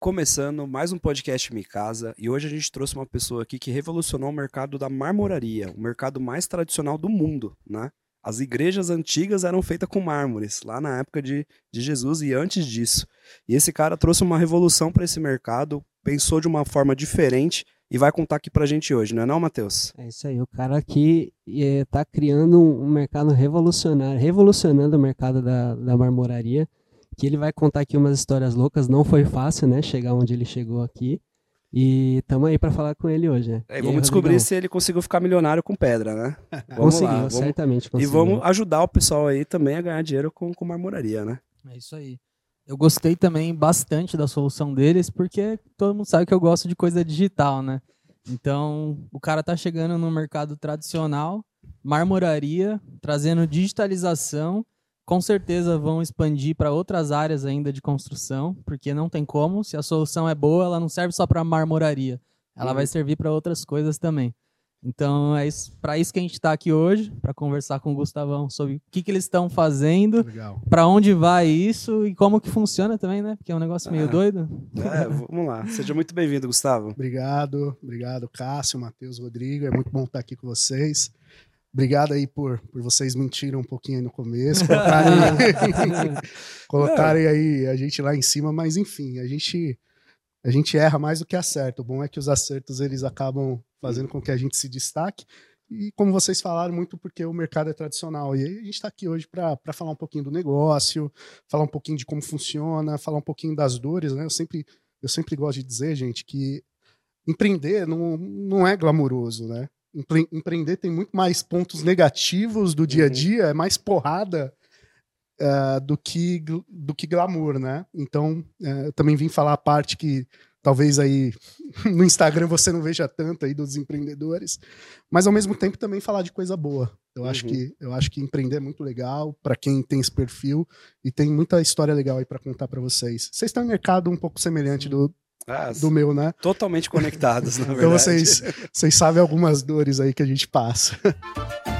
Começando mais um podcast Mi Casa e hoje a gente trouxe uma pessoa aqui que revolucionou o mercado da marmoraria, o mercado mais tradicional do mundo, né? As igrejas antigas eram feitas com mármores, lá na época de, de Jesus e antes disso. E esse cara trouxe uma revolução para esse mercado, pensou de uma forma diferente e vai contar aqui pra gente hoje, não é não, Matheus? É isso aí, o cara aqui está criando um mercado revolucionário, revolucionando o mercado da, da marmoraria que ele vai contar aqui umas histórias loucas. Não foi fácil, né? Chegar onde ele chegou aqui. E estamos aí para falar com ele hoje, né? É, vamos aí, descobrir Rodrigão? se ele conseguiu ficar milionário com pedra, né? Vamos conseguiu, lá, vamos... certamente conseguiu. E vamos ajudar o pessoal aí também a ganhar dinheiro com, com marmoraria, né? É isso aí. Eu gostei também bastante da solução deles, porque todo mundo sabe que eu gosto de coisa digital, né? Então, o cara tá chegando no mercado tradicional, marmoraria, trazendo digitalização com certeza vão expandir para outras áreas ainda de construção, porque não tem como. Se a solução é boa, ela não serve só para marmoraria, ela uhum. vai servir para outras coisas também. Então é para isso que a gente está aqui hoje, para conversar com o Gustavão sobre o que, que eles estão fazendo, para onde vai isso e como que funciona também, né? Porque é um negócio meio é. doido. É, vamos lá. Seja muito bem-vindo, Gustavo. Obrigado, obrigado, Cássio, Matheus, Rodrigo. É muito bom estar aqui com vocês. Obrigado aí por, por vocês mentirem um pouquinho aí no começo, colocarem, colocarem aí a gente lá em cima, mas enfim, a gente a gente erra mais do que acerta. O bom é que os acertos eles acabam fazendo com que a gente se destaque. E como vocês falaram, muito porque o mercado é tradicional. E a gente está aqui hoje para falar um pouquinho do negócio, falar um pouquinho de como funciona, falar um pouquinho das dores. Né? Eu, sempre, eu sempre gosto de dizer, gente, que empreender não, não é glamouroso, né? Empre empreender tem muito mais pontos negativos do dia a uhum. dia, é mais porrada uh, do, que, do que glamour, né? Então, uh, eu também vim falar a parte que talvez aí no Instagram você não veja tanto aí dos empreendedores, mas ao mesmo tempo também falar de coisa boa. Eu uhum. acho que eu acho que empreender é muito legal para quem tem esse perfil e tem muita história legal aí para contar para vocês. Vocês estão em mercado um pouco semelhante uhum. do, ah, do meu, né? Totalmente conectados, na verdade. Então vocês, vocês sabem algumas dores aí que a gente passa.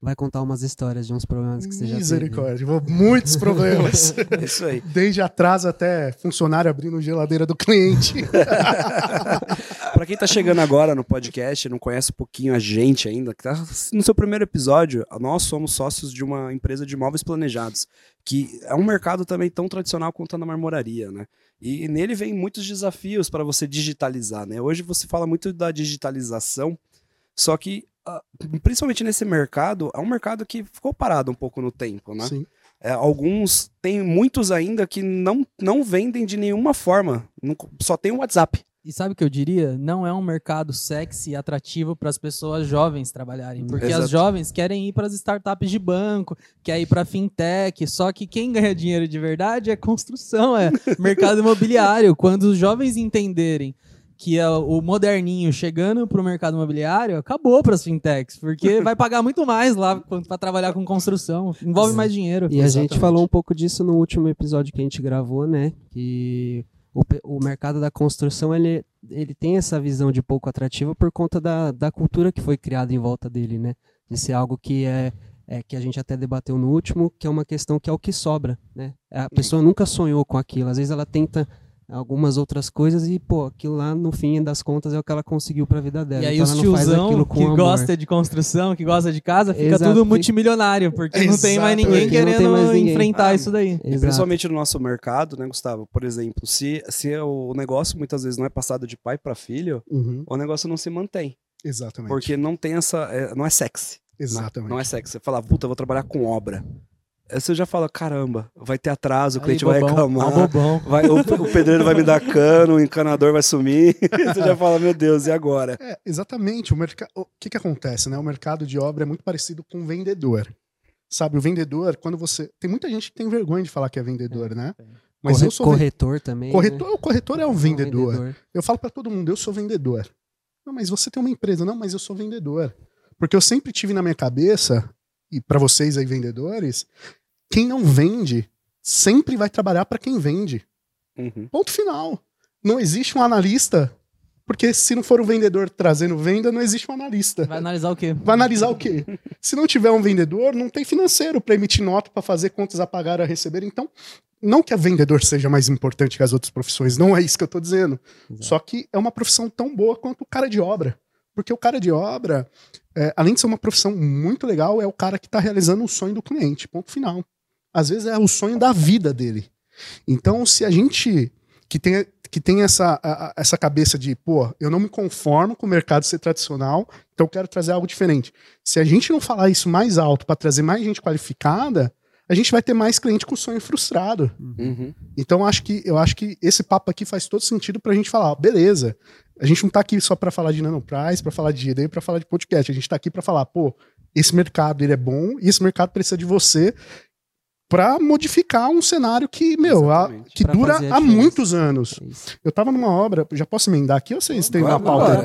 vai contar umas histórias de uns problemas que você já teve. Misericórdia, muitos problemas. Isso aí. Desde atraso até funcionário abrindo geladeira do cliente. para quem tá chegando agora no podcast, não conhece um pouquinho a gente ainda, que tá no seu primeiro episódio, nós somos sócios de uma empresa de móveis planejados, que é um mercado também tão tradicional quanto a marmoraria, né? E nele vem muitos desafios para você digitalizar, né? Hoje você fala muito da digitalização, só que principalmente nesse mercado, é um mercado que ficou parado um pouco no tempo, né? Sim. É, alguns, tem muitos ainda que não, não vendem de nenhuma forma, não, só tem o WhatsApp. E sabe o que eu diria? Não é um mercado sexy e atrativo para as pessoas jovens trabalharem. Porque Exato. as jovens querem ir para as startups de banco, querem ir para fintech. Só que quem ganha dinheiro de verdade é construção, é mercado imobiliário. Quando os jovens entenderem que é o moderninho chegando para o mercado imobiliário, acabou para as fintechs, porque vai pagar muito mais lá para trabalhar com construção, envolve mais dinheiro. E Exatamente. a gente falou um pouco disso no último episódio que a gente gravou, né? Que o, o mercado da construção ele, ele tem essa visão de pouco atrativa por conta da, da cultura que foi criada em volta dele, né? De ser algo que é, é, que a gente até debateu no último, que é uma questão que é o que sobra, né? A pessoa nunca sonhou com aquilo, às vezes ela tenta algumas outras coisas e, pô, aquilo lá no fim das contas é o que ela conseguiu pra vida dela. E aí então os tiozão que amor. gosta de construção, que gosta de casa, fica Exato. tudo multimilionário, porque não tem mais ninguém querendo mais ninguém. enfrentar ah, isso daí. E principalmente no nosso mercado, né, Gustavo? Por exemplo, se, se o negócio muitas vezes não é passado de pai para filho, uhum. o negócio não se mantém. Exatamente. Porque não tem essa. É, não é sexy. Exatamente. Não, não é sexy. Você fala, puta, vou trabalhar com obra. Aí você já fala, caramba, vai ter atraso, o cliente Aí, vai reclamar. Ah, vai, o, o, pedreiro vai me dar cano, o encanador vai sumir. você já fala, meu Deus, e agora? É, exatamente. O, merc... o que, que acontece? Né? O mercado de obra é muito parecido com o vendedor. Sabe, o vendedor, quando você. Tem muita gente que tem vergonha de falar que é vendedor, é, né? Mas Corre... eu sou corretor também. Corretor, né? O corretor é o vendedor. vendedor. Eu falo para todo mundo, eu sou vendedor. Não, mas você tem uma empresa. Não, mas eu sou vendedor. Porque eu sempre tive na minha cabeça, e para vocês aí vendedores, quem não vende sempre vai trabalhar para quem vende. Uhum. Ponto final. Não existe um analista Porque se não for o vendedor trazendo venda, não existe um analista. Vai analisar o quê? Vai analisar o quê? Se não tiver um vendedor, não tem financeiro para emitir nota, para fazer contas a pagar, a receber. Então, não que a vendedor seja mais importante que as outras profissões, não é isso que eu estou dizendo. Exato. Só que é uma profissão tão boa quanto o cara de obra. Porque o cara de obra, é, além de ser uma profissão muito legal, é o cara que está realizando o sonho do cliente, ponto final. Às vezes é o sonho da vida dele. Então, se a gente que tem, que tem essa, a, essa cabeça de, pô, eu não me conformo com o mercado ser tradicional, então eu quero trazer algo diferente. Se a gente não falar isso mais alto para trazer mais gente qualificada, a gente vai ter mais cliente com sonho frustrado. Uhum. Então acho que eu acho que esse papo aqui faz todo sentido para a gente falar, beleza. A gente não está aqui só para falar de nanoprice, para falar de ID, para falar de podcast. A gente está aqui para falar, pô, esse mercado ele é bom e esse mercado precisa de você para modificar um cenário que, meu, a, que pra dura há muitos anos. É eu tava numa obra, já posso emendar aqui ou vocês têm uma pauta? Bora,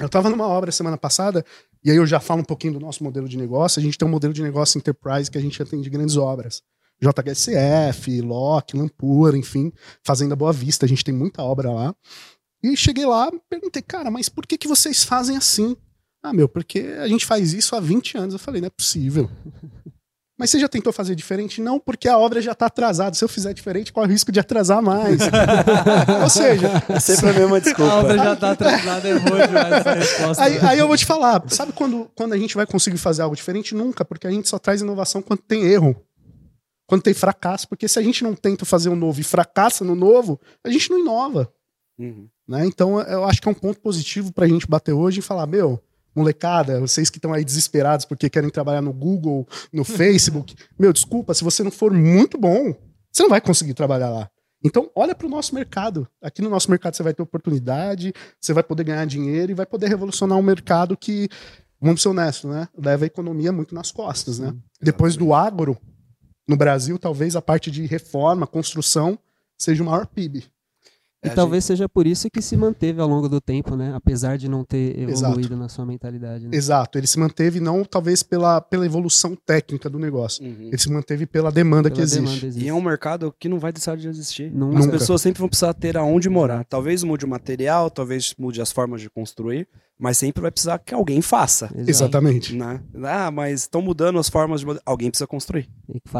Eu tava numa obra semana passada, e aí eu já falo um pouquinho do nosso modelo de negócio. A gente tem um modelo de negócio enterprise que a gente atende grandes obras. JHSF, Lock, Lampura, enfim, Fazenda Boa Vista, a gente tem muita obra lá. E cheguei lá, perguntei, cara, mas por que, que vocês fazem assim? Ah, meu, porque a gente faz isso há 20 anos. Eu falei, não é possível. Mas você já tentou fazer diferente? Não, porque a obra já está atrasada. Se eu fizer diferente, qual é o risco de atrasar mais? Ou seja, é sempre a mesma desculpa. A obra já está atrasada, é demais essa resposta. Aí, aí, eu vou te falar, sabe quando, quando a gente vai conseguir fazer algo diferente? Nunca, porque a gente só traz inovação quando tem erro. Quando tem fracasso. Porque se a gente não tenta fazer um novo e fracassa no novo, a gente não inova. Uhum. Né? Então eu acho que é um ponto positivo para a gente bater hoje e falar, meu, molecada, vocês que estão aí desesperados porque querem trabalhar no Google, no Facebook, meu, desculpa, se você não for muito bom, você não vai conseguir trabalhar lá. Então, olha para o nosso mercado. Aqui no nosso mercado você vai ter oportunidade, você vai poder ganhar dinheiro e vai poder revolucionar um mercado que, vamos ser honestos, né? Leva a economia muito nas costas, né? Sim, Depois do agro, no Brasil, talvez a parte de reforma, construção, seja o maior PIB. E é, talvez gente... seja por isso que se manteve ao longo do tempo, né? Apesar de não ter evoluído Exato. na sua mentalidade. Né? Exato. Ele se manteve não talvez pela, pela evolução técnica do negócio. Uhum. Ele se manteve pela demanda, pela que, existe. demanda existe. E é um mercado que não vai deixar de existir. Nunca. As pessoas sempre vão precisar ter aonde morar. Talvez mude o material, talvez mude as formas de construir, mas sempre vai precisar que alguém faça. Exatamente. Né? Ah, mas estão mudando as formas de. Alguém precisa construir.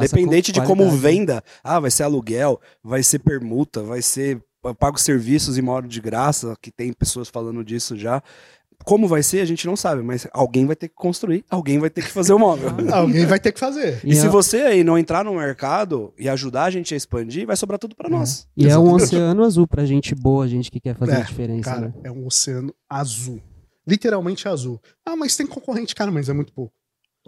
Dependente com de como venda, ah, vai ser aluguel, vai ser permuta, vai ser pago serviços e moro de graça, que tem pessoas falando disso já. Como vai ser, a gente não sabe, mas alguém vai ter que construir, alguém vai ter que fazer o móvel. alguém vai ter que fazer. E, e se você aí não entrar no mercado e ajudar a gente a expandir, vai sobrar tudo para é. nós. E Exatamente. é um oceano azul pra gente boa, gente que quer fazer é, a diferença. Cara, né? é um oceano azul. Literalmente azul. Ah, mas tem concorrente, cara, mas é muito pouco.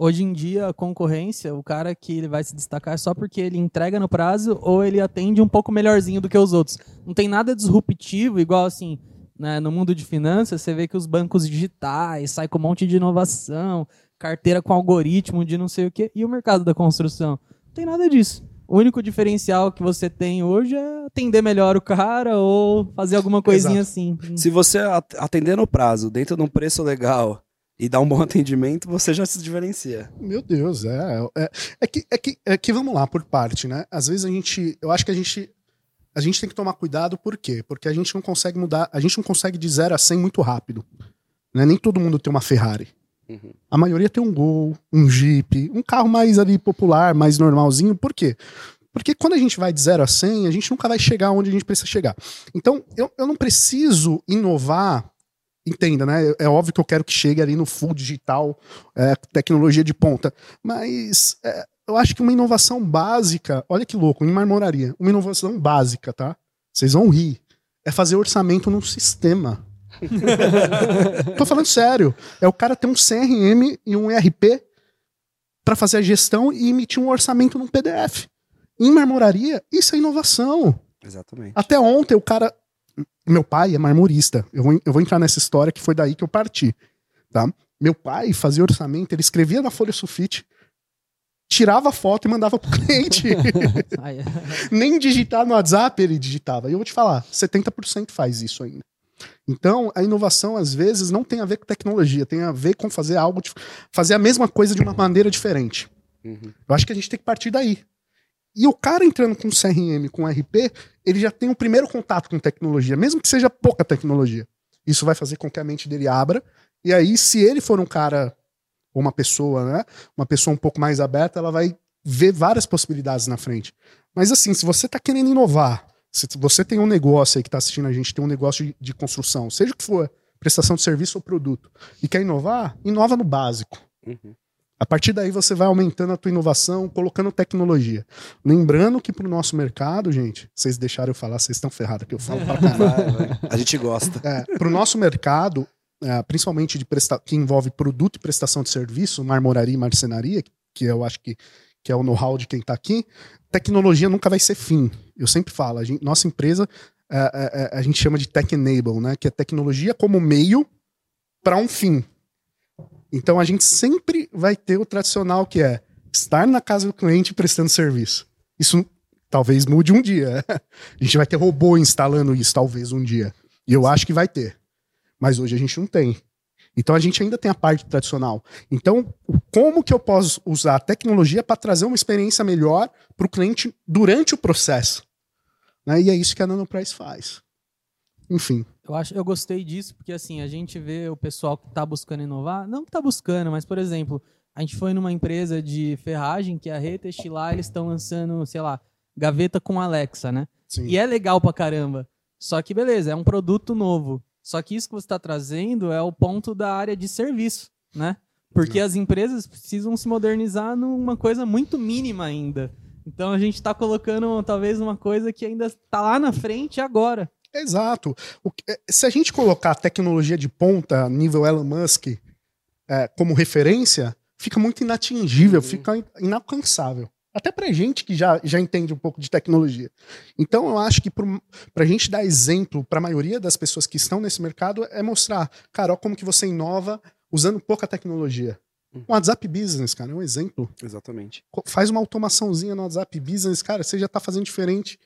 Hoje em dia, a concorrência, o cara que ele vai se destacar é só porque ele entrega no prazo ou ele atende um pouco melhorzinho do que os outros. Não tem nada disruptivo, igual assim, né, no mundo de finanças, você vê que os bancos digitais saem com um monte de inovação, carteira com algoritmo de não sei o quê, e o mercado da construção. Não tem nada disso. O único diferencial que você tem hoje é atender melhor o cara ou fazer alguma coisinha Exato. assim. Se você atender no prazo, dentro de um preço legal, e dá um bom atendimento, você já se diferencia. Meu Deus, é. É, é, que, é, que, é que vamos lá, por parte, né? Às vezes a gente. Eu acho que a gente. A gente tem que tomar cuidado, por quê? Porque a gente não consegue mudar. A gente não consegue de 0 a 100 muito rápido. Né? Nem todo mundo tem uma Ferrari. Uhum. A maioria tem um Gol, um Jeep, um carro mais ali popular, mais normalzinho. Por quê? Porque quando a gente vai de 0 a 100, a gente nunca vai chegar onde a gente precisa chegar. Então, eu, eu não preciso inovar entenda, né? É óbvio que eu quero que chegue ali no full digital, é, tecnologia de ponta, mas é, eu acho que uma inovação básica, olha que louco, em marmoraria, uma inovação básica, tá? Vocês vão rir. É fazer orçamento num sistema. Tô falando sério. É o cara ter um CRM e um ERP para fazer a gestão e emitir um orçamento num PDF. Em marmoraria, isso é inovação. Exatamente. Até ontem o cara meu pai é marmorista. Eu vou, eu vou entrar nessa história que foi daí que eu parti. Tá? Meu pai fazia orçamento, ele escrevia na folha sulfite, tirava a foto e mandava pro cliente. Nem digitar no WhatsApp ele digitava. E eu vou te falar, 70% faz isso ainda. Então, a inovação, às vezes, não tem a ver com tecnologia, tem a ver com fazer algo, fazer a mesma coisa de uma maneira diferente. Uhum. Eu acho que a gente tem que partir daí. E o cara entrando com CRM, com RP, ele já tem o um primeiro contato com tecnologia, mesmo que seja pouca tecnologia. Isso vai fazer com que a mente dele abra. E aí, se ele for um cara ou uma pessoa, né? Uma pessoa um pouco mais aberta, ela vai ver várias possibilidades na frente. Mas assim, se você está querendo inovar, se você tem um negócio aí que está assistindo a gente, tem um negócio de, de, construção, seja o que for, prestação de serviço ou produto, e quer inovar, inova no básico. Uhum. A partir daí você vai aumentando a tua inovação, colocando tecnologia. Lembrando que para o nosso mercado, gente, vocês deixaram eu falar, vocês estão ferrados que eu falo pra caralho. a gente gosta. É, para o nosso mercado, é, principalmente de presta que envolve produto e prestação de serviço, marmoraria e marcenaria, que eu acho que, que é o know-how de quem está aqui, tecnologia nunca vai ser fim. Eu sempre falo, a gente, nossa empresa é, é, é, a gente chama de tech enable, né? Que é tecnologia como meio para um fim. Então a gente sempre vai ter o tradicional que é estar na casa do cliente prestando serviço. Isso talvez mude um dia. A gente vai ter robô instalando isso, talvez um dia. E eu acho que vai ter. Mas hoje a gente não tem. Então a gente ainda tem a parte tradicional. Então, como que eu posso usar a tecnologia para trazer uma experiência melhor para o cliente durante o processo? Né? E é isso que a NanoPrice faz. Enfim. Eu acho, eu gostei disso porque assim a gente vê o pessoal que está buscando inovar, não que está buscando, mas por exemplo, a gente foi numa empresa de ferragem que é a Retest lá eles estão lançando, sei lá, gaveta com Alexa, né? Sim. E é legal pra caramba. Só que beleza, é um produto novo. Só que isso que você está trazendo é o ponto da área de serviço, né? Porque as empresas precisam se modernizar numa coisa muito mínima ainda. Então a gente está colocando talvez uma coisa que ainda está lá na frente agora. Exato. É, se a gente colocar a tecnologia de ponta, nível Elon Musk, é, como referência, fica muito inatingível, uhum. fica inalcançável. Até pra gente que já, já entende um pouco de tecnologia. Então, eu acho que para a gente dar exemplo para a maioria das pessoas que estão nesse mercado é mostrar, cara, ó, como que você inova usando pouca tecnologia. Uhum. O WhatsApp Business, cara, é um exemplo. Exatamente. Faz uma automaçãozinha no WhatsApp Business, cara, você já está fazendo diferente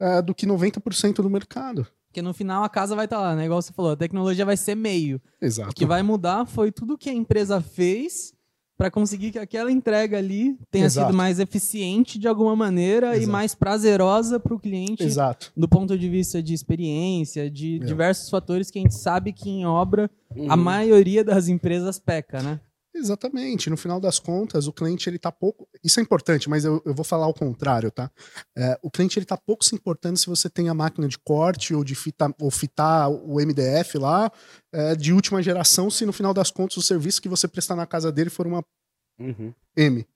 uh, do que 90% do mercado. Porque no final a casa vai estar tá lá, né? Igual você falou, a tecnologia vai ser meio. Exato. O que vai mudar foi tudo que a empresa fez para conseguir que aquela entrega ali tenha Exato. sido mais eficiente de alguma maneira Exato. e mais prazerosa para o cliente Exato. do ponto de vista de experiência, de é. diversos fatores que a gente sabe que em obra uhum. a maioria das empresas peca, né? Exatamente. No final das contas, o cliente ele tá pouco. Isso é importante, mas eu, eu vou falar o contrário, tá? É, o cliente ele tá pouco se importando se você tem a máquina de corte ou de fita, ou fitar o MDF lá é, de última geração, se no final das contas o serviço que você prestar na casa dele for uma uhum. M.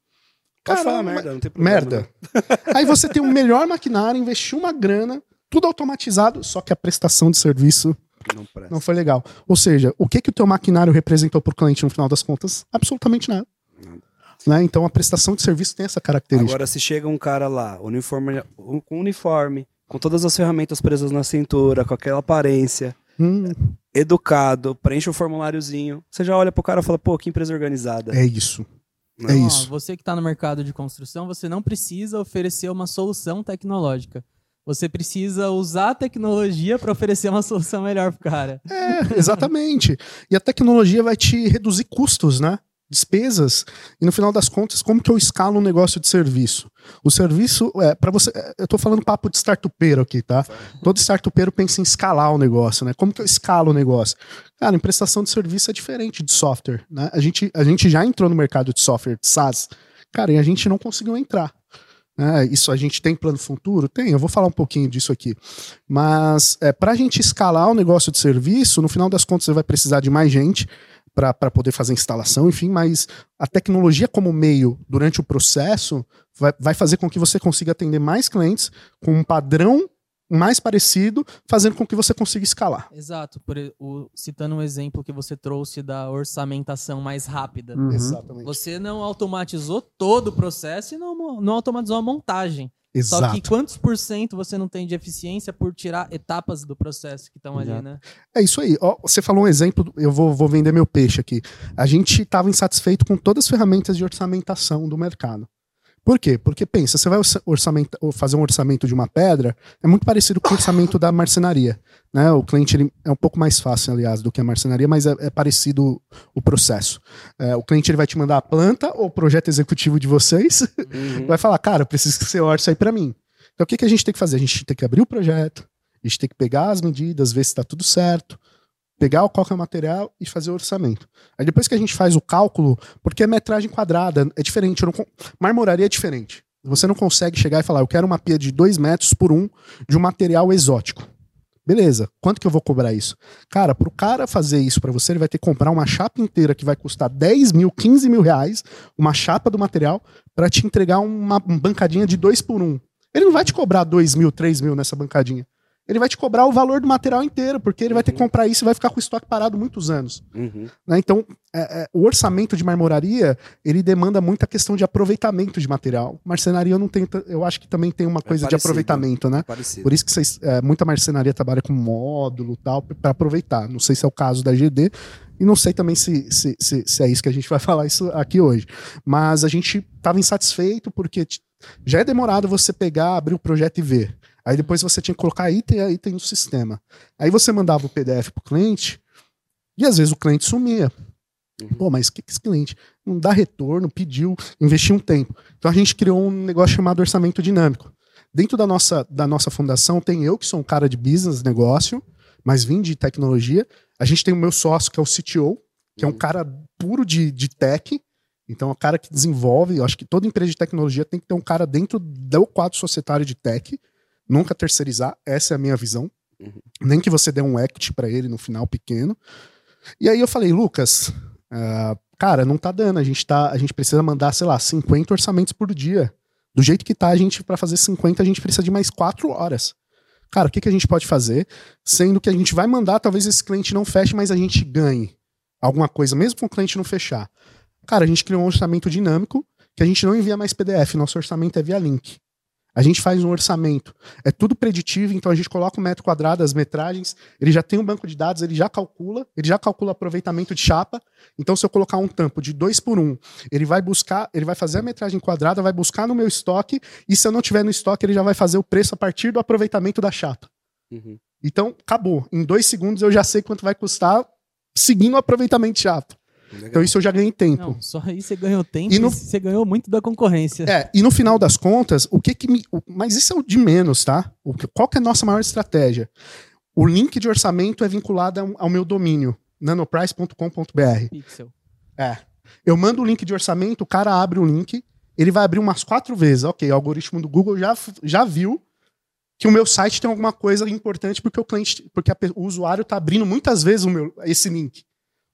Pode falar merda, não tem problema. Merda. Aí você tem o melhor maquinário, investiu uma grana, tudo automatizado, só que a prestação de serviço não, não foi legal. Ou seja, o que, que o teu maquinário representou para o cliente no final das contas? Absolutamente nada. Né? Então a prestação de serviço tem essa característica. Agora, se chega um cara lá, uniforme, com uniforme, com todas as ferramentas presas na cintura, com aquela aparência, hum. educado, preenche o formuláriozinho, você já olha pro cara e fala, pô, que empresa organizada. É isso. É isso. Você que está no mercado de construção, você não precisa oferecer uma solução tecnológica. Você precisa usar a tecnologia para oferecer uma solução melhor pro cara. É, exatamente. e a tecnologia vai te reduzir custos, né? Despesas. E no final das contas, como que eu escalo um negócio de serviço? O serviço, é, para você. É, eu estou falando papo de startupeiro aqui, tá? Todo startupeiro pensa em escalar o negócio, né? Como que eu escalo o negócio? Cara, em prestação de serviço é diferente de software, né? A gente, a gente já entrou no mercado de software, de SaaS, cara, e a gente não conseguiu entrar. Né? Isso a gente tem plano futuro? Tem, eu vou falar um pouquinho disso aqui. Mas é, para a gente escalar o negócio de serviço, no final das contas você vai precisar de mais gente para poder fazer instalação, enfim, mas a tecnologia como meio durante o processo vai, vai fazer com que você consiga atender mais clientes com um padrão mais parecido, fazendo com que você consiga escalar. Exato. Por, o, citando um exemplo que você trouxe da orçamentação mais rápida. Uhum. Exatamente. Você não automatizou todo o processo e não, não automatizou a montagem. Exato. Só que quantos por cento você não tem de eficiência por tirar etapas do processo que estão ali, né? É isso aí. Ó, você falou um exemplo, eu vou, vou vender meu peixe aqui. A gente estava insatisfeito com todas as ferramentas de orçamentação do mercado. Por quê? Porque pensa, você vai fazer um orçamento de uma pedra, é muito parecido com o orçamento da marcenaria. Né? O cliente ele, é um pouco mais fácil, aliás, do que a marcenaria, mas é, é parecido o processo. É, o cliente ele vai te mandar a planta ou o projeto executivo de vocês, uhum. vai falar, cara, eu preciso que você orce aí para mim. Então o que, que a gente tem que fazer? A gente tem que abrir o projeto, a gente tem que pegar as medidas, ver se está tudo certo, pegar qual é o material e fazer o orçamento. Aí depois que a gente faz o cálculo, porque é metragem quadrada, é diferente. Não, marmoraria é diferente. Você não consegue chegar e falar, eu quero uma pia de 2 metros por um de um material exótico. Beleza, quanto que eu vou cobrar isso? Cara, pro cara fazer isso pra você, ele vai ter que comprar uma chapa inteira que vai custar 10 mil, 15 mil reais, uma chapa do material, pra te entregar uma bancadinha de 2 por 1. Um. Ele não vai te cobrar 2 mil, 3 mil nessa bancadinha. Ele vai te cobrar o valor do material inteiro, porque ele vai ter que comprar isso e vai ficar com o estoque parado muitos anos. Uhum. né? Então, é, é, o orçamento de marmoraria, ele demanda muita questão de aproveitamento de material. Marcenaria eu não tenho, eu acho que também tem uma coisa de parecido. aproveitamento, né? Por isso que vocês, é, muita marcenaria trabalha com módulo tal, para aproveitar. Não sei se é o caso da GD, e não sei também se, se, se, se é isso que a gente vai falar isso aqui hoje. Mas a gente estava insatisfeito porque já é demorado você pegar, abrir o projeto e ver. Aí depois você tinha que colocar item a item no sistema. Aí você mandava o PDF pro cliente e às vezes o cliente sumia. Pô, mas o que, que esse cliente não dá retorno, pediu, investiu um tempo. Então a gente criou um negócio chamado orçamento dinâmico. Dentro da nossa, da nossa fundação tem eu, que sou um cara de business, negócio, mas vim de tecnologia. A gente tem o meu sócio, que é o CTO, que é um cara puro de, de tech. Então, é o cara que desenvolve. Eu acho que toda empresa de tecnologia tem que ter um cara dentro do quadro societário de tech. Nunca terceirizar. Essa é a minha visão. Nem que você dê um equity para ele no final pequeno. E aí eu falei, Lucas, ah, cara, não tá dando. A gente, tá, a gente precisa mandar, sei lá, 50 orçamentos por dia. Do jeito que tá, a gente, para fazer 50, a gente precisa de mais 4 horas. Cara, o que, que a gente pode fazer? Sendo que a gente vai mandar, talvez esse cliente não feche, mas a gente ganhe alguma coisa, mesmo com o cliente não fechar. Cara, a gente criou um orçamento dinâmico que a gente não envia mais PDF, nosso orçamento é via link. A gente faz um orçamento. É tudo preditivo, então a gente coloca o metro quadrado, as metragens, ele já tem um banco de dados, ele já calcula, ele já calcula aproveitamento de chapa. Então, se eu colocar um tampo de 2 por 1, um, ele vai buscar, ele vai fazer a metragem quadrada, vai buscar no meu estoque, e se eu não tiver no estoque, ele já vai fazer o preço a partir do aproveitamento da chapa. Uhum. Então, acabou. Em dois segundos eu já sei quanto vai custar seguindo o aproveitamento de chapa. Legal. Então, isso eu já ganhei tempo. Não, só aí você ganhou tempo E e, no- você ganhou muito da concorrência. É, e no final das contas, o que que me. mas isso é o de menos, tá? Qual que é a nossa maior estratégia? O link de orçamento é vinculado ao, meu domínio, nanoprice.com.br. Pixel. É. Eu mando o link de orçamento, o cara abre o link, ele vai abrir umas quatro vezes. Ok, o algoritmo do Google já, já viu que o meu site tem alguma coisa importante porque o cliente, porque a o usuário está abrindo muitas vezes o meu, esse link.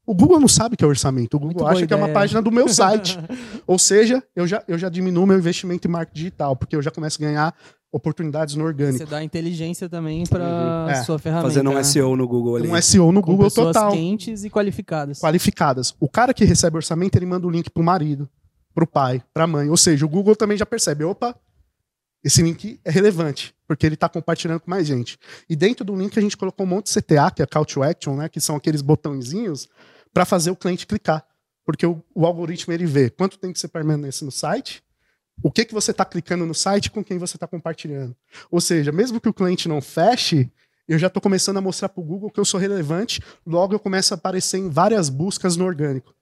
O Google não sabe o que é orçamento, o Google acha que é uma ideia. página do meu site. Ou seja, eu já, eu já diminuo meu investimento em marketing digital, porque eu já começo a ganhar oportunidades no orgânico. Você dá inteligência também para É. sua ferramenta. Fazendo um né? SEO no Google ali. Um SEO no Com Google pessoas total. quentes e qualificadas. qualificadas. O cara que recebe orçamento, ele manda o link pro marido, pro pai, pra mãe. Ou seja, o Google também já percebe, opa, esse link é relevante, porque ele tá compartilhando com mais gente. E dentro do link a gente colocou um monte de CTA, que é Call to Action, né, que são aqueles botõezinhos para fazer o cliente clicar. Porque o, o algoritmo ele vê quanto tempo você permanece no site, o que que você está clicando no site com quem você está compartilhando. Ou seja, mesmo que o cliente não feche, eu já estou começando a mostrar para o Google que eu sou relevante, logo eu começo a aparecer em várias buscas no orgânico.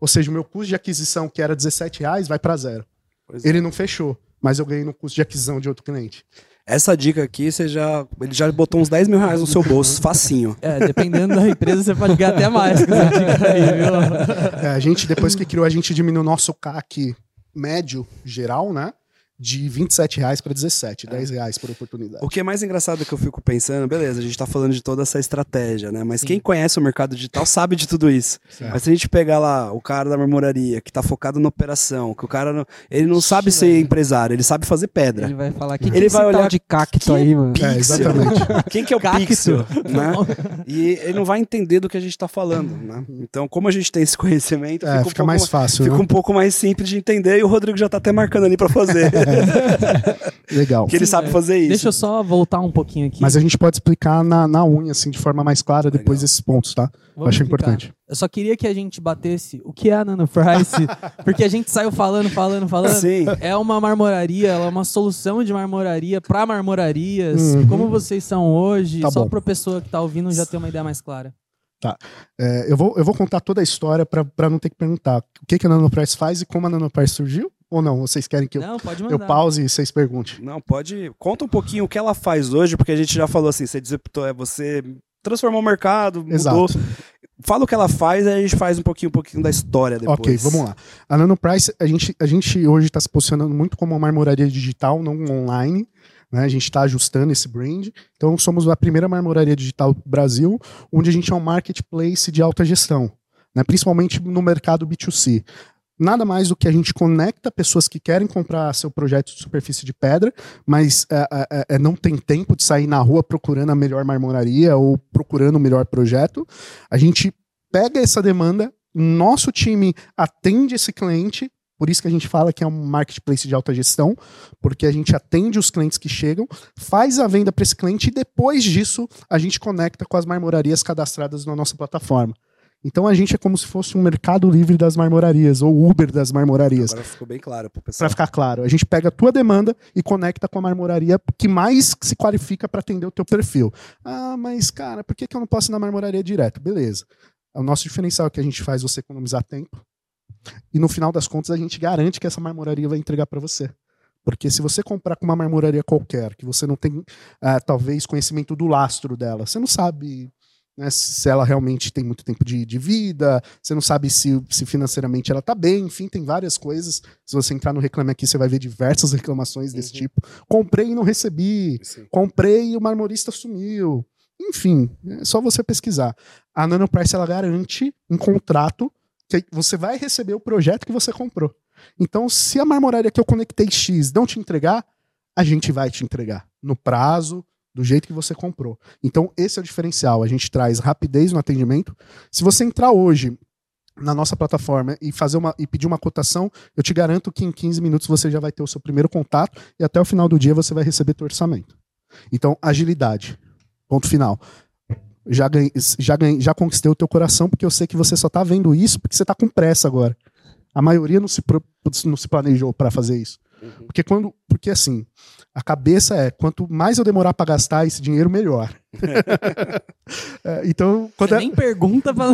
Ou seja, o meu custo de aquisição, que era 17 reais, vai para zero. Pois é. Ele não fechou, mas eu ganhei no custo de aquisição de outro cliente. Essa dica aqui, você já. Ele já botou uns 10 mil reais no seu bolso, facinho. É, dependendo da empresa, você pode ganhar até mais com essa dica aí, viu? É, a gente, depois que criou, a gente diminuiu o nosso CAC médio geral, né? De 27 reais para 17, 10 reais por oportunidade. O que é mais engraçado que eu fico pensando, beleza, a gente tá falando de toda essa estratégia, né? Mas Sim. quem conhece o mercado digital sabe de tudo isso. Sim. Mas se a gente pegar lá o cara da marmoraria, que tá focado na operação, que o cara não, ele não sabe Ixi, ser velho. empresário, ele sabe fazer pedra. Ele vai falar que Ele ele vai vai olhar de cacto que aí, mano. É, exatamente. Quem que é o Cacto. pixel, né? E ele não vai entender do que a gente tá falando, né? Então, como a gente tem esse conhecimento, É, fica, um fica mais ma- fácil. fica né? um pouco mais simples de entender e o Rodrigo já tá até marcando ali pra fazer. Legal. que ele Sim, sabe é. fazer isso. Deixa eu só voltar um pouquinho aqui. Mas a gente pode explicar na, na unha, assim, de forma mais clara, depois Legal. desses pontos, tá? Vamos Acho explicar. importante. Eu só queria que a gente batesse o que é a Nanoprice, porque a gente saiu falando, falando, falando. Sim. É uma marmoraria, ela é uma solução de marmoraria para marmorarias. Uhum. Como vocês são hoje, Tá só para pessoa que tá ouvindo já ter uma ideia mais clara. É, eu, vou, eu vou contar toda a história para não ter que perguntar o que, que a Nanoprice faz e como a Nanoprice surgiu? Ou não? Vocês querem que eu, Não, pode eu mandar. pause e vocês perguntem? Não, pode. Conta um pouquinho o que ela faz hoje, porque a gente já falou assim, você disruptou, é você transformou o mercado, mudou. Exato. Fala o que ela faz, aí a gente faz um pouquinho, um pouquinho da história depois. Ok, vamos lá. A Nano Price, a gente, a gente hoje está se posicionando muito como uma marmoraria digital, não online. Né? A gente está ajustando esse brand. Então, somos a primeira marmoraria digital do Brasil, onde a gente é um marketplace de alta gestão, né? principalmente no mercado B2C. Nada mais do que a gente conecta pessoas que querem comprar seu projeto de superfície de pedra, mas é, é, é, não tem tempo de sair na rua procurando a melhor marmoraria ou procurando o melhor projeto. A gente pega essa demanda, nosso time atende esse cliente, por isso que a gente fala que é um marketplace de alta gestão, porque a gente atende os clientes que chegam, faz a venda para esse cliente e depois disso a gente conecta com as marmorarias cadastradas na nossa plataforma. Então a gente é como se fosse um mercado livre das marmorarias, ou Uber das marmorarias. Agora ficou bem claro pro pessoal. Para ficar claro, a gente pega a tua demanda e conecta com a marmoraria que mais se qualifica para atender o teu perfil. Ah, mas cara, por que, que eu não posso ir na marmoraria direto? Beleza. O nosso diferencial é que a gente faz você economizar tempo. E no final das contas a gente garante que essa marmoraria vai entregar para você. Porque se você comprar com uma marmoraria qualquer, que você não tem ah, talvez conhecimento do lastro dela, você não sabe né, se ela realmente tem muito tempo de, de vida, você não sabe se, se financeiramente ela está bem, enfim, tem várias coisas. Se você entrar no Reclame Aqui, você vai ver diversas reclamações desse Uhum. tipo. Comprei e não recebi, Sim. comprei e o marmorista sumiu. Enfim, é só você pesquisar. A NanoPrice, ela garante um contrato que você vai receber o projeto que você comprou. Então, se a marmoraria que eu conectei X não te entregar, a gente vai te entregar no prazo, do jeito que você comprou. Então, esse é o diferencial. A gente traz rapidez no atendimento. Se você entrar hoje na nossa plataforma e fazer uma e pedir uma cotação, eu te garanto que em 15 minutos você já vai ter o seu primeiro contato e até o final do dia você vai receber teu orçamento. Então, agilidade. Ponto final. Já ganhei, já ganhei, já conquistei o teu coração porque eu sei que você só tá vendo isso porque você tá com pressa agora. A maioria não se, não se planejou para fazer isso. Uhum. Porque quando, porque assim, a cabeça é quanto mais eu demorar para gastar esse dinheiro, melhor. É, então, quando Você é- nem pergunta pra.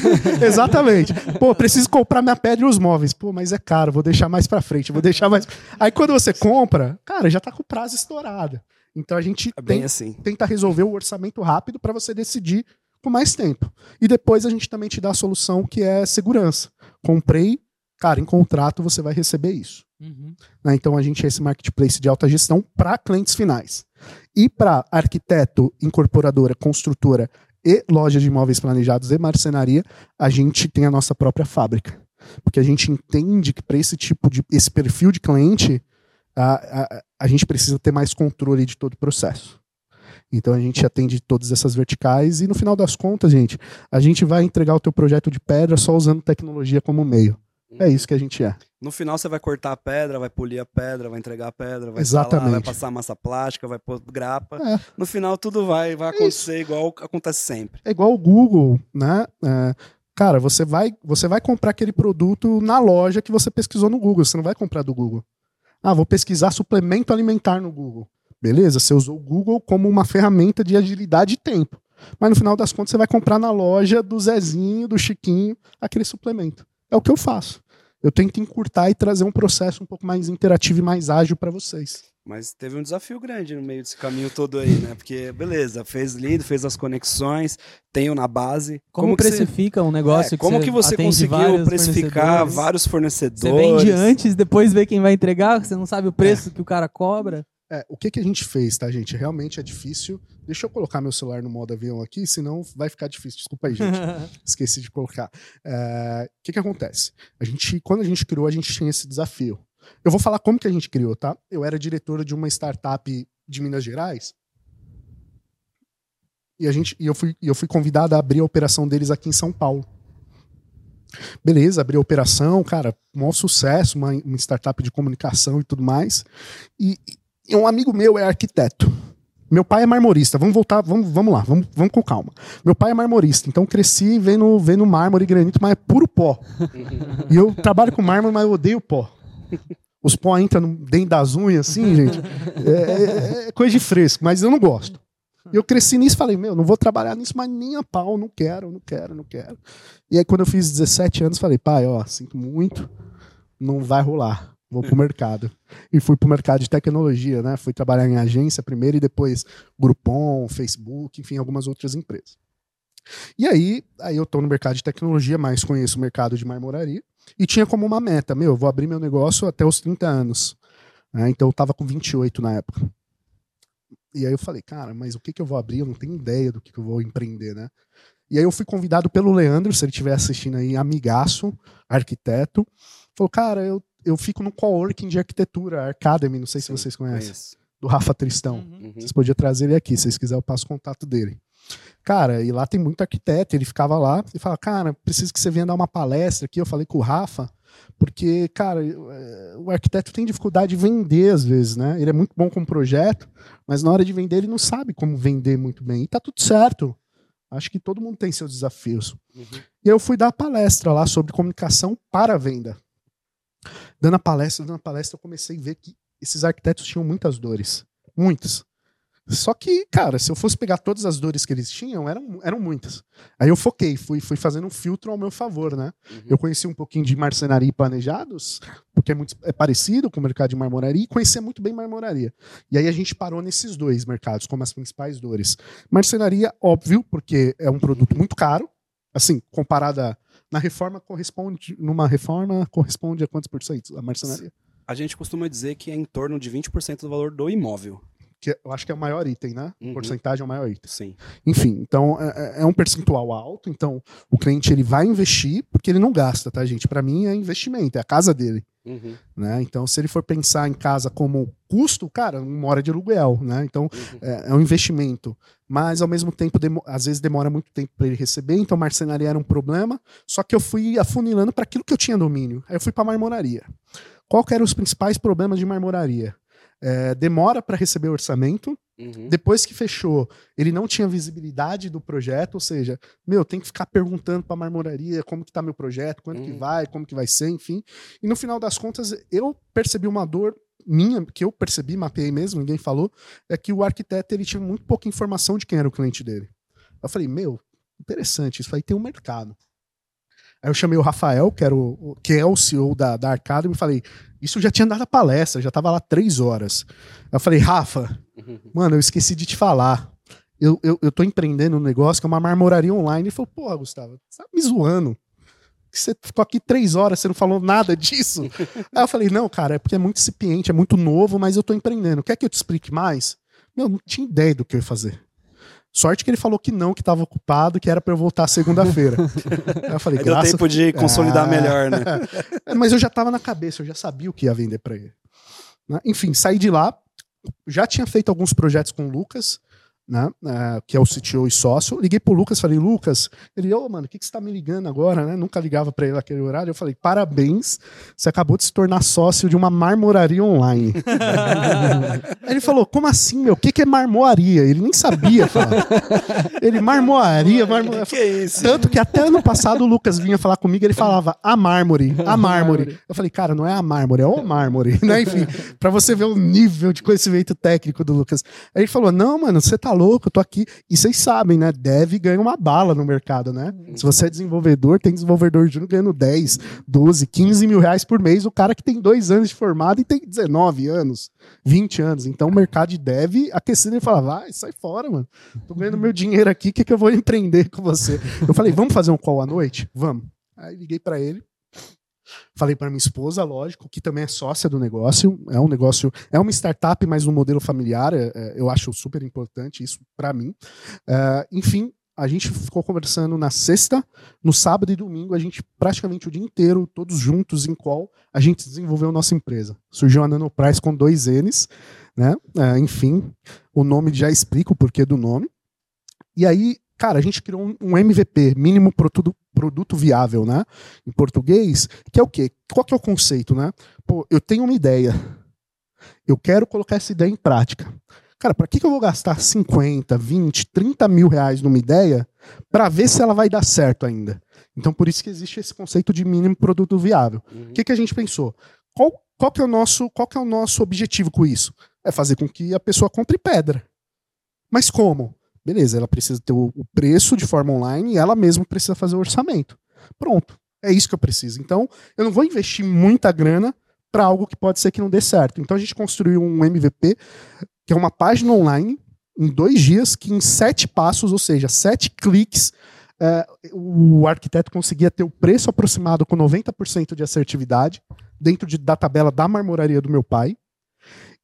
Exatamente. Pô, preciso comprar minha pedra e os móveis. Pô, mas é caro, vou deixar mais pra frente, vou deixar mais. Aí quando você compra, cara, já tá com o prazo estourado. Então a gente É tem- assim. tenta resolver o orçamento rápido para você decidir com mais tempo. E depois a gente também te dá a solução que é segurança. Comprei, cara, em contrato você vai receber isso. Uhum. né? Então a gente é esse marketplace de alta gestão para clientes finais. E para arquiteto, incorporadora, construtora e loja de imóveis planejados e marcenaria, a gente tem a nossa própria fábrica. Porque a gente entende que para esse tipo de esse perfil de cliente, a, a, a gente precisa ter mais controle de todo o processo. Então a gente atende todas essas verticais e no final das contas, gente, a gente vai entregar o teu projeto de pedra só usando tecnologia como meio. É isso que a gente é. No final você vai cortar a pedra, vai polir a pedra, vai entregar a pedra, vai instalar, vai passar massa plástica, vai pôr grapa. É. No final tudo vai, vai acontecer igual acontece sempre. É igual o Google, né? É, cara, você vai, você vai comprar aquele produto na loja que você pesquisou no Google. Você não vai comprar do Google. Ah, vou pesquisar suplemento alimentar no Google. Beleza, você usou o Google como uma ferramenta de agilidade e tempo. Mas no final das contas, você vai comprar na loja do Zezinho, do Chiquinho, aquele suplemento. É o que eu faço. Eu tento encurtar e trazer um processo um pouco mais interativo e mais ágil para vocês. Mas teve um desafio grande no meio desse caminho todo aí, né? Porque, beleza, fez lindo, fez as conexões, tenho na base. Como, que você- precifica um negócio É, como que você conseguiu vários precificar fornecedores? vários Você fornecedores? vende antes, depois vê quem vai entregar, você não sabe o preço que o cara cobra. É, o que, que a gente fez, tá, gente? Realmente é difícil. Deixa eu colocar meu celular no modo avião aqui, senão vai ficar difícil. Desculpa aí, gente. Esqueci de colocar. É, O que, que acontece? A gente, quando a gente criou, a gente tinha esse desafio. Eu vou falar como que a gente criou, tá? Eu era diretor de uma startup de Minas Gerais. E, a gente, e eu, fui, eu fui convidado a abrir a operação deles aqui em São Paulo. Beleza, abri a operação, cara, maior sucesso, uma, uma startup de comunicação e tudo mais. E um amigo meu é arquiteto. Meu pai é marmorista. Vamos voltar, vamos, vamos lá, vamos, vamos com calma. Meu pai é marmorista, então cresci vendo, vendo mármore e granito, mas é puro pó. E eu trabalho com mármore, mas eu odeio pó. Os pó entram dentro das unhas, assim, gente. É, é- é coisa de fresco, mas eu não gosto. Eu cresci nisso e falei, meu, não vou trabalhar nisso, mas nem a pau, não quero, não quero, não quero. E aí, quando eu fiz 17 anos, falei, pai, ó, sinto muito, não vai rolar. Vou pro mercado. E fui pro mercado de tecnologia, né? Fui trabalhar em agência primeiro e depois Groupon, Facebook, enfim, algumas outras empresas. E aí, aí eu tô no mercado de tecnologia, mas conheço o mercado de marmoraria e tinha como uma meta, meu, eu vou abrir meu negócio até os 30 anos. Né? Então eu tava com 28 na época. E aí eu falei, cara, mas o que que eu vou abrir? Eu não tenho ideia do que, que eu vou empreender, né? E aí eu fui convidado pelo Leandro, se ele estiver assistindo aí, amigaço, arquiteto. Falou, cara, eu, eu fico no coworking de arquitetura, Academy, não sei se Sim, vocês conhecem, Conheço. do Rafa Tristão. Uhum. Uhum. Vocês podiam trazer ele aqui, se vocês quiserem eu passo o contato dele. Cara, e lá tem muito arquiteto, ele ficava lá e falava, cara, preciso que você venha dar uma palestra aqui. Eu falei com o Rafa, porque, cara, eh, o arquiteto tem dificuldade de vender às vezes, né? Ele é muito bom como projeto, mas na hora de vender ele não sabe como vender muito bem. E tá tudo certo. Acho que todo mundo tem seus desafios. Uhum. E eu fui dar palestra lá sobre comunicação para a venda. Dando a palestra, dando a palestra, eu comecei a ver que esses arquitetos tinham muitas dores. Muitas. Só que, cara, se eu fosse pegar todas as dores que eles tinham, eram, eram muitas. Aí eu foquei, fui, fui fazendo um filtro ao meu favor, né? Uhum. Eu conheci um pouquinho de marcenaria e planejados, porque é, muito, é parecido com o mercado de marmoraria, e conhecia muito bem marmoraria. E aí a gente parou nesses dois mercados como as principais dores. Marcenaria, óbvio, porque é um produto muito caro, assim, comparada na reforma corresponde, numa reforma corresponde a quantos por cento a marcenaria? A gente costuma dizer que é em torno de 20% do valor do imóvel. Que eu acho que é o maior item, né? Uhum. Porcentagem é o maior item. Sim. Enfim, então é, é um percentual alto, então o cliente ele vai investir porque ele não gasta, tá, gente? Para mim é investimento, é a casa dele. Uhum. Né? Então, se ele for pensar em casa como custo, cara, uma hora de aluguel, né? Então, Uhum. é, é um investimento. Mas, ao mesmo tempo, às vezes demora muito tempo para ele receber, então marcenaria era um problema. Só que eu fui afunilando para aquilo que eu tinha domínio. Aí eu fui para marmoraria. Qual que eram os principais problemas de marmoraria? É, demora para receber orçamento. Uhum. Depois que fechou, ele não tinha visibilidade do projeto, ou seja, meu, tem que ficar perguntando para a marmoraria como que tá meu projeto, quando que Uhum. vai, como que vai ser, enfim. E no final das contas, eu percebi uma dor minha, que eu percebi, mapeei mesmo, ninguém falou, é que o arquiteto ele tinha muito pouca informação de quem era o cliente dele. Eu falei, meu, interessante, isso aí tem um mercado. Aí eu chamei o Rafael, que, era o, o- que é o CEO da, da Arcada, e me falei, isso já tinha dado a palestra, já tava lá três horas. Eu falei, Rafa, Uhum. Mano, eu esqueci de te falar. Eu, eu, eu tô empreendendo um negócio que é uma marmoraria online. Ele falou, porra, Gustavo, você tá me zoando. Você ficou aqui três horas, você não falou nada disso. Aí eu falei, não, cara, é porque é muito incipiente, é muito novo, mas eu tô empreendendo. Quer que eu te explique mais? Meu, não tinha ideia do que eu ia fazer. Sorte que ele falou que não, que tava ocupado, que era pra eu voltar segunda-feira. Eu falei, Aí deu graças tempo de consolidar Ah. melhor, né? é, mas eu já tava na cabeça, eu já sabia o que ia vender pra ele. Né? Enfim, saí de lá, já tinha feito alguns projetos com o Lucas, né? eh, que é o CTO e sócio. Liguei pro Lucas, falei, Lucas, ele, ô, mano, o que, que você tá me ligando agora, né? Nunca ligava pra ele naquele horário. Eu falei, parabéns, você acabou de se tornar sócio de uma marmoraria online. Aí ele falou, como assim, meu? O que, que é marmoaria? Ele nem sabia falar. Ele, marmoaria, marmoaria. que é isso? Tanto que até ano passado o Lucas vinha falar comigo, ele falava a mármore, a mármore. Eu falei, cara, não é a mármore, é o mármore, né? Enfim, pra você ver o nível de conhecimento técnico do Lucas. Aí ele falou, não, mano, você tá louco, eu tô aqui. E vocês sabem, né? Deve ganha uma bala no mercado, né? Se você é desenvolvedor, tem desenvolvedor júnior ganhando 10, 12, 15 mil reais por mês, o cara que tem dois anos de formado e tem 19 anos, 20 anos. Então o mercado de dev aquecido, ele fala, vai, sai fora, mano. Tô ganhando meu dinheiro aqui, o que, que eu vou empreender com você? Eu falei, vamos fazer um call à noite? Vamos. Aí liguei pra ele. Falei pra minha esposa, lógico, que também é sócia do negócio. É um negócio, é uma startup, mas um modelo familiar. é- é, eu acho super importante isso pra mim. É, enfim, a gente ficou conversando na sexta, no sábado e domingo, a gente praticamente o dia inteiro, todos juntos em call, a gente desenvolveu nossa empresa. Surgiu a Nanoprice com dois N's, né? É, enfim, o nome já explica o porquê do nome. E aí, cara, a gente criou um, MVP, mínimo produto, produto viável, né? Em português, que é o quê? Qual que é o conceito, né? Pô, eu tenho uma ideia. Eu quero colocar essa ideia em prática. Cara, para que, que eu vou gastar 50, 20, 30 mil reais numa ideia para ver se ela vai dar certo ainda? Então, por isso que existe esse conceito de mínimo produto viável. Uhum. O que, que a gente pensou? Qual, qual, que é o nosso, qual que é o nosso objetivo com isso? É fazer com que a pessoa compre pedra. Mas como? Beleza, ela precisa ter o, preço de forma online e ela mesma precisa fazer o orçamento. Pronto. É isso que eu preciso. Então, eu não vou investir muita grana para algo que pode ser que não dê certo. Então a gente construiu um MVP, que é uma página online, em dois dias, que em sete passos, ou seja, sete cliques, é, o arquiteto conseguia ter o preço aproximado com 90% de assertividade, dentro de, da tabela da marmoraria do meu pai.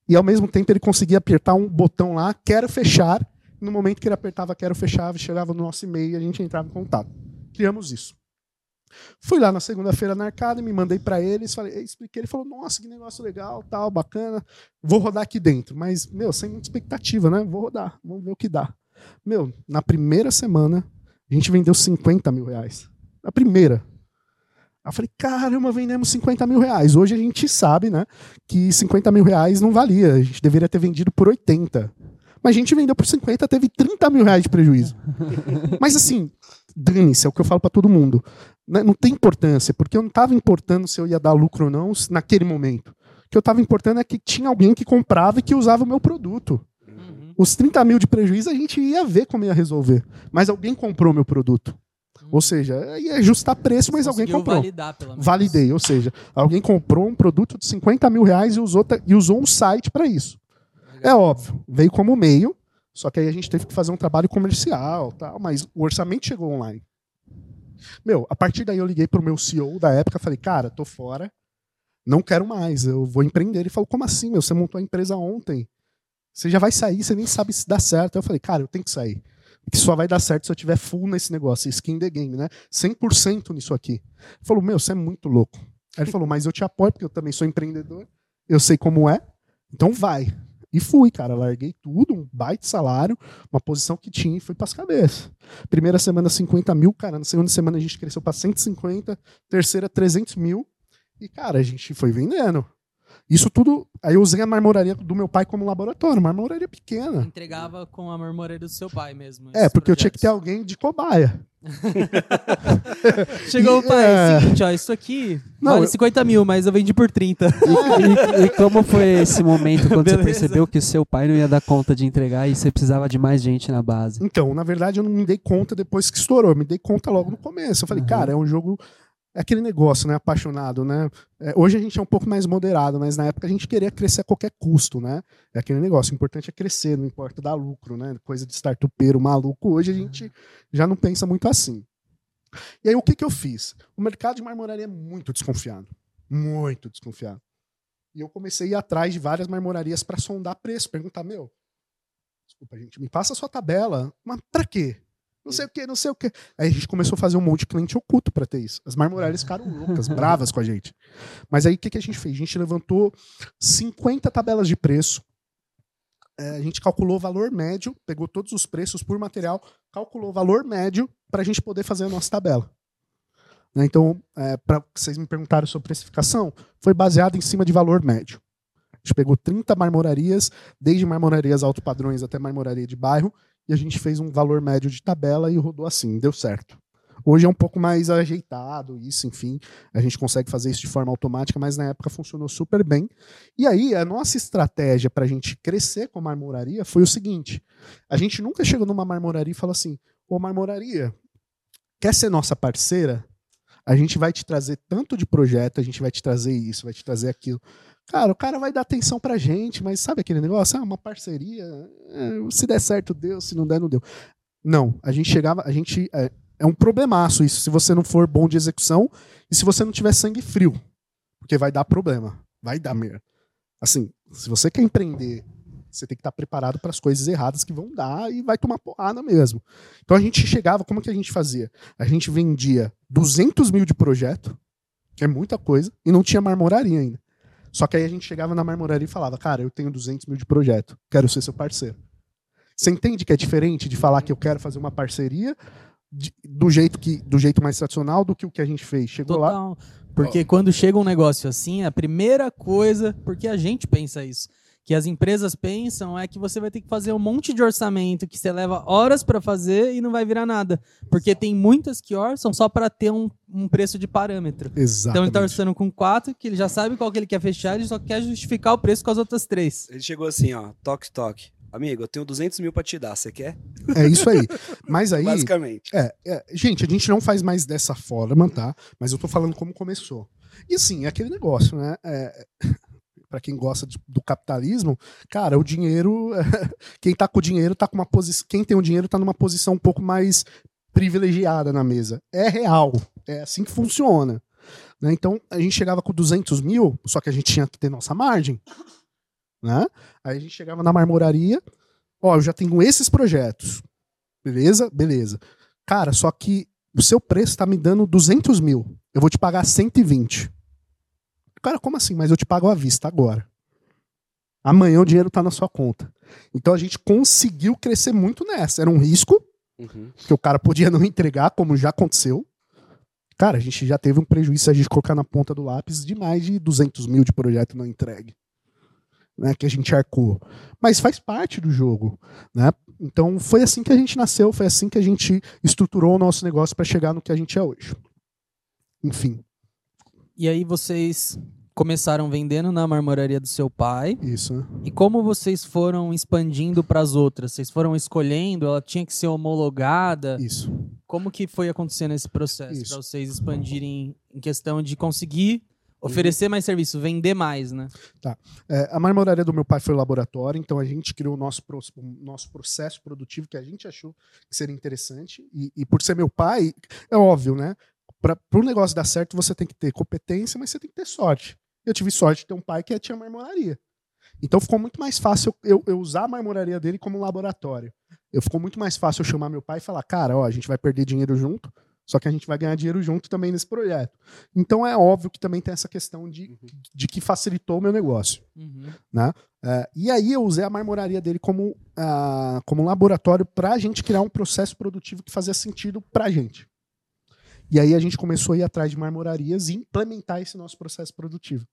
E ao mesmo tempo ele conseguia apertar um botão lá, quero fechar. No momento que ele apertava quero fechar, chegava no nosso e-mail e a gente entrava em contato. Criamos isso. Fui lá na segunda-feira na arcada, me mandei para eles, falei, expliquei, ele falou: "Nossa, que negócio legal, tal, bacana. Vou rodar aqui dentro". Mas, meu, sem muita expectativa, né? Vou rodar, vamos ver o que dá. Meu, na primeira semana, a gente vendeu 50 mil reais. Na primeira. Eu falei, caramba, vendemos 50 mil reais. Hoje a gente sabe, né, que 50 mil reais não valia. A gente deveria ter vendido por 80. Mas a gente vendeu por 50, teve 30 mil reais de prejuízo. Mas assim, dane-se, é o que eu falo para todo mundo. Né, não tem importância, porque eu não estava importando se eu ia dar lucro ou não naquele momento. O que eu estava importando é que tinha alguém que comprava e que usava o meu produto. Uhum. Os 30 mil de prejuízo a gente ia ver como ia resolver. Mas alguém comprou meu produto. Ou seja, ia ajustar preço, mas alguém comprou. Validar, pelo menos. Validei, ou seja, alguém comprou um produto de 50 mil reais e usou, e usou um site para isso. É óbvio, veio como meio, só que aí a gente teve que fazer um trabalho comercial, tal, mas o orçamento chegou online. Meu, a partir daí eu liguei pro meu CEO da época, falei, cara, tô fora, não quero mais, eu vou empreender. Ele falou, como assim, meu? Você montou a empresa ontem. Você já vai sair, você nem sabe se dá certo. Eu falei, cara, eu tenho que sair que só vai dar certo se eu tiver full nesse negócio, skin the game, né? 100% nisso aqui. Ele falou, meu, você é muito louco. Aí ele falou, mas eu te apoio, porque eu também sou empreendedor, eu sei como é, então vai. E fui, cara, larguei tudo, um baita salário, uma posição que tinha e fui para as cabeças. Primeira semana 50 mil, cara, na segunda semana a gente cresceu para 150, terceira 300 mil, e cara, a gente foi vendendo. Isso tudo. Aí eu usei a marmoraria do meu pai como laboratório, marmoraria pequena. Entregava com a marmoraria do seu pai mesmo. É, porque projetos. eu tinha que ter alguém de cobaia. Chegou e, o pai, é... seguinte, ó, isso aqui Não, vale 50 mil, mas eu vendi por 30. E, e, e como foi esse momento quando Beleza. você percebeu que o seu pai não ia dar conta de entregar e você precisava de mais gente na base? Então, na verdade, eu não me dei conta depois que estourou, eu me dei conta logo no começo. Eu falei, uhum. cara, é um jogo é aquele negócio, né? Apaixonado, né? É, hoje a gente é um pouco mais moderado, mas na época a gente queria crescer a qualquer custo, né? É aquele negócio, o importante é crescer, não importa dar lucro, né? Coisa de startupeiro maluco. Hoje a gente já não pensa muito assim. E aí o que, que eu fiz? O mercado de marmoraria é muito desconfiado. Muito desconfiado. E eu comecei a ir atrás de várias marmorarias para sondar preço, perguntar, meu, desculpa, gente, me passa a sua tabela. Mas para quê? Não sei o que, não sei o que. Aí a gente começou a fazer um monte de cliente oculto para ter isso. As marmorárias ficaram loucas, bravas com a gente. Mas aí o que, que a gente fez? A gente levantou 50 tabelas de preço. É, a gente calculou o valor médio, pegou todos os preços por material, calculou o valor médio para a gente poder fazer a nossa tabela. Né, então, é, para vocês me perguntaram sobre precificação, foi baseado em cima de valor médio. A gente pegou 30 marmorarias, desde marmorarias alto padrões até marmoraria de bairro, e a gente fez um valor médio de tabela e rodou assim, deu certo. Hoje é um pouco mais ajeitado, isso, enfim, a gente consegue fazer isso de forma automática, mas na época funcionou super bem. E aí, a nossa estratégia para a gente crescer com a marmoraria foi o seguinte: a gente nunca chegou numa marmoraria e falou assim, ô marmoraria, quer ser nossa parceira? A gente vai te trazer tanto de projeto, a gente vai te trazer isso, vai te trazer aquilo. Cara, o cara vai dar atenção pra gente, mas sabe aquele negócio? Ah, uma parceria. É, se der certo, deu. Se não der, não deu. Não, a gente chegava, a gente. É, é um problemaço isso, se você não for bom de execução e se você não tiver sangue frio. Porque vai dar problema. Vai dar merda. Assim, se você quer empreender, você tem que estar preparado para as coisas erradas que vão dar e vai tomar porrada mesmo. Então a gente chegava, como que a gente fazia? A gente vendia 200 mil de projeto, que é muita coisa, e não tinha marmoraria ainda. Só que aí a gente chegava na marmoraria e falava, cara, eu tenho 200 mil de projeto, quero ser seu parceiro. Você entende que é diferente de falar que eu quero fazer uma parceria de, do, jeito que, do jeito mais tradicional do que o que a gente fez? Chegou Total. lá. Porque oh. quando chega um negócio assim, a primeira coisa, porque a gente pensa isso, que as empresas pensam é que você vai ter que fazer um monte de orçamento que você leva horas para fazer e não vai virar nada. Porque tem muitas que orçam só para ter um, um, preço de parâmetro. Exatamente. Então ele está orçando com quatro, que ele já sabe qual que ele quer fechar, ele só quer justificar o preço com as outras três. Ele chegou assim, ó, toque, toque. Amigo, eu tenho 200 mil para te dar, você quer? É isso aí. Mas aí. Basicamente. É, é, gente, a gente não faz mais dessa forma, tá? Mas eu tô falando como começou. E assim, é aquele negócio, né? É, para quem gosta de, do capitalismo, cara, o dinheiro, quem tá com o dinheiro tá com uma posição, quem tem o dinheiro tá numa posição um pouco mais privilegiada na mesa. É real, é assim que funciona. Né? Então, a gente chegava com 200 mil, só que a gente tinha que ter nossa margem. Né? Aí a gente chegava na marmoraria, ó, eu já tenho esses projetos. Beleza? Beleza. Cara, só que o seu preço está me dando 200 mil. Eu vou te pagar 120. Cara, como assim? Mas eu te pago à vista agora. Amanhã o dinheiro está na sua conta. Então a gente conseguiu crescer muito nessa. Era um risco, uhum. que o cara podia não entregar, como já aconteceu. Cara, a gente já teve um prejuízo se a gente colocar na ponta do lápis de mais de 200 mil de projeto não entregue. Né, que a gente arcou. Mas faz parte do jogo. Né? Então foi assim que a gente nasceu, foi assim que a gente estruturou o nosso negócio para chegar no que a gente é hoje. Enfim. E aí vocês começaram vendendo na marmoraria do seu pai. Isso. Né? E como vocês foram expandindo para as outras? Vocês foram escolhendo? Ela tinha que ser homologada? Isso. Como que foi acontecendo esse processo para vocês expandirem em questão de conseguir oferecer mais serviço, vender mais, né? Tá. É, a marmoraria do meu pai foi o laboratório, então a gente criou o nosso, pro, nosso processo produtivo que a gente achou que seria interessante. E, e por ser meu pai, é óbvio, né? Para o negócio dar certo, você tem que ter competência, mas você tem que ter sorte. Eu tive sorte de ter um pai que tinha marmoraria. Então ficou muito mais fácil eu, eu usar a marmoraria dele como laboratório. Eu ficou muito mais fácil eu chamar meu pai e falar, cara, ó, a gente vai perder dinheiro junto, só que a gente vai ganhar dinheiro junto também nesse projeto. Então é óbvio que também tem essa questão de, uhum. de que facilitou o meu negócio. Uhum. Né? Uh, e aí eu usei a marmoraria dele como, uh, como laboratório para a gente criar um processo produtivo que fazia sentido para a gente. E aí a gente começou a ir atrás de marmorarias e implementar esse nosso processo produtivo.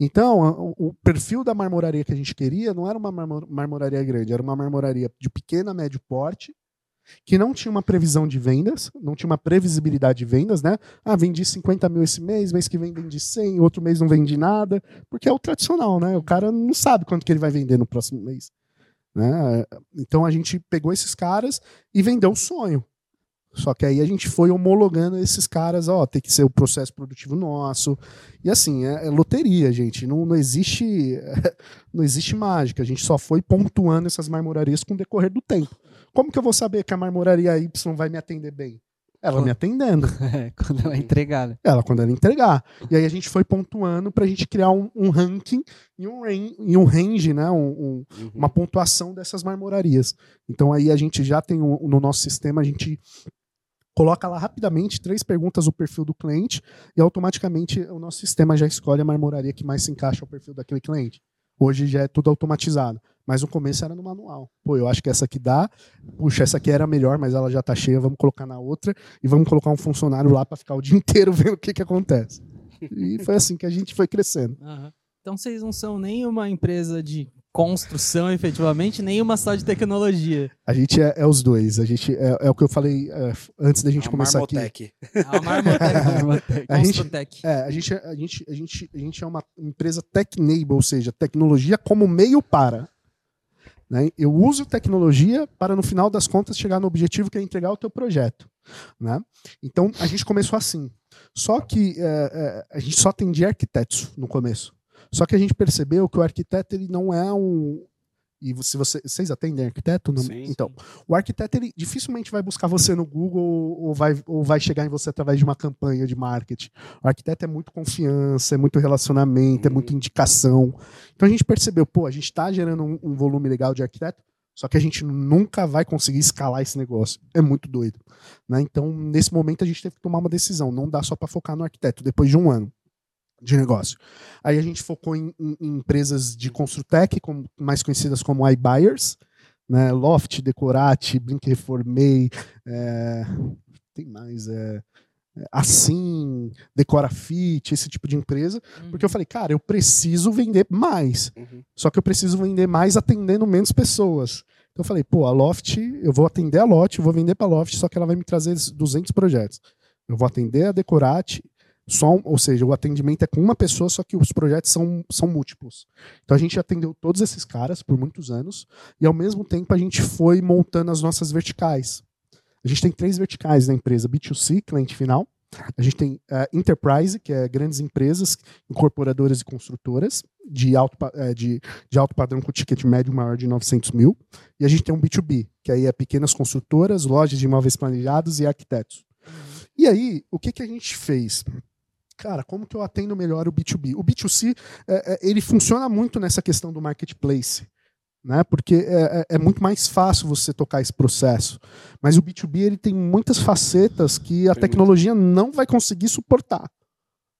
Então, o, perfil da marmoraria que a gente queria não era uma marmoraria grande, era uma marmoraria de pequena, médio porte, que não tinha uma previsão de vendas, não tinha uma previsibilidade de vendas, né? Ah, vendi 50 mil esse mês, mês que vem vendi 100, outro mês não vendi nada, porque é o tradicional, né? O cara não sabe quanto que ele vai vender no próximo mês. Né? Então a gente pegou esses caras e vendeu o sonho. Só que aí a gente foi homologando esses caras, ó, tem que ser o processo produtivo nosso. E assim, é, é loteria, gente. Não, não existe não existe mágica. A gente só foi pontuando essas marmorarias com o decorrer do tempo. Como que eu vou saber que a marmoraria Y vai me atender bem? Ela me atendendo. É, quando ela entregar. Né? Ela, quando ela entregar. E aí a gente foi pontuando para a gente criar um, um, ranking e um, e um range, né? Um, um, uhum. uma pontuação dessas marmorarias. Então aí a gente já tem no nosso sistema, a gente coloca lá rapidamente três perguntas do perfil do cliente e automaticamente o nosso sistema já escolhe a marmoraria que mais se encaixa ao perfil daquele cliente. Hoje já é tudo automatizado. Mas no começo era no manual. Pô, eu acho que essa aqui dá. Puxa, essa aqui era melhor, mas ela já tá cheia. Vamos colocar na outra e vamos colocar um funcionário lá para ficar o dia inteiro vendo o que, que acontece. E foi assim que a gente foi crescendo. Uhum. Então vocês não são nem uma empresa de construção, efetivamente, nem uma só de tecnologia. A gente é, é os dois. A gente é, é, o que eu falei é, antes da gente a começar Marmotec. aqui. A Marmotec. a, gente, é, a, gente, a, gente, a, gente, a gente é uma empresa tech-enable, ou seja, tecnologia como meio para. Né? Eu uso tecnologia para, no final das contas, chegar no objetivo que é entregar o teu projeto. Né? Então, a gente começou assim. Só que é, é, a gente só atendia arquitetos no começo. Só que a gente percebeu que o arquiteto ele não é um. E se você, vocês atendem arquiteto? Não? Sim, então, sim. o arquiteto ele dificilmente vai buscar você no Google ou vai, ou vai chegar em você através de uma campanha de marketing. O arquiteto é muito confiança, é muito relacionamento, uhum. é muita uhum. indicação. Então a gente percebeu, pô, a gente está gerando um, um volume legal de arquiteto, só que a gente nunca vai conseguir escalar esse negócio. É muito doido. Né? Então, nesse momento, a gente teve que tomar uma decisão. Não dá só para focar no arquiteto depois de um ano de negócio. Aí a gente focou em, em, em empresas de Construtec, como, mais conhecidas como iBuyers, né? Loft, Decorate, Blink Reformei, é, tem mais, é, é assim, Decorafit, esse tipo de empresa, uhum. porque eu falei, cara, eu preciso vender mais. Uhum. Só que eu preciso vender mais atendendo menos pessoas. Então eu falei, pô, a Loft, eu vou atender a Loft, vou vender para a Loft, só que ela vai me trazer 200 projetos. Eu vou atender a Decorate só, ou seja, o atendimento é com uma pessoa, só que os projetos são, são múltiplos. Então a gente atendeu todos esses caras por muitos anos e ao mesmo tempo a gente foi montando as nossas verticais. A gente tem três verticais na empresa: B2C, cliente final, A gente tem uh, Enterprise, que é grandes empresas, incorporadoras e construtoras de alto, uh, de, de alto padrão com ticket médio maior de 900 mil. E a gente tem um B2B, que aí é pequenas construtoras, lojas de imóveis planejados e arquitetos. E aí, o que, que a gente fez? Cara, como que eu atendo melhor o B2B? O B2C, é, é, ele funciona muito nessa questão do marketplace né? Porque é, é, é, muito mais fácil você tocar esse processo. Mas o B2B ele tem muitas facetas que a tecnologia não vai conseguir suportar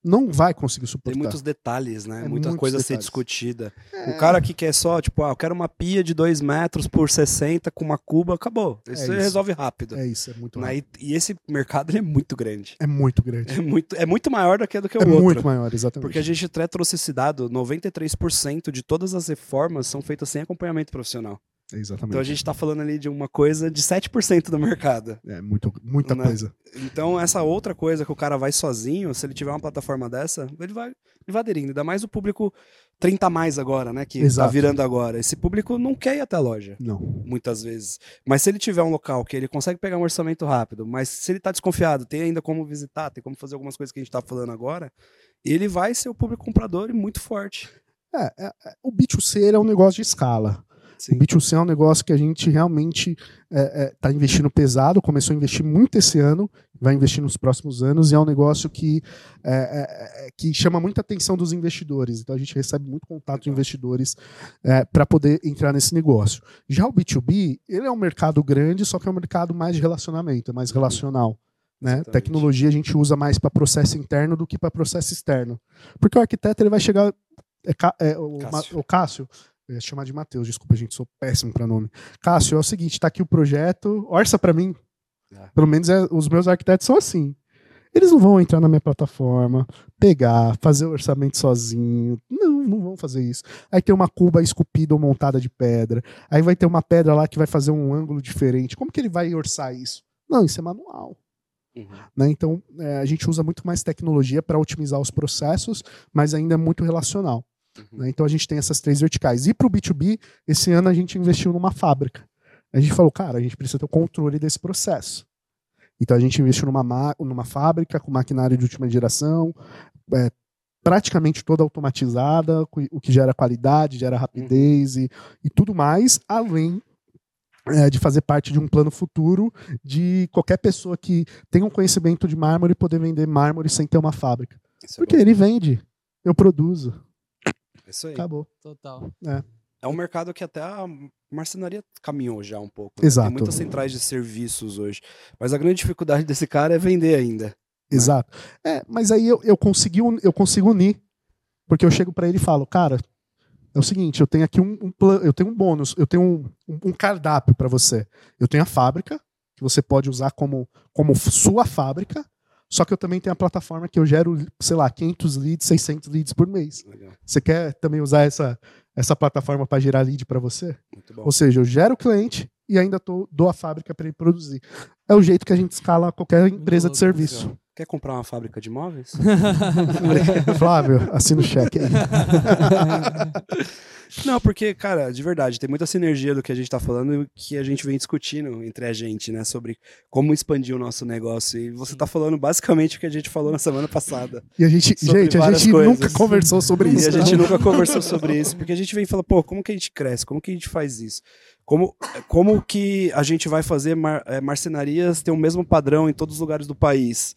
não vai conseguir suportar. Tem muitos detalhes, né? É Muita coisa detalhes. a ser discutida. É... O cara que quer só, tipo, ah, eu quero uma pia de 2 metros por 60 com uma cuba, acabou. Isso, é isso. resolve rápido. É isso, é muito né? rápido. E, esse mercado é muito grande. É muito grande. É muito, é muito maior do que, do que o é outro. É muito maior, exatamente. Porque a gente até trouxe esse dado, 93% de todas as reformas são feitas sem acompanhamento profissional. Exatamente. Então a gente está falando ali de uma coisa de 7% do mercado. É, muito, muita né? coisa. Então, essa outra coisa que o cara vai sozinho, se ele tiver uma plataforma dessa, ele vai, ele vai aderindo. Ainda mais o público 30 mais agora, né? Que tá Exato. tá virando agora. Esse público não quer ir até a loja. Não. Muitas vezes. Mas se ele tiver um local que ele consegue pegar um orçamento rápido, mas se ele tá desconfiado, tem ainda como visitar, tem como fazer algumas coisas que a gente tá falando agora, ele vai ser o público comprador e muito forte. É, é, é o B2C é um negócio de escala. Sim. O B2C é um negócio que a gente realmente está é, é, tá investindo pesado, começou a investir muito esse ano, vai investir nos próximos anos, e é um negócio que, é, é, é que chama muita atenção dos investidores. Então a gente recebe muito contato de investidores é, para poder entrar nesse negócio. Já o B2B, ele é um mercado grande, só que é um mercado mais de relacionamento, é mais relacional. Né? Tecnologia a gente usa mais para processo interno do que para processo externo. Porque o arquiteto ele vai chegar. É, é, o, Cássio. o Cássio eu ia chamar de Matheus, desculpa, gente, sou péssimo para nome. Cássio, é o seguinte, tá aqui o projeto, orça para mim. É. Pelo menos é, os meus arquitetos são assim. Eles não vão entrar na minha plataforma, pegar, fazer o orçamento sozinho. Não, não vão fazer isso. Aí tem uma cuba esculpida ou montada de pedra. Aí vai ter uma pedra lá que vai fazer um ângulo diferente. Como que ele vai orçar isso? Não, isso é manual. Uhum. Né? Então, é, a gente usa muito mais tecnologia para otimizar os processos, mas ainda é muito relacional. Uhum. Né? Então a gente tem essas três verticais. E para o B2B, esse ano a gente investiu numa fábrica. A gente falou, cara, a gente precisa ter o controle desse processo. Então a gente investiu numa, numa fábrica com maquinário de última geração, é, praticamente toda automatizada, o que gera qualidade, gera rapidez uhum. e, e tudo mais, além é, de fazer parte de um plano futuro de qualquer pessoa que tenha um conhecimento de mármore poder vender mármore sem ter uma fábrica. Isso é Porque é ele vende, eu produzo. Isso aí. Acabou. Total. É. É um mercado que até a marcenaria caminhou já um pouco. Né? Exato. Tem muitas centrais de serviços hoje. Mas a grande dificuldade desse cara é vender ainda. Né? Exato. Né? É, mas aí eu, eu, consegui, eu consigo unir. Porque eu chego para ele e falo, cara, é o seguinte, eu tenho aqui um, um plano, eu tenho um bônus, eu tenho um, um, um cardápio para você. Eu tenho a fábrica, que você pode usar como, como sua fábrica, só que eu também tenho a plataforma que eu gero, sei lá, 500 leads, 600 leads por mês. Legal. Você quer também usar essa, essa plataforma para gerar lead para você? Ou seja, eu gero o cliente e ainda tô, dou a fábrica para ele produzir. É o jeito que a gente escala qualquer empresa de serviço. Quer comprar uma fábrica de móveis? Flávio, assina o cheque aí. Não, porque, cara, de verdade, tem muita sinergia do que a gente tá falando que a gente vem discutindo entre a gente, né? Sobre como expandir o nosso negócio. E você tá falando basicamente o que a gente falou na semana passada. E a gente, gente, a gente coisas. nunca conversou sobre isso. E a gente nunca conversou sobre isso, porque a gente vem e fala, pô, como que a gente cresce? Como que a gente faz isso? Como, como que a gente vai fazer mar, é, marcenarias ter o mesmo padrão em todos os lugares do país?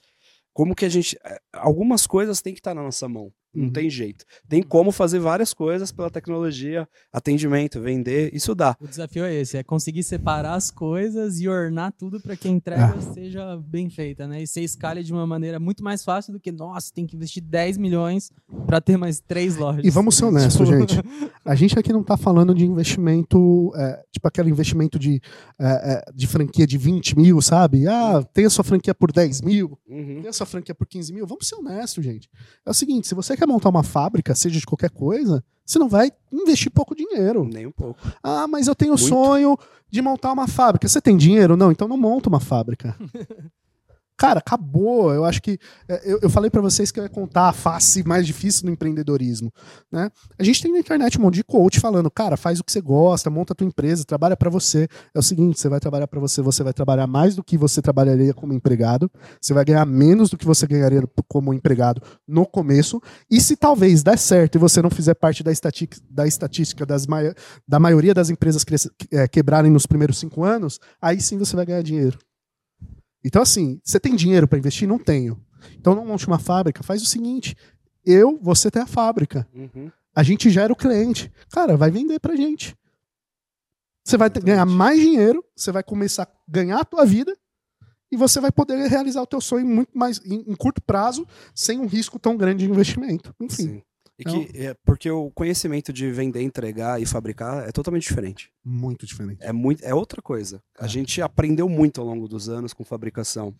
Como que a gente. Eh, algumas coisas tem que estar tá na nossa mão. Não uhum. tem jeito. Tem como fazer várias coisas pela tecnologia, atendimento, vender, isso dá. O desafio é esse, é conseguir separar as coisas e ornar tudo para que a entrega ah. seja bem feita, né? E ser escale de uma maneira muito mais fácil do que, nossa, tem que investir 10 milhões para ter mais três lojas. E vamos ser honestos, tipo... gente. A gente aqui não está falando de investimento, é, tipo aquele investimento de, é, é, de franquia de 20 mil, sabe? Ah, tem a sua franquia por 10 mil, uhum. tem a sua franquia por 15 mil. Vamos ser honestos, gente. É o seguinte, se você quer montar uma fábrica, seja de qualquer coisa, você não vai investir pouco dinheiro. Nem um pouco. Ah, mas eu tenho o sonho de montar uma fábrica. Você tem dinheiro? Não, então não monta uma fábrica. Cara, acabou. Eu acho que. é, Eu, eu falei pra vocês que eu ia contar a face mais difícil do empreendedorismo. Né? A gente tem na internet um monte de coach falando, cara, faz o que você gosta, monta a tua empresa, trabalha pra você. É o seguinte, você vai trabalhar pra você, você vai trabalhar mais do que você trabalharia como empregado, você vai ganhar menos do que você ganharia como empregado no começo. E se talvez der certo e você não fizer parte da estatística, da, estatística das mai- da maioria das empresas cres- é, quebrarem nos primeiros cinco anos, aí sim você vai ganhar dinheiro. Então, assim, você tem dinheiro para investir? Não tenho. Então não monte uma fábrica. Faz o seguinte: eu, você tem a fábrica. Uhum. A gente gera o cliente. Cara, vai vender pra gente. Você vai ganhar mais dinheiro, você vai começar a ganhar a tua vida e você vai poder realizar o teu sonho muito mais em, em curto prazo, sem um risco tão grande de investimento. Enfim, Sim. E que, é, porque o conhecimento de vender, entregar e fabricar é totalmente diferente. muito diferente. É, muito, é outra coisa. A É. gente aprendeu muito ao longo dos anos com fabricação.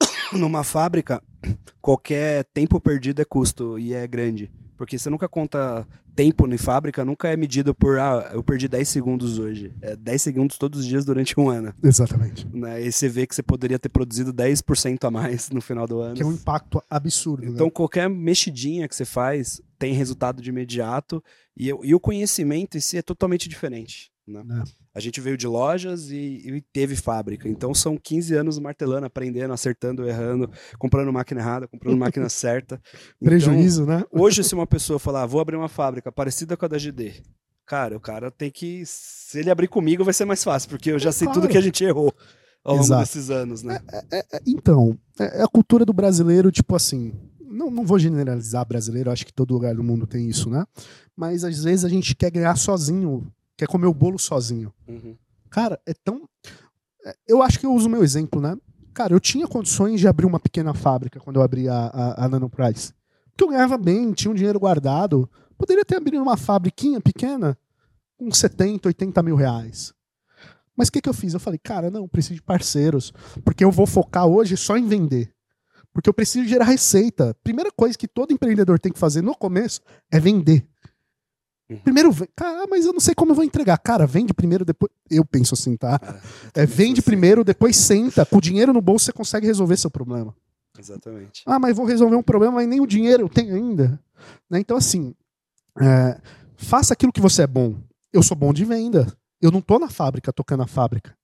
Numa fábrica, qualquer tempo perdido é custo e é grande. Porque você nunca conta tempo em fábrica, nunca é medido por, ah, eu perdi 10 segundos hoje. É 10 segundos todos os dias durante um ano. Exatamente. Né? E você vê que você poderia ter produzido 10% a mais no final do ano. Que é um impacto absurdo. Então, né? qualquer mexidinha que você faz tem resultado de imediato e, e o conhecimento em si é totalmente diferente. Né? Né? A gente veio de lojas e, e teve fábrica. Então, são 15 anos martelando, aprendendo, acertando, errando, comprando máquina errada, comprando máquina certa. Então, Prejuízo, né? hoje, se uma pessoa falar, "Ah, vou abrir uma fábrica parecida com a da GD, cara, o cara tem que. Se ele abrir comigo, vai ser mais fácil, porque eu já sei tudo Claro. que a gente errou ao longo Exato. desses anos, né? É, é, então, é, é a cultura do brasileiro, tipo assim. Não, não vou generalizar brasileiro, acho que todo lugar do mundo tem isso, né? Mas às vezes a gente quer ganhar sozinho, quer comer o bolo sozinho. Uhum. Cara, é tão. é, Eu acho que eu uso o meu exemplo, né? Cara, eu tinha condições de abrir uma pequena fábrica quando eu abri a, a, a Nano Price. Porque eu ganhava bem, tinha um dinheiro guardado. Poderia ter abrido uma fabriquinha pequena com 70, 80 mil reais. Mas o que, que eu fiz? Eu falei, cara, não, preciso de parceiros. Porque eu vou focar hoje só em vender. Porque eu preciso gerar receita. Primeira coisa que todo empreendedor tem que fazer no começo é vender. Uhum. Primeiro, cara, mas eu não sei como eu vou entregar. Cara, vende primeiro, depois. Eu penso assim, tá? É, vende primeiro, depois senta. Com o dinheiro no bolso você consegue resolver seu problema. Exatamente. Ah, mas vou resolver um problema, mas nem o dinheiro eu tenho ainda. Né? Então, assim, é, faça aquilo que você é bom. Eu sou bom de venda. Eu não tô na fábrica tocando a fábrica.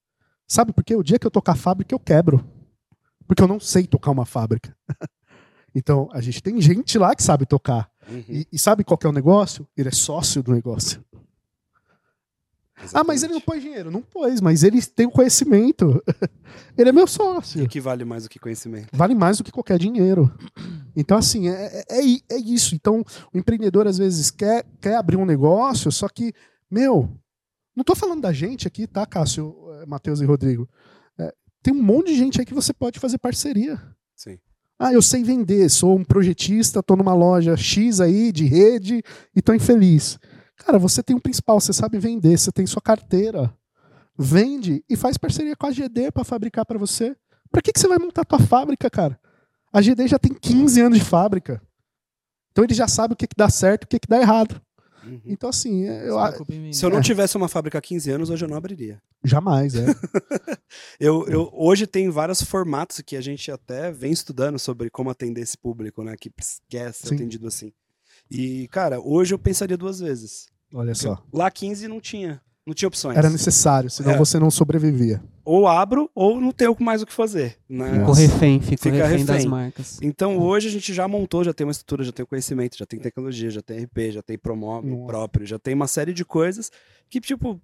Sabe por quê? O dia que eu tocar a fábrica, eu quebro. Porque eu não sei tocar uma fábrica. então, a gente tem gente lá que sabe tocar. Uhum. E, e sabe qual é o negócio? Ele é sócio do negócio. Ah, mas ele não Exatamente. pôs dinheiro. Não pôs, mas ele tem o conhecimento. ele é meu sócio. E que vale mais do que conhecimento. Vale mais do que qualquer dinheiro. Então, assim, é, é, é- é isso. Então, o empreendedor às vezes quer, quer abrir um negócio, só que, meu, não tô falando da gente aqui, tá, Cássio, eh, Matheus e Rodrigo? É, tem um monte de gente aí que você pode fazer parceria. Sim. Ah, eu sei vender, sou um projetista, tô numa loja X aí de rede e tô infeliz. Cara, você tem um principal, você sabe vender, você tem sua carteira. Vende e faz parceria com a GD para fabricar para você. Para que, que você vai montar tua fábrica, cara? A GD já tem 15 anos de fábrica. Então ele já sabe o que, que dá certo e o que, que dá errado. Uhum. Então, assim, eu, Se eu não É. tivesse uma fábrica há 15 anos, hoje eu não abriria. jamais, é. Eu, eu, hoje tem vários formatos que a gente até vem estudando sobre como atender esse público, né? Que quer ser Sim. atendido assim. E, cara, hoje eu pensaria duas vezes. Olha só. Lá 15 não tinha. Não tinha opções. Era necessário, senão É. você não sobrevivia. Ou abro, ou não tenho mais o que fazer. Né? Fico refém, fico Fica refém, das refém. marcas. Então hoje a gente já montou, já tem uma estrutura, já tem conhecimento, já tem tecnologia, já tem RP, já tem promove Nossa. próprio, já tem uma série de coisas que, tipo,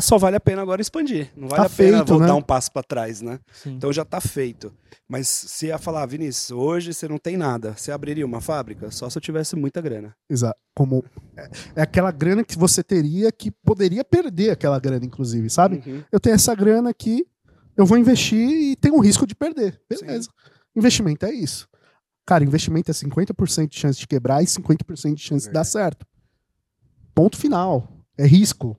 só vale a pena agora expandir. Não vale Tá a pena feito, voltar né? um passo para trás, né? Sim. Então já tá feito. Mas se ia falar, Vinícius, hoje você não tem nada, você abriria uma fábrica? Só se eu tivesse muita grana. Exato. Como é, é aquela grana que você teria que poderia perder aquela grana, inclusive, sabe? Uhum. Eu tenho essa grana aqui, eu vou investir e tenho um risco de perder. Beleza. Investimento é isso. Cara, investimento é 50% de chance de quebrar e 50% de chance de dar certo. Ponto final. É risco.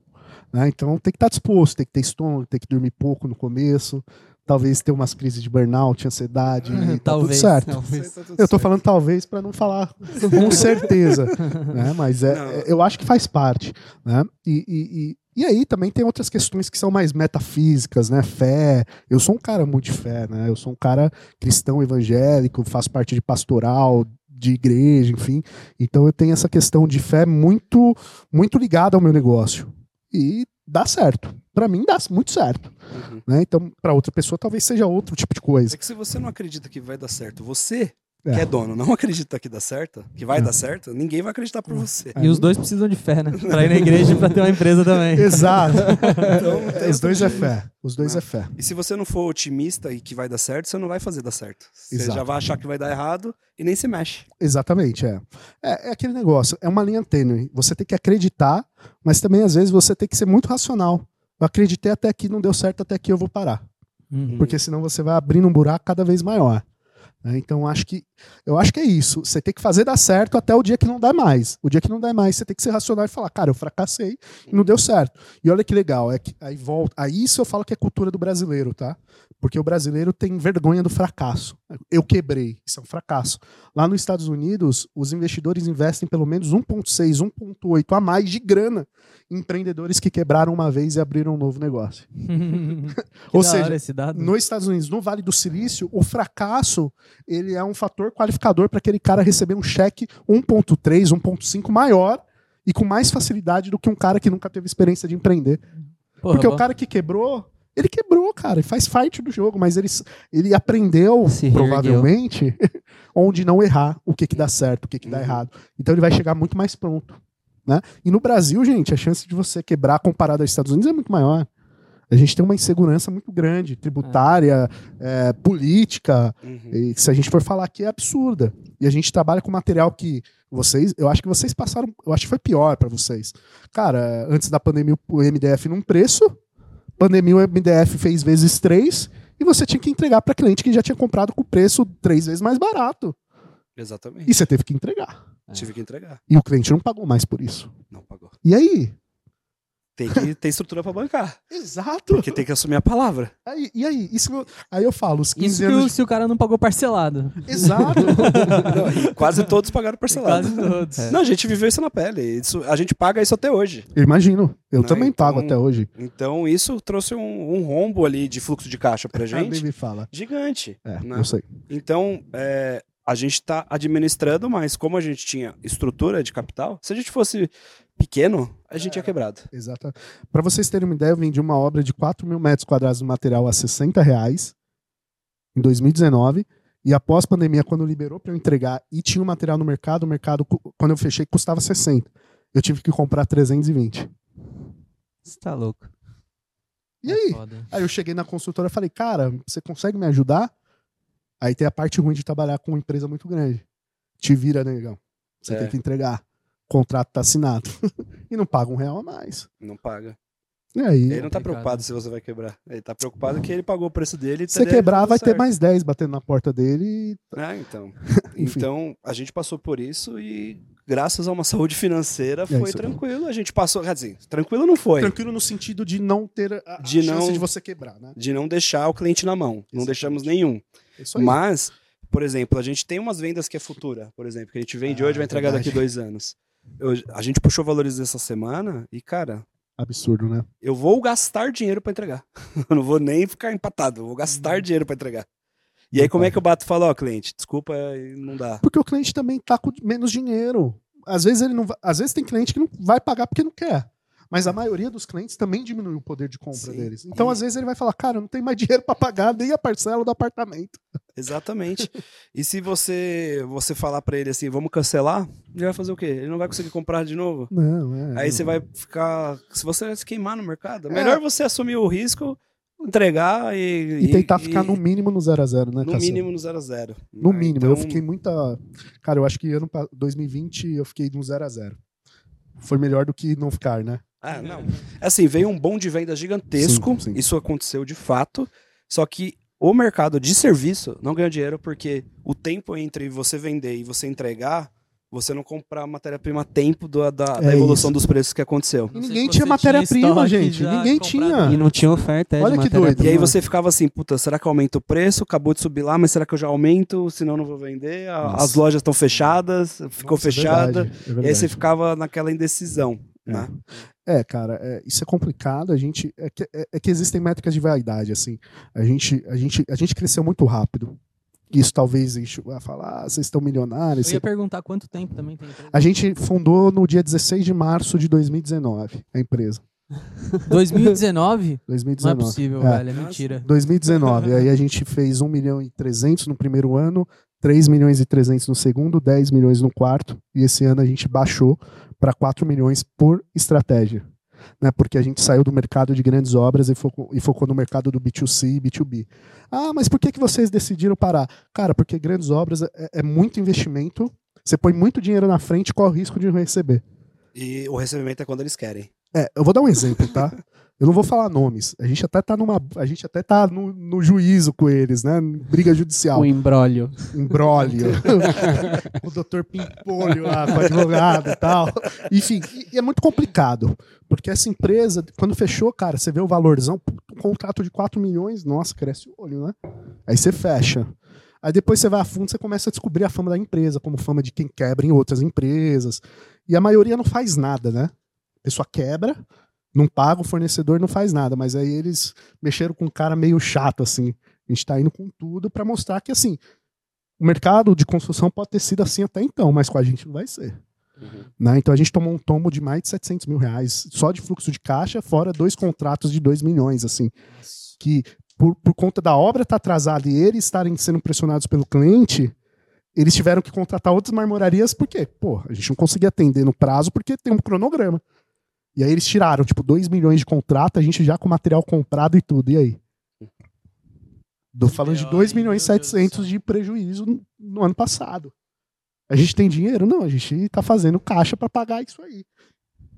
Né? Então tem que estar disposto, tem que ter estômago, tem que dormir pouco no começo, talvez ter umas crises de burnout, ansiedade, e tá tudo Talvez. certo. talvez. Tá tudo Eu tô certo. falando talvez para não falar com certeza, né? Mas é, Não. é- eu acho que faz parte, né? E, e- e E aí também tem outras questões que são mais metafísicas, né? Fé. Eu sou um cara muito de fé, né? Eu sou um cara cristão evangélico, faço parte de pastoral, de igreja, enfim. Então eu tenho essa questão de fé muito muito ligada ao meu negócio. E dá certo. Para mim dá muito certo. Uhum. Né? Então, para outra pessoa talvez seja outro tipo de coisa. É que se você não acredita que vai dar certo, você. Que é dono, não acredita que dá certo, que vai dar certo, ninguém vai acreditar por você. E os dois precisam de fé, né? Pra ir na igreja e pra ter uma empresa também. Exato. Então, Os dois é fé. Os dois é fé. E se você não for otimista e que vai dar certo, você não vai fazer dar certo. Você Exato. já vai achar que vai dar errado e nem se mexe. Exatamente, é. é. É aquele negócio, é uma linha tênue. Você tem que acreditar, mas também às vezes você tem que ser muito racional. Eu acreditei até aqui, não deu certo, até aqui eu vou parar. Uhum. Porque senão você vai abrindo um buraco cada vez maior. né? Então acho que eu acho que é isso. Você tem que fazer dar certo até o dia que não dá mais. O dia que não dá mais, você tem que ser racional e falar, cara, eu fracassei e não deu certo. E olha que legal, é que aí volta. Aí isso eu falo que é cultura do brasileiro, tá? Porque o brasileiro tem vergonha do fracasso. Eu quebrei, isso é um fracasso. Lá nos Estados Unidos, os investidores investem pelo menos 1,6, 1,8 a mais de grana em empreendedores que quebraram uma vez e abriram um novo negócio. Ou seja. Nos Estados Unidos, no Vale do Silício, o fracasso ele é um fator qualificador para aquele cara receber um cheque 1,3, 1,5 maior e com mais facilidade do que um cara que nunca teve experiência de empreender. Porra, Porque o bom. cara que quebrou, ele quebrou, cara, e faz parte do jogo, mas ele, ele aprendeu, Se provavelmente, onde não errar, o que, que dá certo, o que, que dá Uhum. errado. Então ele vai chegar muito mais pronto. Né? E no Brasil, gente, a chance de você quebrar comparado aos Estados Unidos é muito maior. A gente tem uma insegurança muito grande, tributária, é, política, Uhum. e se a gente for falar aqui é absurda. E a gente trabalha com material que vocês, eu acho que vocês passaram, eu acho que foi pior para vocês. Cara, antes da pandemia o MDF num preço, pandemia o MDF fez vezes três e você tinha que entregar para cliente que já tinha comprado com preço três vezes mais barato. Exatamente. E você teve que entregar. Tive que entregar. E o cliente não pagou mais por isso. Não pagou. E aí? Tem que ter estrutura pra bancar. Exato. Porque tem que assumir a palavra. Aí, e aí? Isso, eu- aí eu falo, os 15 Isso anos. o- se o cara não pagou parcelado. Exato. Não, quase todos pagaram parcelado. Quase todos. Não, a gente viveu isso na pele. Isso, a gente paga isso até hoje. Eu imagino. Eu Não, também então- pago até hoje. Então isso trouxe um, um rombo ali de fluxo de caixa pra A gente Bibi fala. gigante. É, né? eu sei. Então, é, a gente está administrando, mas como a gente tinha estrutura de capital, se a gente fosse pequeno, a gente tinha quebrado. Exato. Para vocês terem uma ideia, eu vendi uma obra de 4 mil metros quadrados de material a 60 reais em 2019. E após pandemia, quando liberou para eu entregar e tinha o material no mercado, o mercado, quando eu fechei, custava 60. Eu tive que comprar 320. Você tá louco. E aí? É foda. Aí eu cheguei na consultora e falei, cara, você consegue me ajudar? Aí tem a parte ruim de trabalhar com uma empresa muito grande. Te vira, negão. Você É. tem que entregar. O contrato tá assinado. e não paga um real a mais. Não paga. E aí, Ele não tá preocupado se você vai quebrar. Ele tá preocupado que ele pagou o preço dele. e se teria quebrar, vai ter certo. mais 10 batendo na porta dele. e- É, então. Então, a gente passou por isso e, graças a uma saúde financeira, foi É isso aí. tranquilo. A gente passou. Quer dizer, tranquilo não foi. Tranquilo no sentido de não ter a, a De chance não- de você quebrar, né? De não deixar o cliente na mão. Não Exatamente. deixamos nenhum. É Isso aí. Mas, por exemplo, a gente tem umas vendas que é futura, por exemplo, que a gente vende Ah, hoje e vai entregar verdade. daqui dois anos. Eu- a gente puxou valores essa semana e, cara, Absurdo, né? eu vou gastar dinheiro pra entregar. eu não vou nem ficar empatado, eu vou gastar dinheiro pra entregar. E aí, como é que eu bato e falo, ó, cliente, desculpa, não dá. Porque o cliente também tá com menos dinheiro. Às vezes ele não vai- às vezes tem cliente que não vai pagar porque não quer. Mas a maioria dos clientes também diminui o poder de compra Sim. deles. Então, E- às vezes, ele vai falar, cara, não tenho mais dinheiro pra pagar nem a parcela do apartamento. Exatamente. e se você você falar pra ele assim, vamos cancelar, ele vai fazer o quê? Ele não vai conseguir comprar de novo. Não, é. Aí você vai ficar. Se você vai se queimar no mercado, é melhor você assumir o risco, entregar e. E tentar e- ficar no mínimo no 0 a 0 né, no Cassiano? mínimo no 0 a 0 No né? mínimo. Então, Eu fiquei muita. Cara, eu acho que ano pa- 2020 eu fiquei no 0 a 0 Foi melhor do que não ficar, né? Ah, não. Assim, veio um bom de venda gigantesco. Sim, sim. Isso aconteceu de fato. Só que o mercado de serviço não ganhou dinheiro porque o tempo entre você vender e você entregar, você não comprar matéria-prima a tempo do- da, da É evolução isso. dos preços que aconteceu. Não sei Ninguém tinha matéria-prima, gente. Ninguém comprado. tinha. E não tinha oferta é, Olha de que doido. E aí você ficava assim, puta, será que aumenta o preço? Acabou de subir lá, mas será que eu já aumento? Senão eu não vou vender. Nossa. As lojas estão fechadas, ficou Nossa, é fechada. verdade, é E aí verdade. você ficava naquela indecisão. Né? É, cara, é, isso é complicado. A gente é que, é, é que existem métricas de vaidade, assim. A gente, a gente, a gente cresceu muito rápido. Isso talvez enche- vai falar, ah, vocês estão milionários. Eu ia perguntar quanto tempo também tem. A gente fundou no dia 16 de março de 2019, a empresa. 2019? Não é 2019. possível, É. velho. É mentira. 2019. Aí a gente fez 1 milhão e 300 no primeiro ano, 3 milhões e 300 no segundo, 10 milhões no quarto. E esse ano a gente baixou para 4 milhões por estratégia. Né, porque a gente saiu do mercado de grandes obras e focou, e focou no mercado do B2C e B2B. Ah, mas por que, que vocês decidiram parar? Cara, porque grandes obras é, é muito investimento, você põe muito dinheiro na frente corre o risco de não receber. E o recebimento é quando eles querem. É, eu vou dar um exemplo, tá? Eu não vou falar nomes. A gente até tá numa. A gente até tá no, no juízo com eles, né? Briga judicial. O embrólio. Embrólio. o doutor Pimpolho lá, com o advogado e tal. Enfim, e, é muito complicado. Porque essa empresa, quando fechou, cara, você vê o valorzão, puta, um contrato de 4 milhões, nossa, cresce o olho, né? Aí você fecha. Aí depois você vai a fundo, você começa a descobrir a fama da empresa, como fama de quem quebra em outras empresas. E a maioria não faz nada, né? A pessoa quebra, não paga, o fornecedor não faz nada. Mas aí eles mexeram com um cara meio chato, assim. A gente tá indo com tudo para mostrar que, assim, o mercado de construção pode ter sido assim até então, mas com a gente não vai ser. Né? Então a gente tomou um tombo de mais de 700 mil reais só de fluxo de caixa, fora dois contratos de 2 milhões, assim. Que por, por conta da obra estar atrasada e eles estarem sendo pressionados pelo cliente, eles tiveram que contratar outras marmorarias, porque, pô, a gente não conseguia atender no prazo porque tem um cronograma. E aí eles tiraram, tipo, 2 milhões de contrato, a gente já com material comprado e tudo. E aí? Tô falando de B.O. 2 aí, milhões e meu Deus do 700 de prejuízo no, no ano passado. A gente tem dinheiro? Não, a gente tá fazendo caixa para pagar isso aí.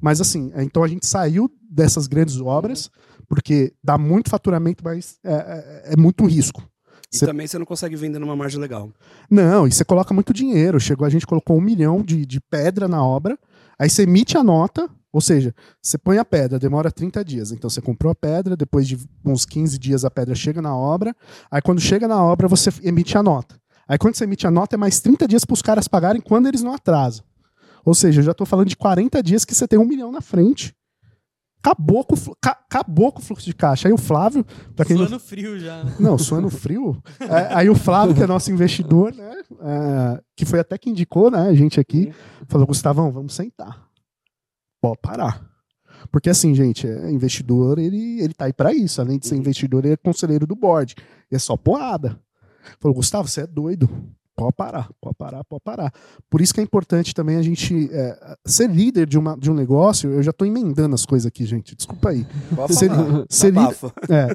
Mas assim, é, então a gente saiu dessas grandes obras, porque dá muito faturamento, mas é, é- é muito risco. E Cê- também você não consegue vender numa margem legal. Não, e você coloca muito dinheiro. Chegou, a gente colocou um milhão de, de pedra na obra, aí você emite a nota, ou seja, você põe a pedra, demora 30 dias. Então você comprou a pedra, depois de uns 15 dias a pedra chega na obra, aí quando chega na obra você emite a nota. Aí quando você emite a nota é mais 30 dias para os caras pagarem quando eles não atrasam. Ou seja, eu já estou falando de 40 dias que você tem um milhão na frente. Acabou com, acabou com o fluxo de caixa. Aí o Flávio, quem não Suando frio já. né? não, suando frio. É, aí o Flávio, que é nosso investidor, né? é, que foi até que indicou, né? A gente aqui, falou: Gustavão, vamos sentar. Pode parar. Porque assim, gente, é, investidor, ele, ele tá aí pra isso. Além de ser investidor, ele é conselheiro do board. E é só porrada. Falou, Gustavo, você é doido. Pode parar, pode parar, pode parar. Por isso que é importante também a gente é, ser líder de, uma, de um negócio. Eu já tô emendando as coisas aqui, gente. Desculpa aí. Pode Ser- ser líder- Abafa. é.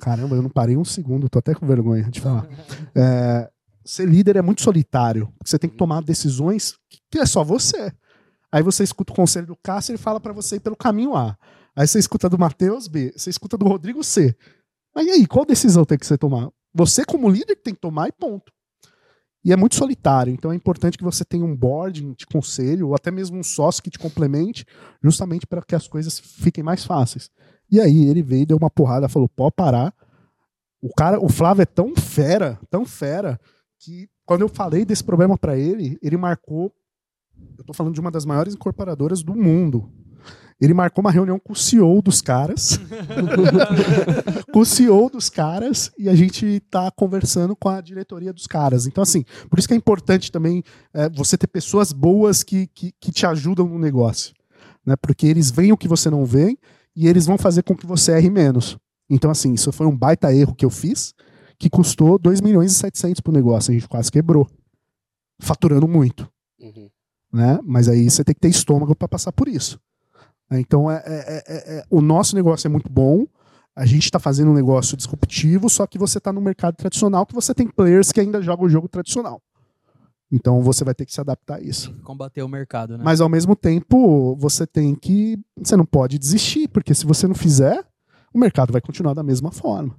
Caramba, eu não parei um segundo, tô até com vergonha de falar. É, ser líder é muito solitário. Você tem que tomar decisões que é só você. Aí você escuta o conselho do Cássio, ele fala pra você ir pelo caminho A. Aí você escuta do Matheus B, você escuta do Rodrigo C. Mas e aí, qual decisão tem que você tomar? Você, como líder, tem que tomar e ponto. E é muito solitário, então é importante que você tenha um board de conselho, ou até mesmo um sócio que te complemente, justamente para que as coisas fiquem mais fáceis. E aí ele veio, deu uma porrada, falou: pode parar. O cara, o Flávio é tão fera, tão fera, que quando eu falei desse problema para ele, ele marcou. Eu tô falando de uma das maiores incorporadoras do mundo. Ele marcou uma reunião com o CEO dos caras. com o CEO dos caras e a gente tá conversando com a diretoria dos caras. Então, assim, por isso que é importante também é, você ter pessoas boas que, que, que te ajudam no negócio. Né? Porque eles veem o que você não vê e eles vão fazer com que você erre menos. Então, assim, isso foi um baita erro que eu fiz, que custou 2 milhões e 700 pro negócio. A gente quase quebrou. Faturando muito. Uhum. Né? Mas aí você tem que ter estômago para passar por isso. Então, é, é- é- é- o nosso negócio é muito bom. A gente está fazendo um negócio disruptivo, só que você está no mercado tradicional, que você tem players que ainda jogam o jogo tradicional. Então você vai ter que se adaptar a isso. Combater o mercado, né? Mas ao mesmo tempo, você tem que. Você não pode desistir, porque se você não fizer, o mercado vai continuar da mesma forma.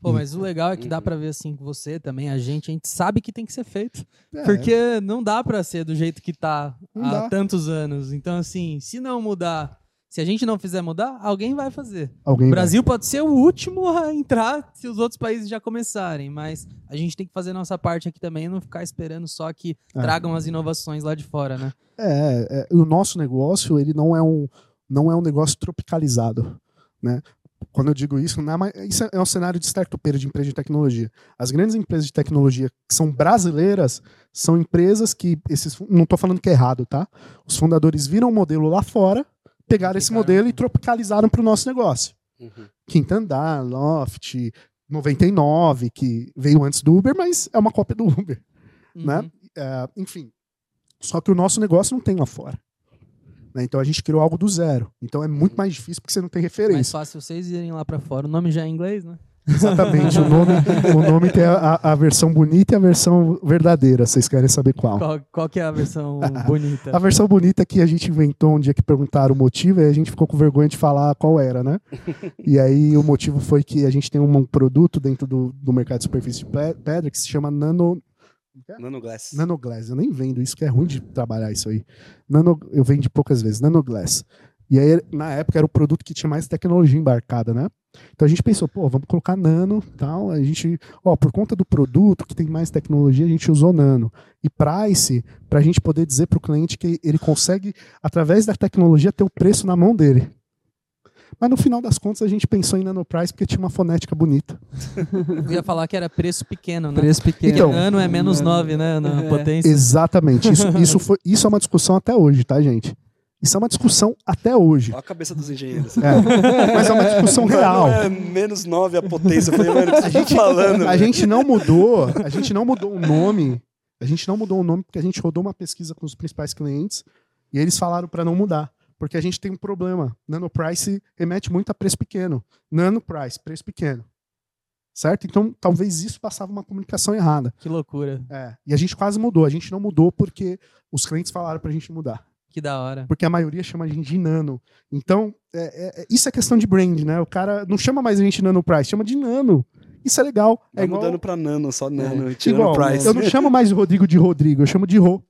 Pô, mas o legal é que dá Uhum. pra ver assim que você também, a gente, a gente sabe que tem que ser feito. É, Porque não dá pra ser do jeito que tá Não há dá. tantos anos. Então, assim, se não mudar Se a gente não fizer mudar, alguém vai fazer. Alguém O vai. Brasil pode ser o último a entrar se os outros países já começarem, mas a gente tem que fazer nossa parte aqui também e não ficar esperando só que É. tragam as inovações lá de fora, né? É, é, o nosso negócio, ele não é um, não é um negócio tropicalizado, né? Quando eu digo isso, é mais- isso é um cenário de startupeira de empresa de tecnologia. As grandes empresas de tecnologia que são brasileiras são empresas que esses não estou falando que é errado, tá? Os fundadores viram o modelo lá fora, pegaram esse modelo e tropicalizaram para o nosso negócio. Uhum. Quinta Andar, Loft, 99, que veio antes do Uber, mas é uma cópia do Uber. Né? Uhum. É, enfim. Só que o nosso negócio não tem lá fora. Né? Então a gente criou algo do zero. Então é muito mais difícil porque você não tem Mais referência. fácil vocês irem lá pra fora. O nome já é em inglês, né? Exatamente. o, nome, o nome tem a, a- versão bonita e a versão verdadeira. Vocês querem saber qual? Qual, qual que é a versão bonita? A versão bonita que a gente inventou um dia que perguntaram o motivo, e a gente ficou com vergonha de falar qual era, né? e aí o motivo foi que a gente tem um produto dentro do, do mercado de superfície de pe- pedra que se chama Nano, Nanoglass. Nanoglass. Eu nem vendo isso, que é ruim de trabalhar isso aí. Nano, eu vendi poucas vezes. Nanoglass. E aí, na época, era o produto que tinha mais tecnologia embarcada, né? Então a gente pensou, pô, vamos colocar nano tal. A gente, ó, por conta do produto que tem mais tecnologia, a gente usou nano. E price, para a gente poder dizer para o cliente que ele consegue, através da tecnologia, ter o preço na mão dele. Mas no final das contas, a gente pensou em nano price porque tinha uma fonética bonita. Eu ia falar que era preço pequeno, né? Preço pequeno. Então, ano é menos Ano. 9, né? Na É. potência. Exatamente. Isso, isso, foi, isso é uma discussão até hoje, tá, gente? Isso é uma discussão até hoje. Olha a cabeça dos engenheiros. É. Mas é uma discussão real. Não é menos 9 a potência. Eu falei, mano, você tá falando? A velho? gente não mudou, a gente não mudou o nome. A gente não mudou o nome porque a gente rodou uma pesquisa com os principais clientes e eles falaram para não mudar. Porque a gente tem um problema. Nano Price remete muito a preço pequeno. Nano Price, preço pequeno. Certo? Então, talvez isso passava uma comunicação errada. Que loucura. É. E a gente quase mudou. A gente não mudou porque os clientes falaram pra gente mudar. Que da hora. Porque a maioria chama a gente de nano. Então, é- é- é- isso é questão de brand, né? O cara não chama mais a gente de nano price, chama de nano. Isso é legal. É Vai igual, mudando pra nano, só nano. tirando igual, o price. Eu não chamo mais o Rodrigo de Rodrigo, eu chamo de Rô.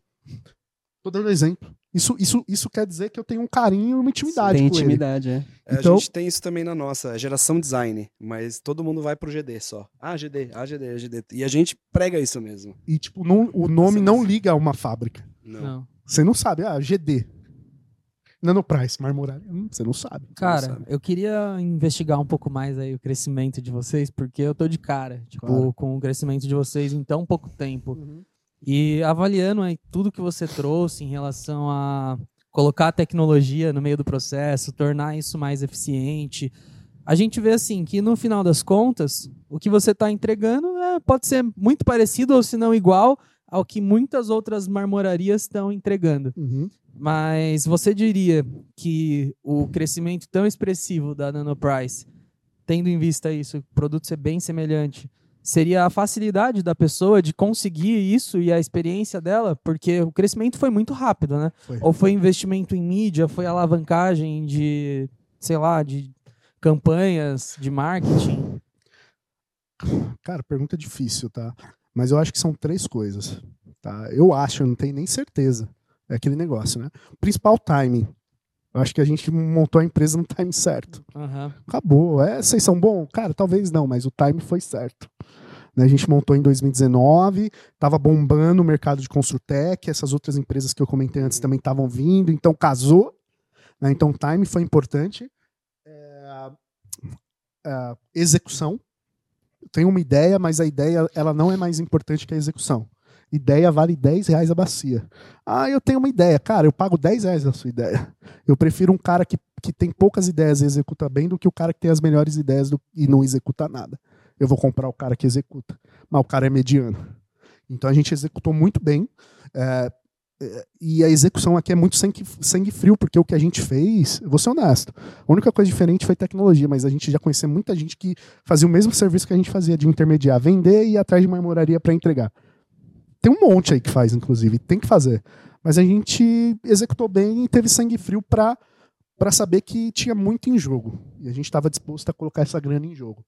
Tô dando exemplo. Isso, isso, isso quer dizer que eu tenho um carinho e uma intimidade Tem com ele. intimidade, é. É, Então- A gente tem isso também na nossa geração design, mas todo mundo vai pro GD só. Ah, GD, ah, GD, ah, GD. E a gente prega isso mesmo. E, tipo, não- o nome não liga a uma fábrica. Não. Não. Você não sabe. Ah, GD. Nano Price, marmorária. Hum, Você não sabe. Cara, sabe. eu queria investigar um pouco mais aí o crescimento de vocês, porque eu tô de cara, tipo, Claro. com o crescimento de vocês em tão pouco tempo. E avaliando aí tudo que você trouxe em relação a colocar a tecnologia no meio do processo, tornar isso mais eficiente, a gente vê assim que no final das contas, o que você está entregando é, pode ser muito parecido ou se não igual ao que muitas outras marmorarias estão entregando. Uhum. Mas você diria que o crescimento tão expressivo da Nanoprice, tendo em vista isso, o produto ser bem semelhante, seria a facilidade da pessoa de conseguir isso e a experiência dela? Porque o crescimento foi muito rápido, né? Foi. Ou foi investimento em mídia, foi alavancagem de, sei lá, de campanhas de marketing? Cara, pergunta difícil, tá? Mas eu acho que são três coisas. Tá? Eu acho, eu não tenho nem certeza. É aquele negócio, né? Principal timing. Eu acho que a gente montou a empresa no time certo. Aham. Acabou. É, vocês são bons? Cara, talvez não, mas o time foi certo. Né, A gente montou em 2019, estava bombando o mercado de Construtec, essas outras empresas que eu comentei antes também estavam vindo, então casou. né, Então o time foi importante. É, é, execução. Eu tenho uma ideia, mas a ideia ela não é mais importante que a execução. Ideia vale 10 reais a bacia. Ah, eu tenho uma ideia. Cara, eu pago 10 reais na sua ideia. Eu prefiro um cara que, que tem poucas ideias e executa bem do que o cara que tem as melhores ideias do- e não executa nada. Eu vou comprar o cara que executa. Mas o cara é mediano. Então a gente executou muito bem. é, é, e a execução aqui é muito sangue, sangue frio, porque o que a gente fez, vou ser honesto, a única coisa diferente foi tecnologia, mas a gente já conhecia muita gente que fazia o mesmo serviço que a gente fazia de intermediar, vender e ir atrás de marmoraria para entregar. Tem um monte aí que faz, inclusive, tem que fazer. Mas a gente executou bem e teve sangue frio para para saber que tinha muito em jogo. E a gente estava disposto a colocar essa grana em jogo.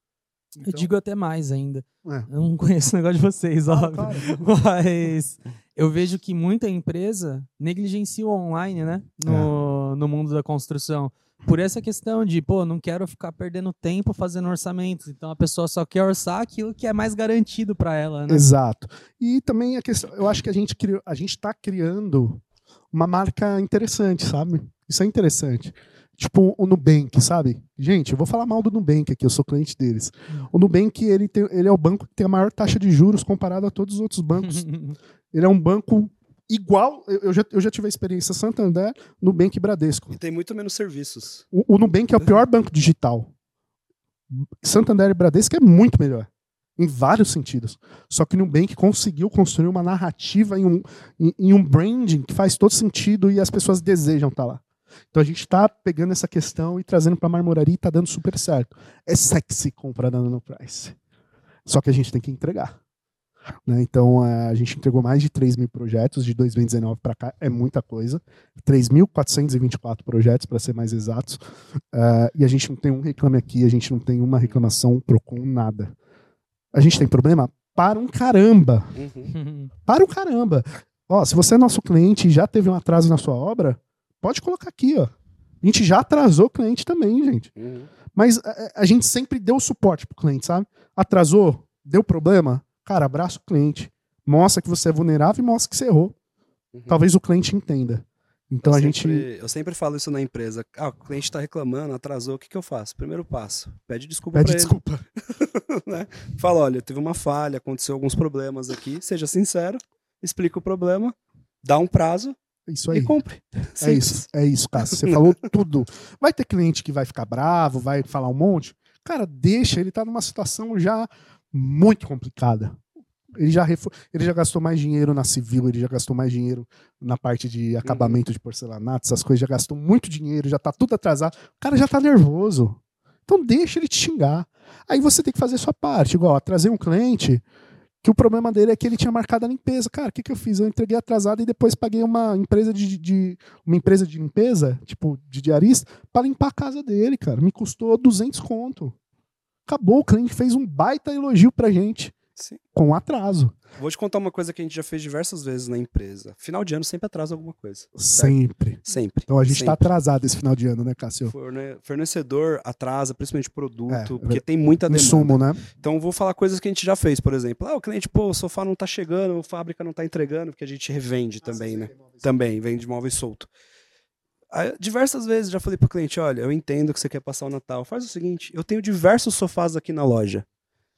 Eu Então, digo até mais ainda. é. Eu não conheço o negócio de vocês, Ah, óbvio. claro. Mas eu vejo que muita empresa negligencia o online, né? No, no mundo da construção. Por essa questão de, pô, não quero ficar perdendo tempo fazendo orçamentos. Então a pessoa só quer orçar aquilo que é mais garantido para ela, né? Exato. E também a questão, eu acho que a gente criou, a gente está criando uma marca interessante, sabe? Isso é interessante. Tipo o Nubank, sabe? Gente, eu vou falar mal do Nubank aqui, eu sou cliente deles. O Nubank, ele, tem, ele é o banco que tem a maior taxa de juros comparado a todos os outros bancos. ele é um banco igual. Eu, já, eu já tive a experiência Santander, Nubank e Bradesco. E tem muito menos serviços. O, o Nubank é o pior banco digital. Santander e Bradesco é muito melhor. Em vários sentidos. Só que o Nubank conseguiu construir uma narrativa em um, em, em um branding que faz todo sentido e as pessoas desejam estar lá. Então a gente está pegando essa questão e trazendo para a marmoraria e está dando super certo. É sexy comprar na Nano Price. Só que a gente tem que entregar. Né? Então a gente entregou mais de 3 mil projetos de 2019 para cá, é muita coisa. 3.424 projetos, para ser mais exatos. Uh, e a gente não tem um reclame aqui, a gente não tem uma reclamação, PROCON, nada. A gente tem problema? Para um caramba. Uhum. Para um caramba. Ó, se você é nosso cliente e já teve um atraso na sua obra, Pode colocar aqui, ó. A gente já atrasou o cliente também, gente. Uhum. Mas a, a, gente sempre deu suporte pro cliente, sabe? Atrasou, deu problema, cara, abraça o cliente. Mostra que você é vulnerável e mostra que você errou. Uhum. Talvez o cliente entenda. Então eu a sempre, gente. Eu sempre falo isso na empresa. Ah, o cliente está reclamando, atrasou, o que, que eu faço? Primeiro passo, pede desculpa Pede desculpa. né? Fala, olha, teve uma falha, aconteceu alguns problemas aqui, seja sincero, explica o problema, dá um prazo, isso aí. E compre. É isso, é isso, Cássio. Você falou tudo. Vai ter cliente que vai ficar bravo, vai falar um monte. Cara, deixa, ele tá numa situação já muito complicada. Ele já, ele já gastou mais dinheiro na civil, ele já gastou mais dinheiro na parte de acabamento uhum. de porcelanato, essas coisas, já gastou muito dinheiro, já tá tudo atrasado. O cara já tá nervoso. Então deixa ele te xingar. Aí você tem que fazer a sua parte. Igual, trazer um cliente, que o problema dele é que ele tinha marcado a limpeza. Cara, o que, que eu fiz? Eu entreguei atrasado e depois paguei uma empresa de, de uma empresa de limpeza, tipo, de diarista, para limpar a casa dele, cara. Me custou 200 conto. Acabou, o cliente fez um baita elogio pra gente. Sim. Com atraso. Vou te contar uma coisa que a gente já fez diversas vezes na empresa. Final de ano sempre atrasa alguma coisa. Sempre. Certo? Sempre. Então a gente está atrasado esse final de ano, né, Cássio? Forne fornecedor atrasa, principalmente produto, é, porque tem muita demanda. Insumo, né? Então vou falar coisas que a gente já fez, por exemplo. Ah, o cliente, pô, o sofá não está chegando, a fábrica não está entregando, porque a gente revende ah, também, né? Também, vende móveis solto. Aí, diversas vezes já falei pro cliente, olha, eu entendo que você quer passar o Natal. Faz o seguinte, eu tenho diversos sofás aqui na loja.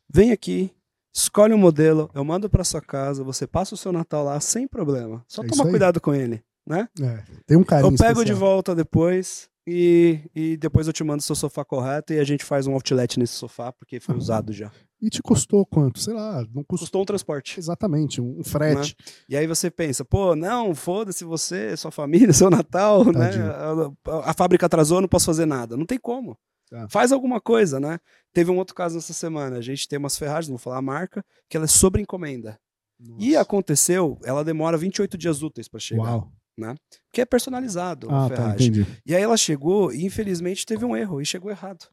Vem aqui, escolhe um modelo, eu mando para sua casa, você passa o seu Natal lá sem problema. Só é toma cuidado com ele, né? É, tem um carinho Eu pego especial. de volta depois e, e depois eu te mando o seu sofá correto e a gente faz um outlet nesse sofá porque foi uhum. usado já. E te custou quanto? Sei lá, não custou, custou um transporte. Exatamente, um frete. Né? E aí você pensa, pô, não, foda-se você, sua família, seu Natal, né? A, a, a, fábrica atrasou, não posso fazer nada. Não tem como. Tá. Faz alguma coisa, né? Teve um outro caso nessa semana. A gente tem umas ferragens, não vou falar a marca, que ela é sobre encomenda. Nossa. E aconteceu, ela demora 28 dias úteis para chegar. Uau. Né? Porque é personalizado ah, a tá, ferragem. Tá, e aí ela chegou e infelizmente teve um erro e chegou errado.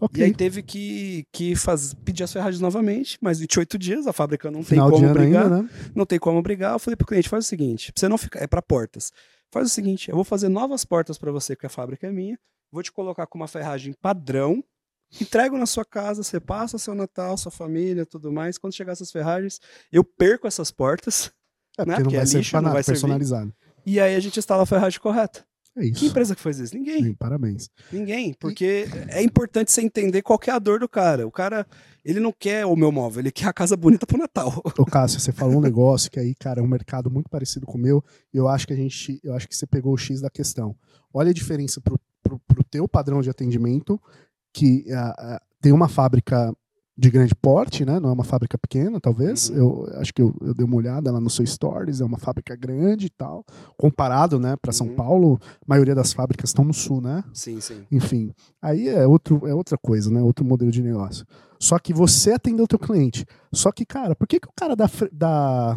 Okay. E aí teve que, que faz, pedir as ferragens novamente, mas 28 dias, a fábrica não Final tem como brigar. Ainda, né? Não tem como brigar. Eu falei pro cliente, faz o seguinte, você não ficar, é para portas. Faz o seguinte, eu vou fazer novas portas para você, porque a fábrica é minha vou te colocar com uma ferragem padrão, entrego na sua casa, você passa seu Natal, sua família, tudo mais. Quando chegar essas ferragens, eu perco essas portas, é, né? Porque não vai é ser lixo, não vai personalizado. Servir. E aí a gente instala a ferragem correta. É isso. Que empresa que faz isso? Ninguém. Sim, parabéns. Ninguém, porque e... é importante você entender qual é a dor do cara. O cara, ele não quer o meu móvel, ele quer a casa bonita pro Natal. Ô, Cássio, você falou um negócio que aí, cara, é um mercado muito parecido com o meu. E eu acho que a gente, eu acho que você pegou o X da questão. Olha a diferença pro para o teu padrão de atendimento, que uh, uh, tem uma fábrica de grande porte, né? Não é uma fábrica pequena, talvez. Uhum. Eu acho que eu, eu, dei uma olhada lá no seu stories, é uma fábrica grande e tal. Comparado, né, para São uhum. Paulo, a maioria das fábricas estão no sul, né? Sim, sim. Enfim, aí é outro é outra coisa, né? Outro modelo de negócio. Só que você atendeu o teu cliente. Só que, cara, por que, que o cara da, da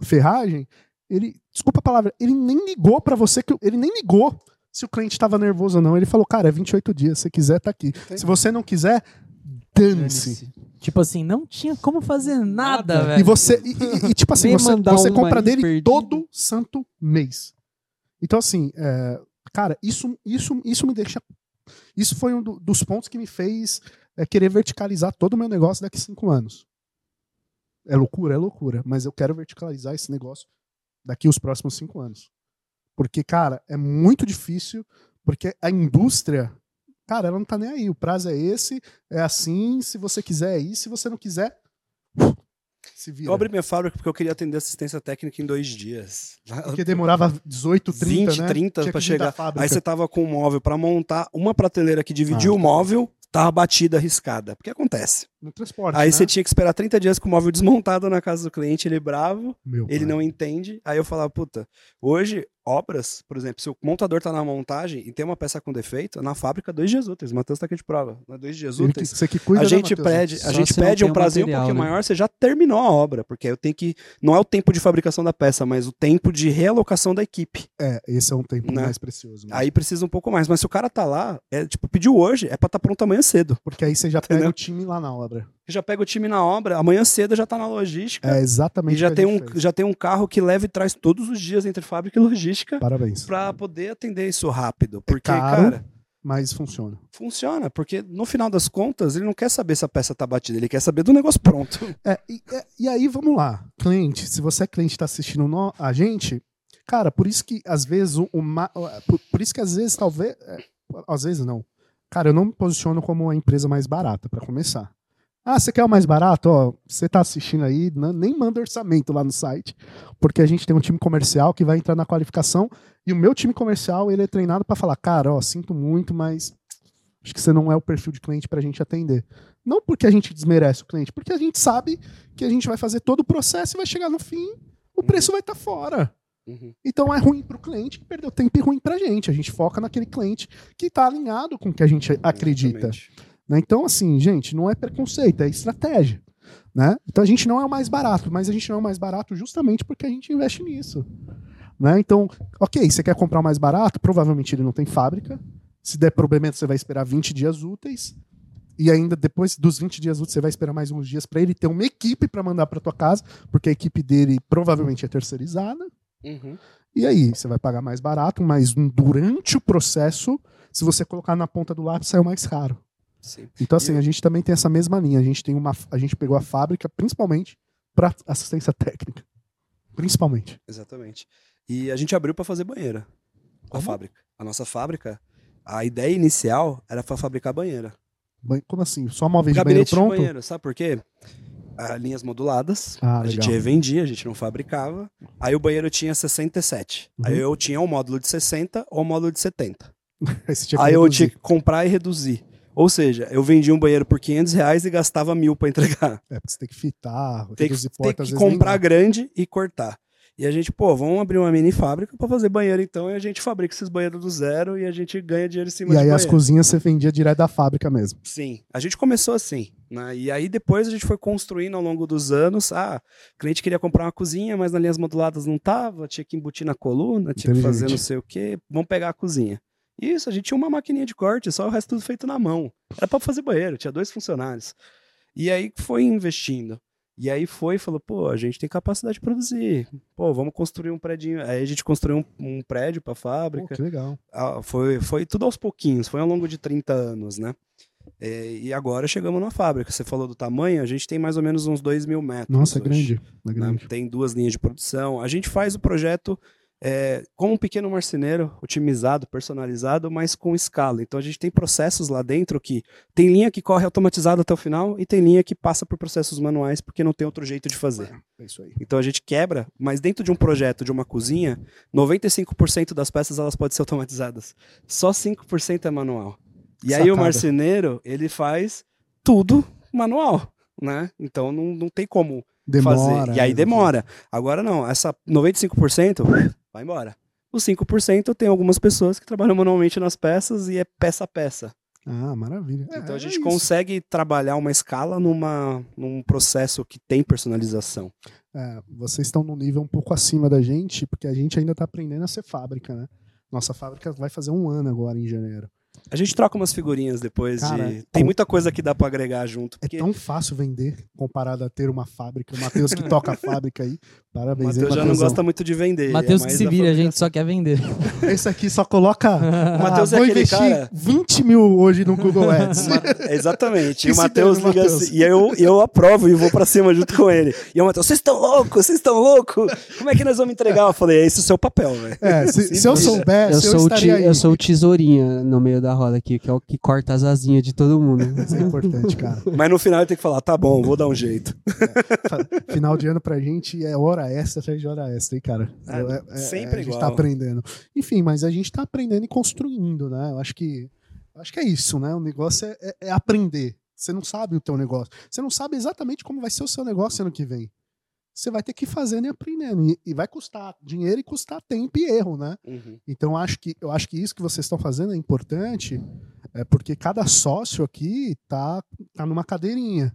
ferragem, ele, desculpa a palavra, ele nem ligou para você que ele nem ligou se o cliente estava nervoso ou não. Ele falou, cara, é 28 dias, se quiser, tá aqui. Entendi. Se você não quiser, dane-se. Tipo assim, não tinha como fazer nada, velho. E você, e, e, e tipo assim, você, você compra dele perdido. todo santo mês. Então, assim, é, cara, isso, isso, isso me deixa Isso foi um do- dos pontos que me fez é, querer verticalizar todo o meu negócio daqui a cinco anos. É loucura, é loucura, mas eu quero verticalizar esse negócio daqui os próximos cinco anos. Porque, cara, é muito difícil, porque a indústria, cara, ela não tá nem aí. O prazo é esse, é assim, se você quiser é isso, se você não quiser, se vira. Eu abri minha fábrica porque eu queria atender assistência técnica em dois dias. Porque demorava 18, 30, 20, né? 30 Tinha pra que vir da chegar. Aí você tava com um móvel pra montar uma prateleira que dividia Ah. o móvel, tava batida, arriscada. Porque acontece. No transporte, Aí né? você tinha que esperar 30 dias com o móvel desmontado na casa do cliente, ele bravo, Meu ele pai. não entende. Aí eu falava, puta, hoje, obras, por exemplo, se o montador tá na montagem e tem uma peça com defeito, na fábrica, dois dias úteis. O Matheus tá aqui de prova. Na dois dias Ele úteis. você que cuida, a né, gente Matheus? pede, a gente pede um prazer um pouquinho né? maior, você já terminou a obra, porque aí eu tenho que. Não é o tempo de fabricação da peça, mas o tempo de realocação da equipe. É, esse é um tempo Né? mais precioso. né? Aí precisa um pouco mais. Mas se o cara tá lá, é tipo, pediu hoje, é pra estar pronto amanhã cedo. Porque aí você já pega Entendeu? o time lá na obra. Já pega o time na obra, amanhã cedo já tá na logística. É exatamente e já tem, um, fez. já tem um carro que leva e traz todos os dias entre fábrica e logística Parabéns. pra poder atender isso rápido. Porque, caro. cara, Mas funciona. funciona. Porque no final das contas, ele não quer saber se a peça tá batida, ele quer saber do negócio pronto. É, e, é, e aí, vamos lá. Cliente, se você é cliente e tá assistindo no- a gente, cara, por isso que às vezes o, por, por isso que às vezes talvez é, às vezes não. Cara, eu não me posiciono como a empresa mais barata pra começar. Ah, você quer o mais barato? Ó, você tá assistindo aí, n- nem manda orçamento lá no site, porque a gente tem um time comercial que vai entrar na qualificação e o meu time comercial ele é treinado pra falar, cara, ó, sinto muito, mas acho que você não é o perfil de cliente pra gente atender. Não porque a gente desmerece o cliente, porque a gente sabe que a gente vai fazer todo o processo e vai chegar no fim, o preço vai estar fora. Uhum. Então é ruim para o cliente que perdeu tempo e ruim para a gente. A gente foca naquele cliente que está alinhado com o que a gente acredita. Exatamente. Né? Então, assim, gente, não é preconceito, é estratégia. Né? Então a gente não é o mais barato, mas a gente não é o mais barato justamente porque a gente investe nisso. Né? Então, ok, você quer comprar o mais barato, provavelmente ele não tem fábrica. Se der problema, você vai esperar 20 dias úteis. E ainda depois dos 20 dias úteis, você vai esperar mais uns dias para ele ter uma equipe para mandar para tua casa, porque a equipe dele provavelmente é terceirizada. Uhum. E aí, você vai pagar mais barato, mas durante o processo, se você colocar na ponta do lápis, saiu mais caro. Sim. Então, assim, E- a gente também tem essa mesma linha. A gente tem uma. A gente pegou a fábrica principalmente para assistência técnica. Principalmente. Exatamente. E a gente abriu pra fazer banheira. A Como? fábrica. A nossa fábrica, a ideia inicial era pra fabricar banheira. Ban- Como assim? Só móveis de banheiro Gabinete de pronto? banheiro, sabe por quê? Ah, linhas moduladas, Ah, a legal. gente revendia, a gente não fabricava. Aí o banheiro tinha 67. Uhum. Aí eu tinha um módulo de 60 ou um módulo de 70. Aí, eu tinha que comprar e reduzir. Ou seja, eu vendia um banheiro por 500 reais e gastava mil pra entregar. É, porque você tem que fitar, Tem que, tem que comprar grande e cortar. E a gente, pô, vamos abrir uma mini fábrica pra fazer banheiro então, e a gente fabrica esses banheiros do zero e a gente ganha dinheiro em cima E aí as banheiro. cozinhas você vendia direto da fábrica mesmo. Sim, a gente começou assim, né? E aí depois a gente foi construindo ao longo dos anos. Ah, o cliente queria comprar uma cozinha, mas nas linhas moduladas não tava, tinha que embutir na coluna, tinha que fazer não sei o quê. Vamos pegar a cozinha. Isso, a gente tinha uma maquininha de corte, só o resto tudo feito na mão. Era pra fazer banheiro, tinha dois funcionários. E aí foi investindo. E aí foi e falou, pô, a gente tem capacidade de produzir. Pô, vamos construir um prédio. Aí a gente construiu um, um prédio pra Pô, fábrica. que legal. Ah, foi, foi tudo aos pouquinhos, foi ao longo de 30 anos, né? É, e agora chegamos na fábrica. Você falou do tamanho, a gente tem mais ou menos uns 2 mil metros. Nossa, é hoje, grande. É né? grande. Tem duas linhas de produção. A gente faz o projeto é, como um pequeno marceneiro, otimizado, personalizado, mas com escala. Então a gente tem processos lá dentro que tem linha que corre automatizado até o final e tem linha que passa por processos manuais porque não tem outro jeito de fazer. É isso aí. Então a gente quebra, mas dentro de um projeto de uma cozinha, 95% das peças elas podem ser automatizadas. Só 5% é manual. E aí o Sacada. marceneiro, ele faz tudo manual, né? Então não, não tem como Demora. fazer. E aí né? demora. Agora não, essa 95% vai embora. Os 5% tem algumas pessoas que trabalham manualmente nas peças e é peça a peça. Ah, maravilha. É, Então a é gente isso. consegue trabalhar uma escala numa, num processo que tem personalização. É, vocês estão num nível um pouco acima da gente, porque a gente ainda está aprendendo a ser fábrica, né? Nossa fábrica vai fazer um ano agora em janeiro. A gente troca umas figurinhas depois Cara, de. Tem muita coisa que dá pra agregar junto. É Porque tão fácil vender comparado a ter uma fábrica. O Matheus que toca a fábrica aí. Parabéns Matheus já não gosta muito de vender. Matheus é que se vira, a gente só quer vender. Esse aqui só coloca. O Matheus ah, é vou aquele investir cara- 20 mil hoje no Google Ads. Ma- Exatamente. Que E o se Matheus liga assim. E eu, eu aprovo e vou pra cima junto com ele. E o Matheus, vocês estão loucos? Vocês estão loucos? Como é que nós vamos entregar? Eu falei, é esse o seu papel, velho. É, se, se eu Simples. souber, Eu se eu sou, eu sou o tesourinha no meio da roda aqui, que é o que corta as asinhas de todo mundo. Isso é importante, cara. Mas no final eu tenho que falar, tá bom, vou dar um jeito. Final de ano pra gente é hora extra atrás de hora extra, hein, cara? É, sempre a gente igual. tá aprendendo. Enfim, mas a gente tá aprendendo e construindo, né? Eu acho que, acho que é isso, né? O negócio é, é- é aprender. Você não sabe o teu negócio. Você não sabe exatamente como vai ser o seu negócio ano que vem. Você vai ter que ir fazendo e aprendendo. E, e vai custar dinheiro e custar tempo e erro, né? Uhum. Então acho que eu acho que isso que vocês estão fazendo é importante, é porque cada sócio aqui tá tá numa cadeirinha.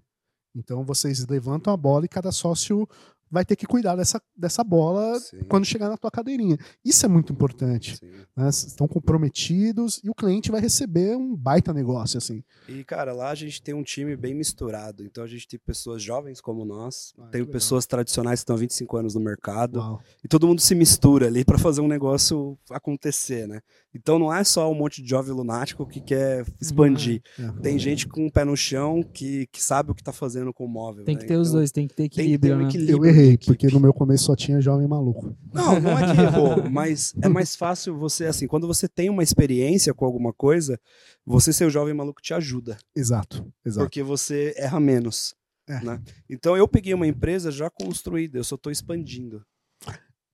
Então vocês levantam a bola e cada sócio vai ter que cuidar dessa, dessa bola Sim. quando chegar na tua cadeirinha. Isso é muito importante. Né? Estão comprometidos e o cliente vai receber um baita negócio assim. E, cara, lá a gente tem um time bem misturado. Então a gente tem pessoas jovens como nós, Ah, tem legal. pessoas tradicionais que estão há 25 anos no mercado. Uau. E todo mundo se mistura ali para fazer um negócio acontecer, né? Então não é só um monte de jovem lunático que quer expandir. É. Tem gente com o pé no chão que, que sabe o que tá fazendo com o móvel. Tem né? que ter os Então, dois, tem que ter Tem que ter equilíbrio, um né? equilíbrio. Eu de errei, equipe. porque no meu começo só tinha jovem maluco. Não, não é que errou, mas é mais fácil você, assim, quando você tem uma experiência com alguma coisa, você ser o jovem maluco te ajuda. Exato, exato. Porque você erra menos. É. né? Então eu peguei uma empresa já construída, eu só estou expandindo.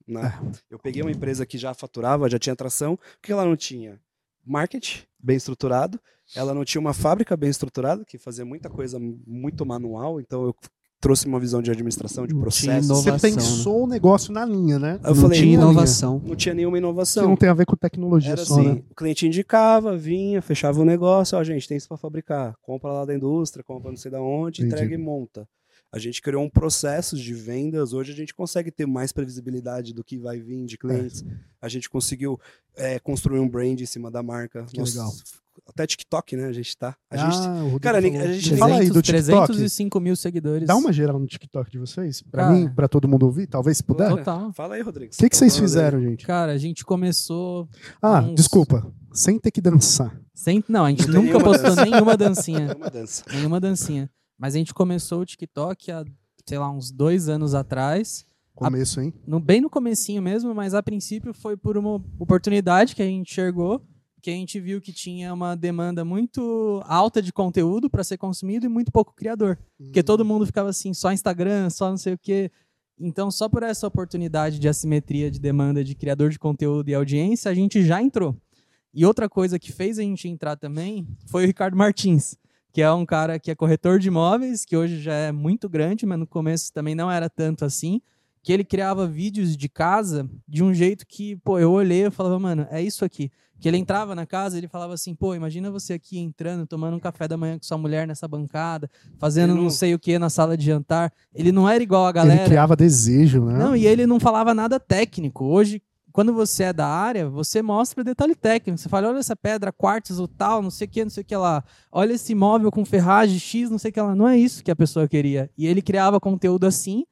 Né? É. Eu peguei uma empresa que já faturava, já tinha tração, porque ela não tinha marketing bem estruturado, ela não tinha uma fábrica bem estruturada, que fazia muita coisa muito manual, então eu trouxe uma visão de administração, de processos. Você pensou o negócio na linha, né? Eu não falei, tinha inovação. não tinha nenhuma Que inovação. não tem a ver com tecnologia Era só, assim, né? o cliente indicava, vinha, fechava o negócio, ó, gente, tem isso para fabricar. Compra lá da indústria, compra não sei da onde, Entendi. entrega e monta. A gente criou um processo de vendas, hoje a gente consegue ter mais previsibilidade do que vai vir de clientes. A gente conseguiu é, construir um brand em cima da marca. Que legal. Até TikTok, né? A gente tá. A gente, Ah, o Rodrigo cara, falou. a gente Fala aí do 300, TikTok. 305 mil seguidores. Dá uma geral no TikTok de vocês, pra Cara. mim, pra todo mundo ouvir, talvez se puder. O Total. Fala aí, Rodrigo. que, que Tá vocês fizeram, gente? Cara, a gente começou Ah, uns- desculpa. Sem ter que dançar. sem. Não, a gente Não nunca nenhuma postou dança. nenhuma dancinha. É uma dança. nenhuma dancinha. Mas a gente começou o TikTok há, sei lá, uns dois anos atrás. Começo, hein? No, bem no comecinho mesmo, mas a princípio foi por uma oportunidade que a gente enxergou, que a gente viu que tinha uma demanda muito alta de conteúdo para ser consumido e muito pouco criador. Porque todo mundo ficava assim, só Instagram, só não sei o quê. Então, só por essa oportunidade de assimetria de demanda de criador de conteúdo e audiência, a gente já entrou. E outra coisa que fez a gente entrar também foi o Ricardo Martins, que é um cara que é corretor de imóveis, que hoje já é muito grande, mas no começo também não era tanto assim, que ele criava vídeos de casa de um jeito que, pô, eu olhei e falava, mano, é isso aqui. Que ele entrava na casa e ele falava assim, pô, imagina você aqui entrando, tomando um café da manhã com sua mulher nessa bancada, fazendo não- não sei o que na sala de jantar. Ele não era igual a galera. Ele criava desejo, né? Não, e ele não falava nada técnico. Hoje, quando você é da área, você mostra detalhe técnico. Você fala, olha essa pedra, quartzo, o tal, não sei o que, não sei o que lá. Olha esse móvel com ferragem X, não sei o que lá. Não é isso que a pessoa queria. E ele criava conteúdo assim.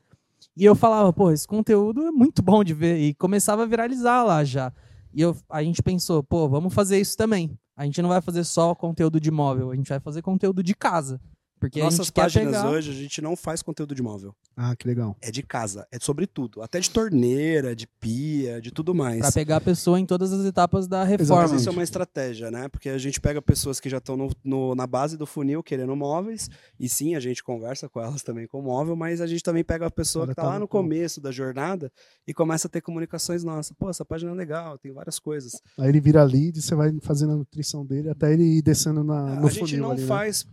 E eu falava, pô, esse conteúdo é muito bom de ver. E começava a viralizar lá já. E eu, a gente pensou, pô, vamos fazer isso também. A gente não vai fazer só conteúdo de móvel, a gente vai fazer conteúdo de casa. Porque a Nossas gente quer páginas pegar... hoje, a gente não faz conteúdo de móvel. Ah, que legal. É de casa, é sobre tudo. Até de torneira, de pia, de tudo mais. Pra pegar a pessoa em todas as etapas da Mas reforma. isso é uma estratégia, né? Porque a gente pega pessoas que já estão no, no- na base do funil querendo móveis, e sim, a gente conversa com elas também com móvel, mas a gente também pega a pessoa Ela que tá tá lá no campo. começo da jornada e começa a ter comunicações nossas. Pô, essa página é legal, tem várias coisas. Aí ele vira lead, você vai fazendo a nutrição dele até ele ir descendo na, no a gente funil não ali, né? faz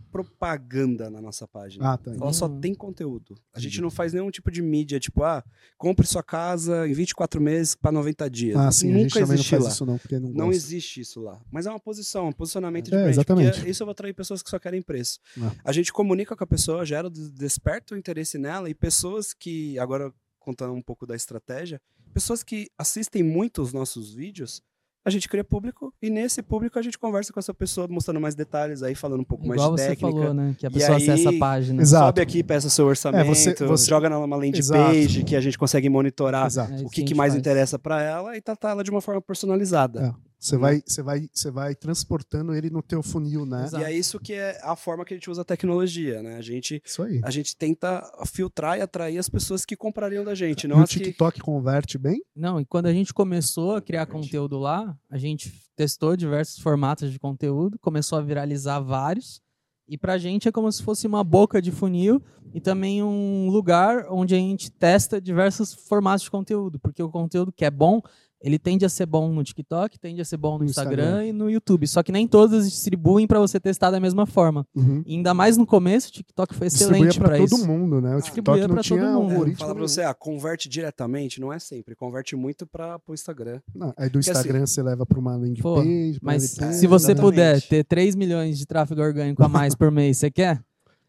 propaganda na nossa página. Ah, tá. Ela só Uhum. tem conteúdo. A gente não faz nenhum tipo de mídia, tipo, ah, compre sua casa em 24 meses para 90 dias. Ah, sim, a gente nunca faz lá. isso não, porque não Não existe isso lá. Mas é uma posição, um posicionamento de É, brand. exatamente. Porque isso eu vou atrair pessoas que só querem preço. É. A gente comunica com a pessoa, gera, des- desperta o interesse nela e pessoas que, agora contando um pouco da estratégia, pessoas que assistem muito os nossos vídeos, a gente cria público e nesse público a gente conversa com essa pessoa mostrando mais detalhes aí, falando um pouco Igual mais de você técnica. falou, né? Que a E pessoa aí- acessa a página. Exato. Sobe aqui, peça seu orçamento, você- você- joga numa landing Exato. page que a gente consegue monitorar Exato. É o que que, que mais faz. interessa pra ela e tratar ela de uma forma personalizada. É. Você vai, você vai, você vai transportando ele no teu funil, né? Exato. E é isso que é a forma que a gente usa a tecnologia, né? A gente, Isso aí. a gente tenta filtrar e atrair as pessoas que comprariam da gente, E não o as que... TikTok converte bem? Não, e quando a gente começou a criar conteúdo lá, a gente testou diversos formatos de conteúdo, começou a viralizar vários. E pra gente é como se fosse uma boca de funil e também um lugar onde a gente testa diversos formatos de conteúdo, porque o conteúdo que é bom, ele tende a ser bom no TikTok, tende a ser bom no, No Instagram, Instagram. e no YouTube. Só que nem todas distribuem pra você testar da mesma forma. Uhum. E ainda mais no começo, o TikTok foi excelente pra pra todo isso. mundo, né? O TikTok não pra todo tinha mundo. algoritmo. Falar pra nenhum. você, ah, converte diretamente, não é sempre. Converte muito para o Instagram. Não, aí do Porque Instagram você leva pra uma landing Pô, page. Mas page, se você exatamente. puder ter 3 milhões de tráfego orgânico a mais por mês, você quer?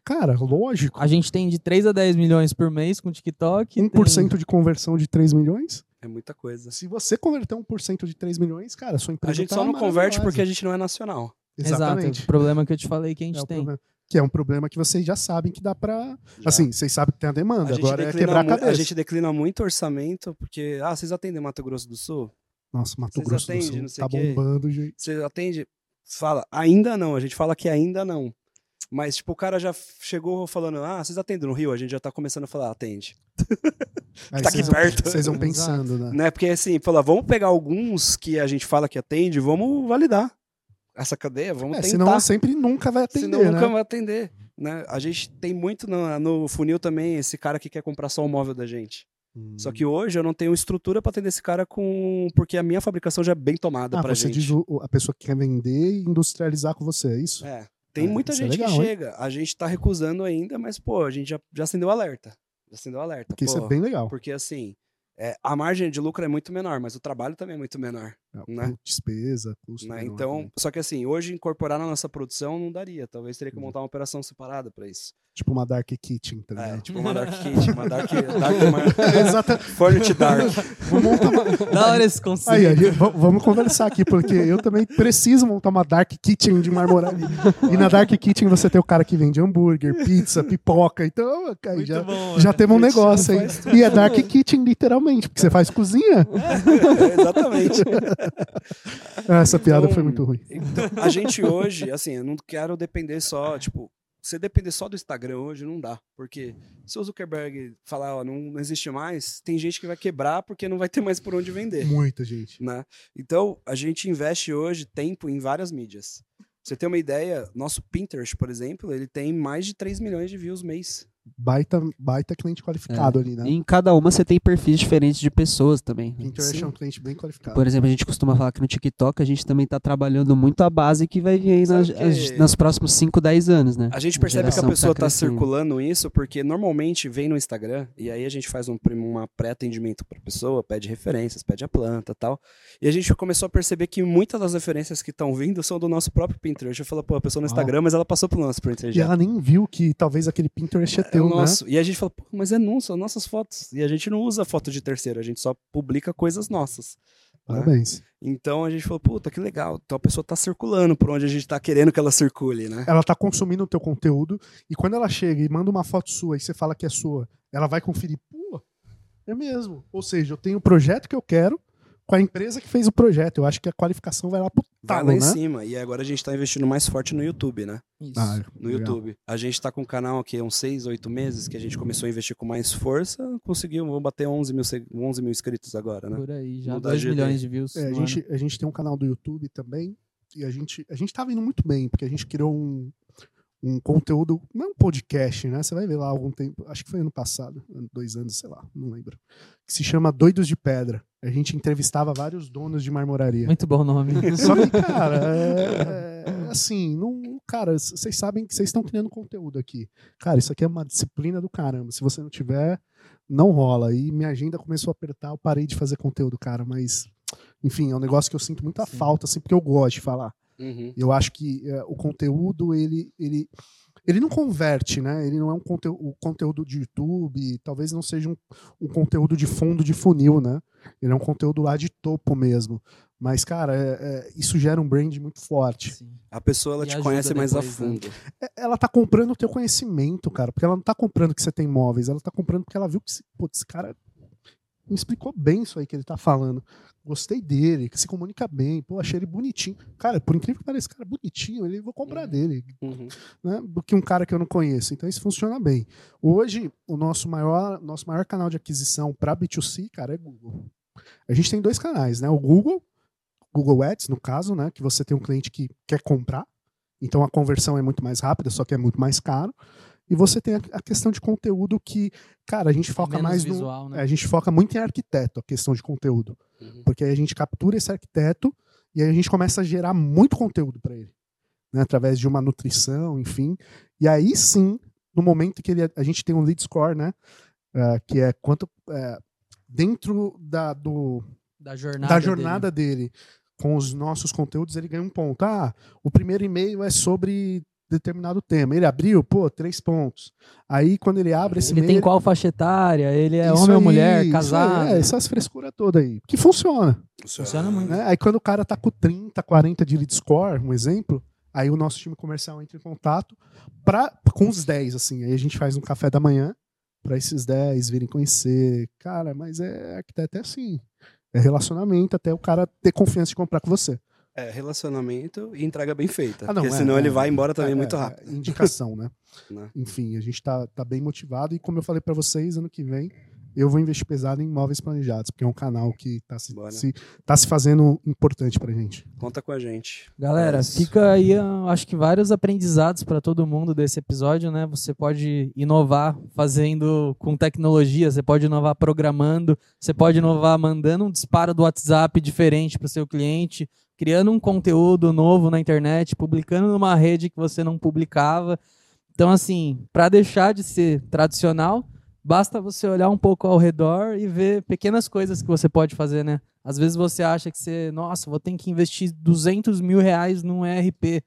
Cara, lógico. A gente tem de 3 a 10 milhões por mês com TikTok. 1% de conversão de 3 milhões. É muita coisa. Se você converter 1% de 3 milhões, cara, sua empresa A gente tá só não converte porque a gente não é nacional. Tem... Exato, Exatamente. o problema que eu te falei que a gente É tem. problema. Que é um problema que vocês já sabem que dá pra. Já. Assim, vocês sabem que tem a demanda. a Agora é quebrar a cabeça. a gente declina muito orçamento, porque, ah, vocês atendem Mato Grosso do Sul? Nossa, Mato Vocês Grosso do atendem, Sul não sei tá bombando, gente. Você atende? Fala, ainda não. A gente fala que ainda não. Mas, tipo, o cara já chegou falando, ah, vocês atendem no Rio? A gente já tá começando a falar, atende. Aí Tá aqui vão- perto. Vocês vão pensando, né? Né? Porque, assim, fala, vamos pegar alguns que a gente fala que atende, vamos validar essa cadeia, vamos É, tentar. senão sempre nunca vai atender, Senão nunca né? vai atender. Né? A gente tem muito no, no funil também esse cara que quer comprar só o móvel da gente. Hum. Só que hoje eu não tenho estrutura para atender esse cara com. Porque a minha fabricação já é bem tomada Ah, pra você gente. diz o- o- a pessoa que quer vender e industrializar com você, é isso? É. Tem Ah, muita isso é gente legal, que hein? chega. A gente tá recusando ainda, mas, pô, a gente já, já acendeu alerta. Já acendeu alerta. Porque isso pô. é bem legal. Porque assim, é, a margem de lucro é muito menor, mas o trabalho também é muito menor. É, né? Despesa, custo. né? menor Então, só que assim, hoje incorporar na nossa produção não daria. Talvez teria que Uhum. montar uma operação separada para isso. Tipo uma Dark Kitchen, tá É, ligado? tipo uma Dark Kitchen, uma Dark, dark uma Exata. Furniture Dark. Montar uma... Da hora esse conceito. Aí, aí, vamos conversar aqui, porque eu também preciso montar uma Dark Kitchen de marmoraria. E na Dark Kitchen você tem o cara que vende hambúrguer, pizza, pipoca. Então, Muito já, bom. já temos um negócio aí. E é Dark Kitchen, literalmente, porque você faz cozinha. É, exatamente. Essa piada Então, foi muito ruim. Então, a gente hoje, assim, eu não quero depender só, tipo, você depender só do Instagram hoje não dá. Porque se o Zuckerberg falar, ó, não, não existe mais, tem gente que vai quebrar porque não vai ter mais por onde vender. Muita gente. né? Então, a gente investe hoje tempo em várias mídias. Pra Você ter uma ideia, nosso Pinterest, por exemplo, ele tem mais de 3 milhões de views mês. Baita, baita cliente qualificado ali, né? E em cada uma você tem perfis diferentes de pessoas também. Pinterest Sim. é um cliente bem qualificado. Por exemplo, a gente costuma falar que no TikTok a gente também tá trabalhando muito a base que vai vir aí nas, que- as- nos próximos 5, 10 anos, né? A gente percebe que a pessoa tá tá crescendo. circulando isso porque normalmente vem no Instagram e aí a gente faz um, uma pré-atendimento pra pessoa, pede referências, pede a planta e tal. E a gente começou a perceber que muitas das referências que estão vindo são do nosso próprio Pinterest. Eu falo, pô, a pessoa no. Instagram, mas ela passou pelo nosso Pinterest. E já. ela nem viu que talvez aquele Pinterest é É né? nosso. E a gente fala, pô, mas é nosso, são nossas fotos. E a gente não usa foto de terceiro, a gente só publica coisas nossas. né? Parabéns. Então a gente falou, puta, que legal. Então a pessoa tá circulando por onde a gente tá querendo que ela circule, né? Ela tá consumindo o teu conteúdo e quando ela chega e manda uma foto sua e você fala que é sua, ela vai conferir, pô, é mesmo. Ou seja, eu tenho o projeto que eu quero com a empresa que fez o projeto. Eu acho que a qualificação vai lá pro Vai talo, lá em né? cima. E agora a gente tá investindo mais forte no YouTube, né? Isso. Ah, No legal. YouTube. A gente tá com um canal aqui há uns 6, 8 meses que a gente começou a investir com mais força. Conseguiu, vamos bater 11 mil, seg- 11 mil inscritos agora, né? Por aí, já Mudar 2 GD. milhões de views. É, a, gente, a gente tem um canal do YouTube também e a gente, a gente tava indo muito bem, porque a gente criou um, um conteúdo, não um podcast, né? Você vai ver lá algum tempo, acho que foi ano passado, dois anos, sei lá, não lembro. Que se chama Doidos de Pedra. A gente entrevistava vários donos de marmoraria. Muito bom nome. Só que, cara, é, é, assim, não, cara, vocês sabem que vocês estão criando conteúdo aqui. Cara, isso aqui é uma disciplina do caramba. Se você não tiver, não rola. E minha agenda começou a apertar, eu parei de fazer conteúdo, cara. Mas, enfim, é um negócio que eu sinto muita Sim. falta, assim, porque eu gosto de falar. Uhum. Eu acho que é, o conteúdo, ele, ele, ele não converte, né? Ele não é um conteúdo, o conteúdo de YouTube, talvez não seja um, um conteúdo de fundo de funil, né? Ele é um conteúdo lá de topo mesmo. Mas, cara, é- é, isso gera um brand muito forte. Sim. A pessoa ela E te conhece mais a né? fundo. É- Ela tá comprando o teu conhecimento, cara. Porque ela não tá comprando que você tem imóveis. Ela tá comprando porque ela viu que, esse cara me explicou bem isso aí que ele tá falando. Gostei dele, que se comunica bem. Pô, achei ele bonitinho. Cara, por incrível que pareça, esse cara bonitinho. Ele vou comprar dele. Uhum. né, do que um cara que eu não conheço. Então isso funciona bem. Hoje, o nosso maior, nosso maior canal de aquisição para B2C, cara, é Google. A gente tem dois canais, né? O Google, Google Ads, no caso, né? Que você tem um cliente que quer comprar, então a conversão é muito mais rápida, só que é muito mais caro. E você tem a, questão de conteúdo que, cara, a gente foca menos mais no. visual, né? é, A gente foca muito em arquiteto, a questão de conteúdo. Uhum. Porque aí a gente captura esse arquiteto e aí a gente começa a gerar muito conteúdo para ele, né, através de uma nutrição, enfim. E aí sim, no momento que ele, a gente tem um lead score, né, ah, que é quanto é, dentro da, do, Da jornada. da dele. jornada dele. com os nossos conteúdos, ele ganha um ponto. Ah, o primeiro e-mail é sobre determinado tema. Ele abriu, pô, três pontos. Aí quando ele abre esse Ele e-mail. tem qual faixa etária? Ele é homem ou aí, mulher? isso Casado? aí, É, essas frescuras todas aí. Que funciona. Funciona muito. né? Aí quando o cara tá com 30, 40 de lead score, um exemplo, aí o nosso time comercial entra em contato pra, com os 10, assim. Aí a gente faz um café da manhã para esses 10 virem conhecer. Cara, mas é arquiteto é assim. É relacionamento até o cara ter confiança de comprar com você. É, relacionamento e entrega bem feita. Ah, não, porque é, senão é. ele vai embora também É, muito é, rápido. indicação, né? Né? Enfim, a gente tá, tá bem motivado e como eu falei para vocês, ano que vem eu vou investir pesado em imóveis planejados, porque é um canal que tá se, se, tá se fazendo importante pra gente. Conta com a gente. Galera, É fica aí, eu acho que vários aprendizados para todo mundo desse episódio, né? Você pode inovar fazendo com tecnologia, você pode inovar programando, você pode inovar mandando um disparo do WhatsApp diferente para o seu cliente, criando um conteúdo novo na internet, publicando numa rede que você não publicava. Então, assim, para deixar de ser tradicional, basta você olhar um pouco ao redor e ver pequenas coisas que você pode fazer, né? Às vezes você acha que você, nossa, vou ter que investir 200 mil reais num ERP.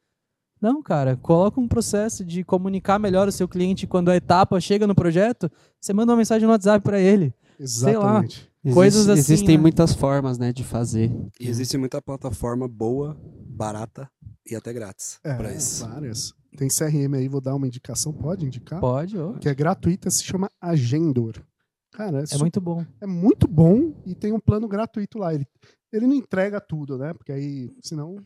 Não, cara, coloca um processo de comunicar melhor o seu cliente quando a etapa chega no projeto, você manda uma mensagem no WhatsApp para ele. Exatamente. Coisas Existe- assim, Existem né? muitas formas, né, de fazer. E existe muita plataforma boa, barata e até grátis É, pra isso. várias. Tem CRM aí, vou dar uma indicação, pode indicar? Pode, ó. Que é gratuita, se chama Agendor. Cara, é, É su- muito bom. é muito bom e tem um plano gratuito lá. Ele, ele não entrega tudo, né? Porque aí, senão.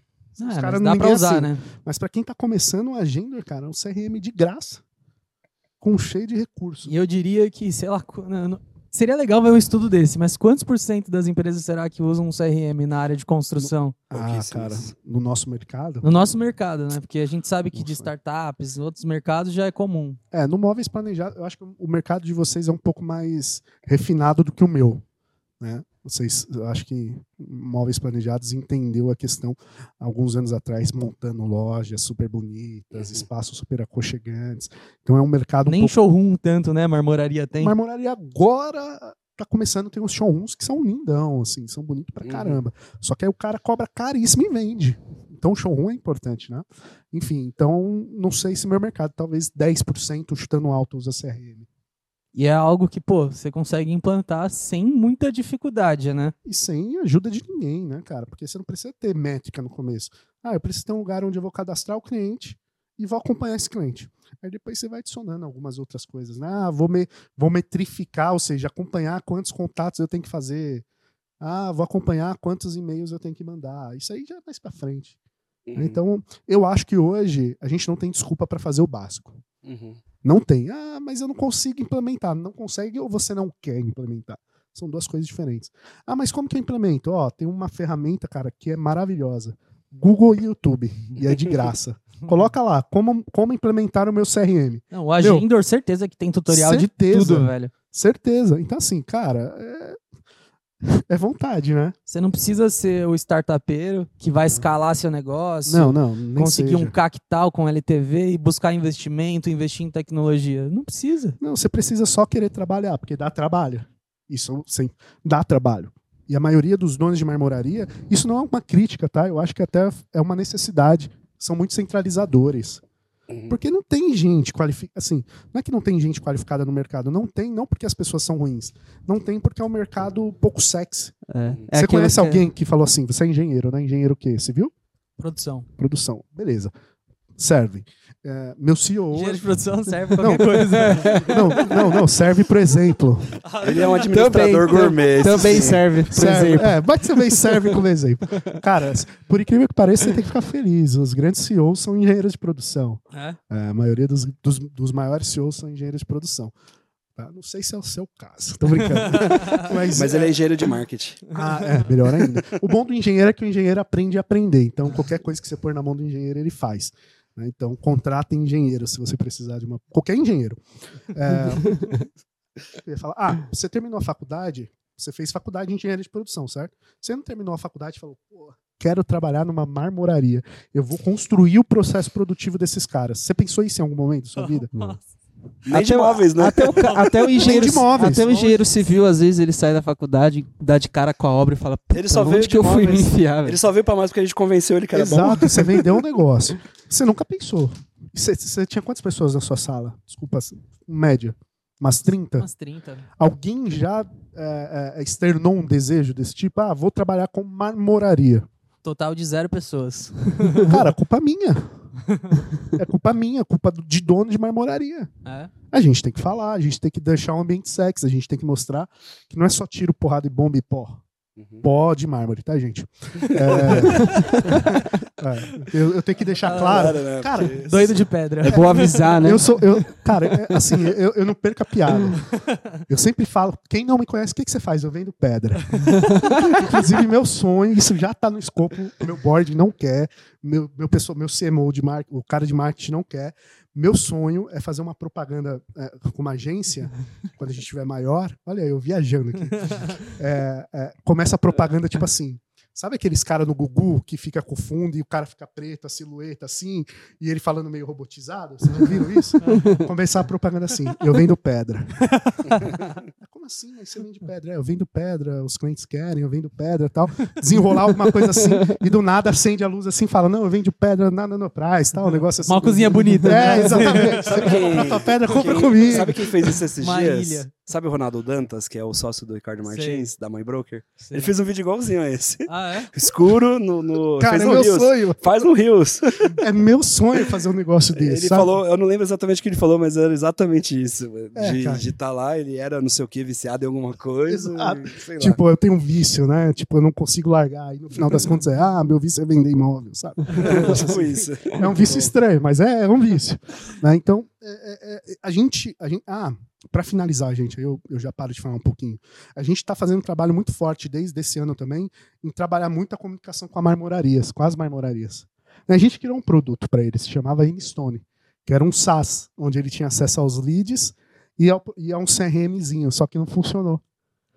Ah, os caras dá ninguém pra usar, assina. né? Mas pra quem tá começando, o Agendor, cara, é um CRM de graça. Com cheio de recursos. E eu diria que, sei lá, não- não- seria legal ver um estudo desse, mas quantos por cento das empresas será que usam um CRM na área de construção? Ah, cara, no nosso mercado. No nosso mercado, né? Porque a gente sabe que de Nossa. startups, em outros mercados já é comum. É, no móveis planejados, eu acho que o mercado de vocês é um pouco mais refinado do que o meu. Né? Vocês, acho que móveis planejados entendeu a questão alguns anos atrás, montando lojas super bonitas, Uhum. espaços super aconchegantes. Então é um mercado um Nem pouco. showroom tanto, né? Marmoraria tem. Marmoraria agora tá começando a ter uns showrooms que são lindão, assim, são bonitos pra Uhum. caramba. Só que aí o cara cobra caríssimo e vende. Então o showroom é importante, né? Enfim, então não sei se meu mercado, talvez 10% chutando alto usa CRM. E é algo que, pô, você consegue implantar sem muita dificuldade, né? E sem ajuda de ninguém, né, cara? Porque você não precisa ter métrica no começo. Ah, eu preciso ter um lugar onde eu vou cadastrar o cliente e vou acompanhar esse cliente. Aí depois você vai adicionando algumas outras coisas, né? Ah, vou, me, vou metrificar, ou seja, acompanhar quantos contatos eu tenho que fazer. Ah, vou acompanhar quantos e-mails eu tenho que mandar. Isso aí já é mais pra frente. Uhum, Então, eu acho que hoje a gente não tem desculpa para fazer o básico. uhum. Não tem. Ah, mas eu não consigo implementar. Não consegue ou você não quer implementar? São duas coisas diferentes. Ah, mas como que eu implemento? Ó, tem uma ferramenta, cara, que é maravilhosa. Google e YouTube. E é de graça. Coloca lá, como, como implementar o meu CRM. Não, o Agendor, certeza que tem tutorial certeza. de tudo, velho. Certeza. Então, assim, cara, é, é vontade, né? Você não precisa ser o startupeiro que vai escalar seu negócio, Não, não. Conseguir seja. um capital com LTV e buscar investimento, investir em tecnologia. Não precisa. Não, você precisa só querer trabalhar, porque dá trabalho. Isso sim, dá trabalho. E a maioria dos donos de marmoraria, isso não é uma crítica, tá? Eu acho que até é uma necessidade. São muito centralizadores. Uhum. Porque não tem gente qualificada. Assim, não é que não tem gente qualificada no mercado. Não tem, não porque as pessoas são ruins. Não tem porque é um mercado pouco sexy. É. É você conhece que é- alguém que falou assim: você é engenheiro, né? Engenheiro o quê? Civil? Produção. Produção. Beleza. Serve. É, meu CEO. Engenheiro de produção serve Não, qualquer coisa. não, não, não, serve por exemplo. Ele é um administrador Também, gourmet. Também sim. serve, por Serve, exemplo. é, vai que você vem serve como exemplo. Cara, por incrível que pareça, você tem que ficar feliz. Os grandes CEOs são engenheiros de produção. É? É, a maioria dos, dos, dos maiores CEOs são engenheiros de produção. Tá? Não sei se é o seu caso, tô brincando. Mas, Mas ele é engenheiro de marketing. Ah, é, melhor ainda. O bom do engenheiro é que o engenheiro aprende a aprender. Então, qualquer coisa que você pôr na mão do engenheiro, ele faz. Né? Então, contratem engenheiro se você precisar de uma. Qualquer engenheiro. É, falar, ah, você terminou a faculdade, você fez faculdade de engenharia de produção, certo? Você não terminou a faculdade e falou, pô, quero trabalhar numa marmoraria. Eu vou construir o processo produtivo desses caras. Você pensou isso em algum momento da sua vida? Nem de o- móveis, né? Até o, até o engenheiro, de móveis. até o engenheiro civil, às vezes, ele sai da faculdade, dá de cara com a obra e fala, Ele só onde veio que de eu fui me enfiar, velho? Ele só veio pra nós porque a gente convenceu ele que era bom. Exato, você vendeu um negócio. Você nunca pensou. Você, você tinha quantas pessoas na sua sala? Desculpa, média. Umas 30? Umas 30. Alguém já é, é, externou um desejo desse tipo? Ah, vou trabalhar com marmoraria. Total de zero pessoas. Cara, culpa minha. É culpa minha, culpa do- de dono de marmoraria. É? A gente tem que falar, a gente tem que deixar um ambiente sexy, a gente tem que mostrar que não é só tiro, porrada e bomba e pó. Uhum. Pó de mármore, tá, gente? É, é, eu, eu tenho que deixar claro. né? Cara, Porque- Doido de pedra. É bom avisar, né? Eu sou, eu, cara, é, assim, eu, eu não perco a piada. Eu sempre falo, quem não me conhece, o que, que você faz? Eu vendo pedra. Inclusive, meu sonho, isso já tá no escopo, meu board não quer, meu, meu, pessoa, meu CMO de marketing, o cara de marketing não quer. Meu sonho é fazer uma propaganda é, com uma agência, quando a gente estiver maior. Olha aí, eu viajando aqui. É, é, começa a propaganda tipo assim. Sabe aqueles caras no Gugu que fica com o fundo e o cara fica preto, a silhueta assim, e ele falando meio robotizado? Vocês já viram isso? Começar a propaganda assim: eu vendo pedra. Como assim? Mas você vende pedra? É, eu vendo pedra, os clientes querem, eu vendo pedra e tal. Desenrolar alguma coisa assim, e do nada acende a luz assim, fala: não, eu vendo pedra, nada no price, tal, um negócio assim. Uma cozinha bonita. É, né? exatamente. Sabe quem- Compra tua pedra, compra comigo. Sabe quem fez isso esses Uma dias? ilha. Sabe o Ronaldo Dantas, que é o sócio do Ricardo Martins, da Mãe Broker? Sim. Ele fez um vídeo igualzinho a esse. Ah, é? Escuro no. no Cara, fez é no meu Rios. sonho. Faz no Rios. É meu sonho fazer um negócio desse. Ele sabe? falou, eu não lembro exatamente o que ele falou, mas era exatamente isso. É, de estar lá, ele era não sei o que, viciado em alguma coisa. Exato. e sei lá. Tipo, eu tenho um vício, né? Tipo, eu não consigo largar. E no final das contas é, ah, meu vício é vender imóvel, sabe? tipo isso. É um vício estranho, mas é, é um vício. Né? Então, é, é, é, a, gente, a gente. Ah, para finalizar, gente, eu, eu já paro de falar um pouquinho. A gente está fazendo um trabalho muito forte desde esse ano também em trabalhar muito a comunicação com as marmorarias, com as marmorarias. A gente criou um produto para eles, se chamava Instone, que era um SaaS, onde ele tinha acesso aos leads e, ao, e a um CRMzinho, só que não funcionou.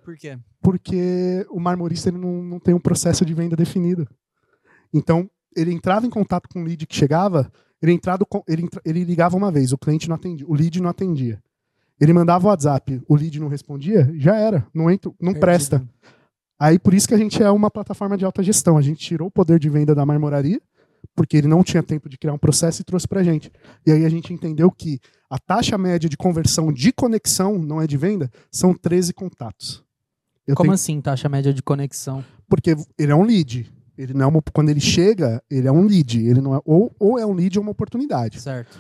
Por quê? Porque o marmorista ele não, não tem um processo de venda definido. Então, ele entrava em contato com o lead que chegava, ele, entrado, ele, ele ligava uma vez, o cliente não atendia, o lead não atendia. Ele mandava o WhatsApp, o lead não respondia, já era, não, entra, não presta. Aí por isso que a gente é uma plataforma de alta gestão. A gente tirou o poder de venda da marmoraria, porque ele não tinha tempo de criar um processo e trouxe pra gente. E aí a gente entendeu que a taxa média de conversão de conexão, não é de venda, são 13 contatos. Eu Como tenho- assim, taxa média de conexão? porque ele é um lead. Ele não é uma, quando ele chega, ele é um lead. Ele não é, ou, ou é um lead ou uma oportunidade. Certo.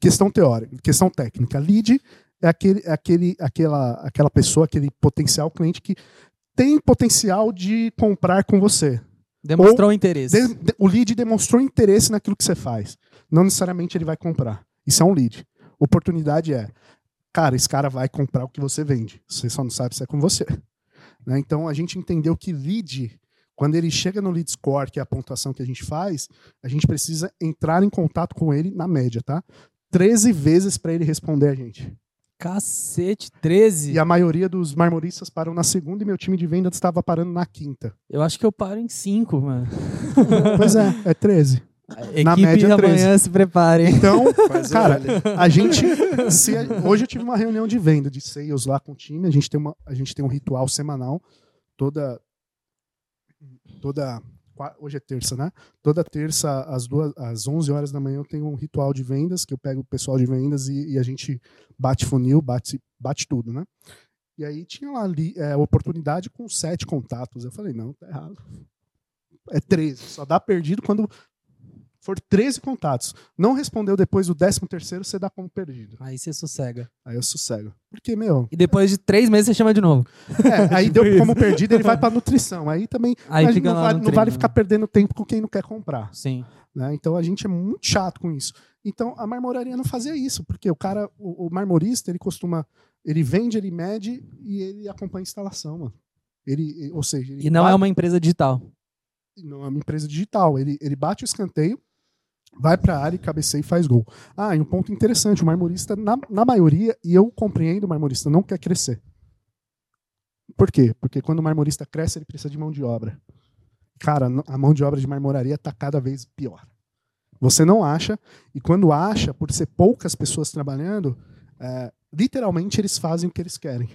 Questão teórica, questão técnica. Lead é aquele, é aquele, aquela, aquela pessoa, aquele potencial cliente que tem potencial de comprar com você. Demonstrou interesse. De- de- o lead demonstrou interesse naquilo que você faz. Não necessariamente ele vai comprar. Isso é um lead. Oportunidade é, cara, esse cara vai comprar o que você vende. Você só não sabe se é com você. Né? Então a gente entendeu que lead, quando ele chega no lead score, que é a pontuação que a gente faz, a gente precisa entrar em contato com ele na média, tá? 13 vezes para ele responder a gente. Cacete, 13. E a maioria dos marmoristas param na segunda e meu time de vendas estava parando na quinta. Eu acho que eu paro em 5, mano. Pois é, é 13. Na Equipe média, amanhã se preparem. Então, Cara, a gente. se a- hoje eu tive uma reunião de venda de sales lá com o time. A gente tem, uma, a gente tem um ritual semanal. Toda. Toda hoje é terça, né? Toda terça, às, duas, às 11 horas da manhã, eu tenho um ritual de vendas, que eu pego o pessoal de vendas e, e a gente bate funil, bate, bate tudo, né? E aí tinha lá ali, é, oportunidade com sete contatos. Eu falei, não, tá errado. É 13. Só dá perdido quando for 13 contatos. Não respondeu depois do 13 terceiro, você dá como perdido. Aí você sossega. Aí eu sossego. Porque, meu, E depois de três meses você chama de novo. é, aí Tipo deu como isso. perdido, ele vai pra nutrição. Aí também Aí não, vale, não vale ficar né? perdendo tempo com quem não quer comprar. Sim. né? Então a gente é muito chato com isso. Então a marmoraria não fazia isso, porque o cara, o, o marmorista, ele costuma, ele vende, ele mede e ele acompanha a instalação, mano. Ele, ou seja, ele E não ba- é uma empresa digital. não é uma empresa digital. Ele, ele bate o escanteio, vai para a área e cabeceia e faz gol. Ah, e um ponto interessante: o marmorista, na, na maioria, e eu compreendo o marmorista, não quer crescer. Por quê? Porque quando o marmorista cresce, ele precisa de mão de obra. Cara, a mão de obra de marmoraria está cada vez pior. Você não acha, e quando acha, por ser poucas pessoas trabalhando, é, literalmente eles fazem o que eles querem.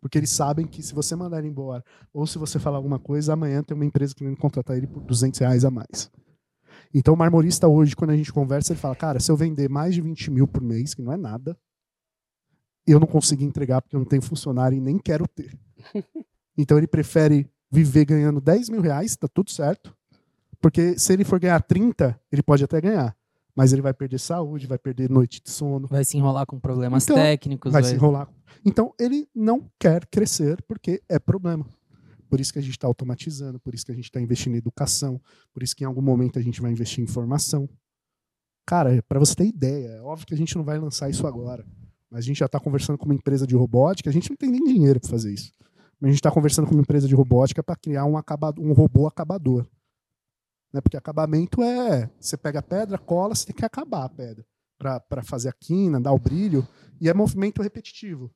Porque eles sabem que se você mandar ele embora, ou se você falar alguma coisa, amanhã tem uma empresa querendo contratar ele por 200 reais a mais. Então o marmorista hoje, quando a gente conversa, ele fala, cara, se eu vender mais de 20 mil por mês, que não é nada, eu não consigo entregar porque eu não tenho funcionário e nem quero ter. Então ele prefere viver ganhando 10 mil reais, tá tudo certo, porque se ele for ganhar 30, ele pode até ganhar, mas ele vai perder saúde, vai perder noite de sono, Vai se enrolar com problemas Então, técnicos. vai se enrolar. Então, ele não quer crescer porque é problema. Por isso que a gente está automatizando, por isso que a gente está investindo em educação, por isso que em algum momento a gente vai investir em formação. Cara, para você ter ideia, é óbvio que a gente não vai lançar isso agora, mas a gente já está conversando com uma empresa de robótica, a gente não tem nem dinheiro para fazer isso. Mas a gente está conversando com uma empresa de robótica para criar um, acabado, um robô acabador. Né? Porque acabamento é. Você pega a pedra, cola, você tem que acabar a pedra para fazer a quina, dar o brilho, e é movimento repetitivo.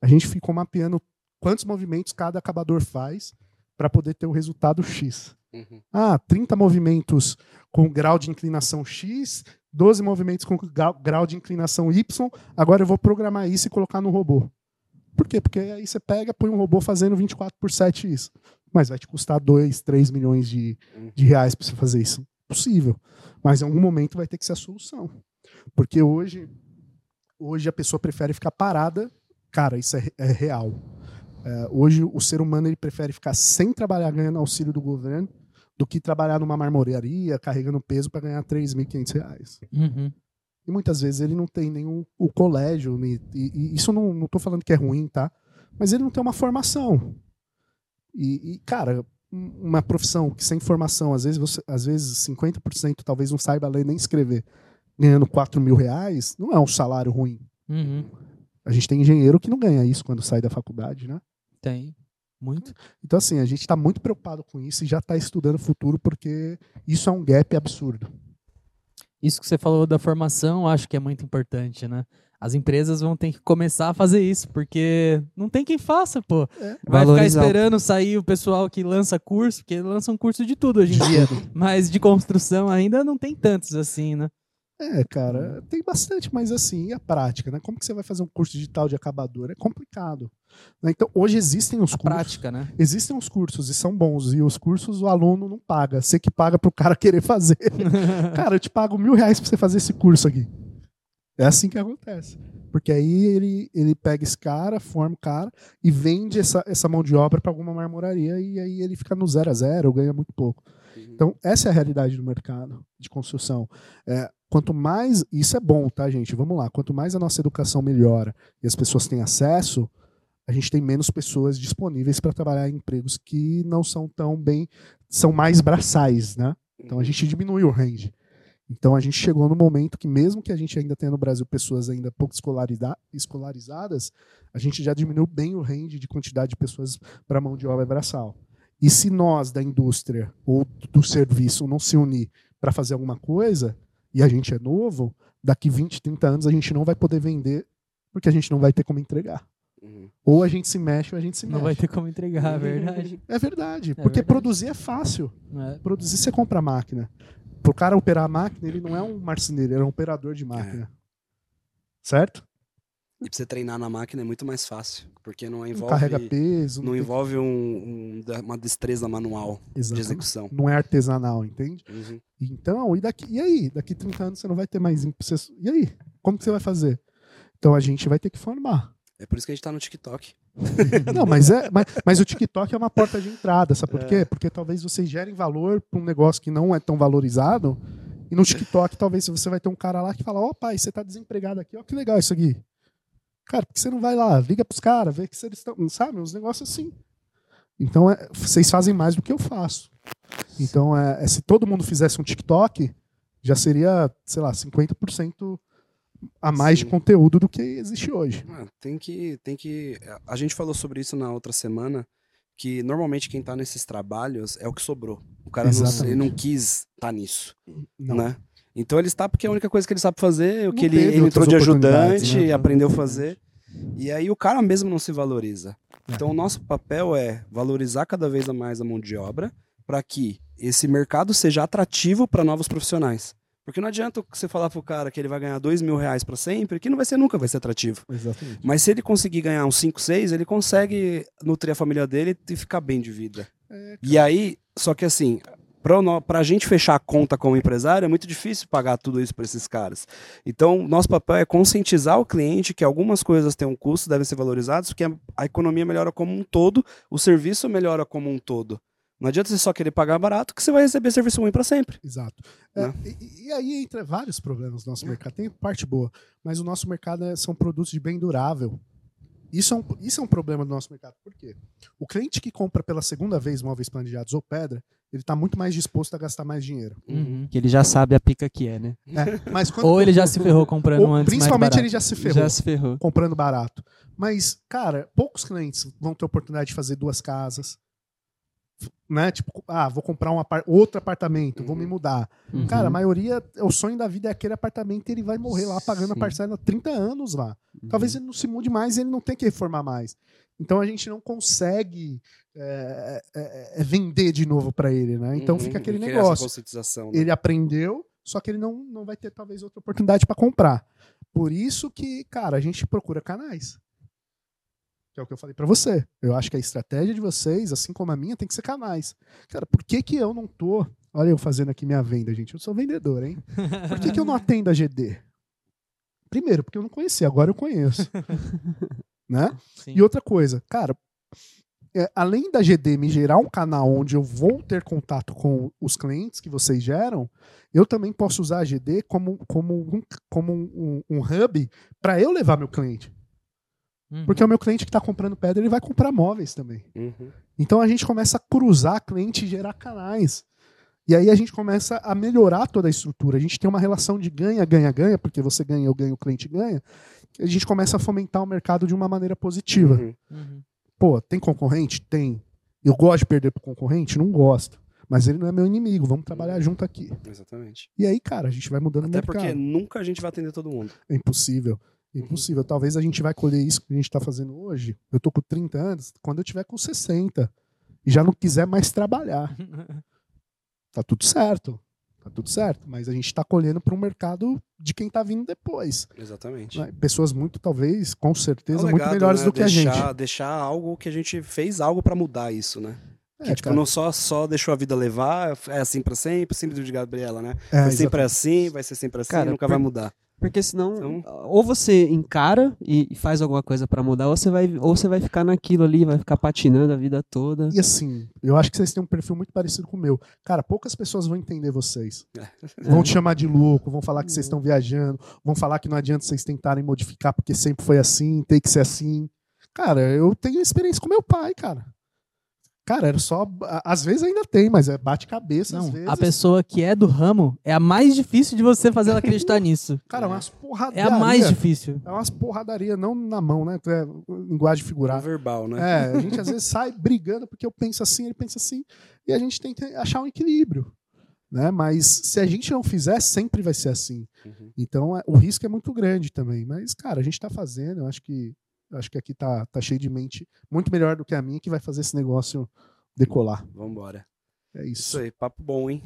A gente ficou mapeando quantos movimentos cada acabador faz para poder ter o resultado X. Uhum. Ah, 30 movimentos com grau de inclinação X, 12 movimentos com grau, de inclinação Y, agora eu vou programar isso e colocar no robô. Por quê? Porque aí você pega, põe um robô fazendo 24 por 7 isso. Mas vai te custar 2, 3 milhões de, de reais para você fazer isso. Possível. Mas em algum momento vai ter que ser a solução. Porque hoje, hoje a pessoa prefere ficar parada. Cara, isso é, é real. É, hoje o ser humano ele prefere ficar sem trabalhar ganhando auxílio do governo do que trabalhar numa marmoraria carregando peso para ganhar 3.500 reais. Uhum. E muitas vezes ele não tem nenhum o colégio. nem- E, e isso não, não tô falando que é ruim, tá? Mas ele não tem uma formação. E, e, cara, um- uma profissão que sem formação, às vezes, você, às vezes 50% talvez não saiba ler nem escrever, ganhando 4 mil reais, não é um salário ruim. Uhum. A gente tem engenheiro que não ganha isso quando sai da faculdade, né? Tem. Muito. Então, assim, a gente está muito preocupado com isso e já está estudando o futuro porque isso é um gap absurdo. Isso que você falou da formação, acho que é muito importante, né? As empresas vão ter que começar a fazer isso, porque não tem quem faça, pô. É. Vai Valorizar ficar esperando sair o pessoal que lança curso, porque lançam curso de tudo hoje em dia. Mas de construção ainda não tem tantos assim, né? É, cara, tem bastante, mas assim, e a prática, né? Como que você vai fazer um curso digital de acabador? É complicado. né? Então, hoje existem os A cursos. prática, né? Existem os cursos e são bons. E os cursos o aluno não paga. Você que paga pro cara querer fazer. cara, eu te pago mil reais pra você fazer esse curso aqui. É assim que acontece. Porque aí ele, ele pega esse cara, forma o cara e vende essa, essa mão de obra para alguma marmoraria e aí ele fica no zero a zero, ganha muito pouco. Então, essa é a realidade do mercado de construção. É, quanto mais. Isso é bom, tá, gente? Vamos lá. Quanto mais a nossa educação melhora e as pessoas têm acesso, a gente tem menos pessoas disponíveis para trabalhar em empregos que não são tão bem. são mais braçais, né? Então a gente diminui o range. Então a gente chegou no momento que, mesmo que a gente ainda tenha no Brasil pessoas ainda pouco escolariza- escolarizadas, a gente já diminuiu bem o range de quantidade de pessoas para mão de obra braçal. E se nós, da indústria ou do serviço, não se unir para fazer alguma coisa, e a gente é novo, daqui 20, 30 anos a gente não vai poder vender porque a gente não vai ter como entregar. Uhum. Ou a gente se mexe ou a gente se Não mexe. vai ter como entregar, é verdade. É verdade, É porque verdade. produzir é fácil. É. Produzir você compra a máquina. Pro cara operar a máquina, ele não é um marceneiro, ele é um operador de máquina. Certo? E pra você treinar na máquina é muito mais fácil, porque não Não envolve, carrega peso. não tem- envolve um- um- uma destreza manual de Exatamente. execução. Não é artesanal, entende? Uhum. Então, e, daqui, e aí? Daqui 30 anos você não vai ter mais. você- E aí? Como que você vai fazer? Então a gente vai ter que formar. É por isso que a gente tá no TikTok. Não, mas, é, mas, mas o TikTok é uma porta de entrada, sabe por quê? Porque talvez vocês gerem valor para um negócio que não é tão valorizado. E no TikTok, talvez você vai ter um cara lá que fala: Ó, pai, você tá desempregado aqui, ó, que legal isso aqui. Cara, por que você não vai lá? Liga pros caras, vê que eles estão. Sabe? Uns negócios assim. Então, é, vocês fazem mais do que eu faço. Então, é, é, se todo mundo fizesse um TikTok, já seria, sei lá, 50% a mais Sim. de conteúdo do que existe hoje. Ah, tem que, tem que. A gente falou sobre isso na outra semana, que normalmente quem tá nesses trabalhos é o que sobrou. O cara não, não quis estar nisso, Não. né? Então ele está porque é a única coisa que ele sabe fazer, o que ele, ele entrou de ajudante, né? aprendeu a fazer. E aí o cara mesmo não se valoriza. É. Então o nosso papel é valorizar cada vez mais a mão de obra para que esse mercado seja atrativo para novos profissionais. Porque não adianta você falar pro cara que ele vai ganhar dois mil reais para sempre, que não vai ser nunca vai ser atrativo. Exatamente. Mas se ele conseguir ganhar uns 5, 6, ele consegue nutrir a família dele e ficar bem de vida. É, e aí, só que assim, nó- pra gente fechar a conta como empresário, é muito difícil pagar tudo isso pra esses caras. Então, nosso papel é conscientizar o cliente que algumas coisas têm um custo, devem ser valorizadas, porque a, a economia melhora como um todo, o serviço melhora como um todo. Não adianta você só querer pagar barato, que você vai receber serviço ruim pra sempre. Exato. É, Né? e, e aí entra vários problemas no nosso mercado. Tem parte boa, mas o nosso mercado é- são produtos de bem durável. Isso é, um, isso é um problema do nosso mercado. Por quê? O cliente que compra pela segunda vez móveis planejados ou pedra, ele está muito mais disposto a gastar mais dinheiro. Uhum. Que ele já sabe a pica que é, né? É, mas quando- Ou ele já se ferrou comprando ou antes principalmente ele já se ferrou Já se ferrou. comprando barato. Mas, cara, poucos clientes vão ter oportunidade de fazer duas casas. Né? Tipo, ah, vou comprar um apar- outro apartamento, vou me mudar. Uhum. Cara, a maioria, o sonho da vida é aquele apartamento e ele vai morrer lá pagando a Sim. parcela há 30 anos lá. Uhum. Talvez ele não se mude mais e ele não tenha que reformar mais. Então a gente não consegue é, é, é, vender de novo para ele, né? Então Uhum, fica aquele negócio. né? Ele aprendeu, só que ele não, não vai ter talvez outra oportunidade para comprar. Por isso que, cara, a gente procura canais. Que é o que eu falei para você. Eu acho que a estratégia de vocês, assim como a minha, tem que ser canais. Cara, por que que eu não tô... Olha eu fazendo aqui minha venda, gente. Eu sou vendedor, hein? Por que, que eu não atendo a GD? Primeiro, porque eu não conhecia, agora eu conheço. né? Sim. E outra coisa, cara, é, além da GD me gerar um canal onde eu vou ter contato com os clientes que vocês geram, eu também posso usar a GD como, como, um, como um, um- um hub para eu levar meu cliente. Uhum. Porque o meu cliente que está comprando pedra, ele vai comprar móveis também. Uhum. Então a gente começa a cruzar cliente e gerar canais. E aí a gente começa a melhorar toda a estrutura. A gente tem uma relação de ganha, ganha, ganha, porque você ganha, eu ganho, o cliente ganha. A gente começa a fomentar o mercado de uma maneira positiva. Uhum. Uhum. Pô, tem concorrente? Tem. Eu gosto de perder pro concorrente? Não gosto. Mas ele não é meu inimigo, vamos trabalhar junto aqui. Exatamente. E aí, cara, a gente vai mudando Até o mercado. porque nunca a gente vai atender todo mundo. É impossível. É impossível. Talvez a gente vai colher isso que a gente tá fazendo hoje. Eu tô com 30 anos, quando eu tiver com 60 e já não quiser mais trabalhar. Tá tudo certo. Tá tudo certo. Mas a gente tá colhendo para um mercado de quem tá vindo depois. Exatamente. né? Pessoas muito, talvez, com É certeza, muito legado, melhores né? do que a deixar, gente. Deixar algo que a gente fez algo pra mudar isso, né? Que, É, tipo, cara. não só, só deixou a vida levar, é assim pra sempre, síndrome de Gabriela, né? É, sempre assim, vai ser sempre assim, Cara, nunca por- vai mudar. Porque senão, Então- ou você encara e e faz alguma coisa pra mudar, ou você vai, ou você vai ficar naquilo ali, vai ficar patinando a vida toda. E assim, eu acho que vocês têm um perfil muito parecido com o meu. Cara, poucas pessoas vão entender vocês. É. Vão te chamar de louco, vão falar que vocês estão viajando, vão falar que não adianta vocês tentarem modificar porque sempre foi assim, tem que ser assim. Cara, eu tenho experiência com meu pai, cara. Cara, era só. Às vezes ainda tem, mas é bate-cabeça às Não, vezes. a pessoa que é do ramo é a mais difícil de você fazer ela acreditar nisso. Cara, é umas É porradarias. a mais difícil. É umas porradaria, não na mão, né? É linguagem É figurada. verbal, né? É, a gente às vezes sai brigando porque eu penso assim, ele pensa assim, e a gente tem que achar um equilíbrio. Né? Mas se a gente não fizer, sempre vai ser assim. Uhum. Então é- o risco é muito grande também. Mas, cara, a gente tá fazendo, eu acho que acho que aqui tá, tá cheio de mente muito melhor do que a minha que vai fazer esse negócio decolar. Vambora. É Isso isso. aí, papo bom, hein?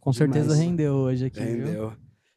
Com certeza Demais. rendeu hoje aqui, viu?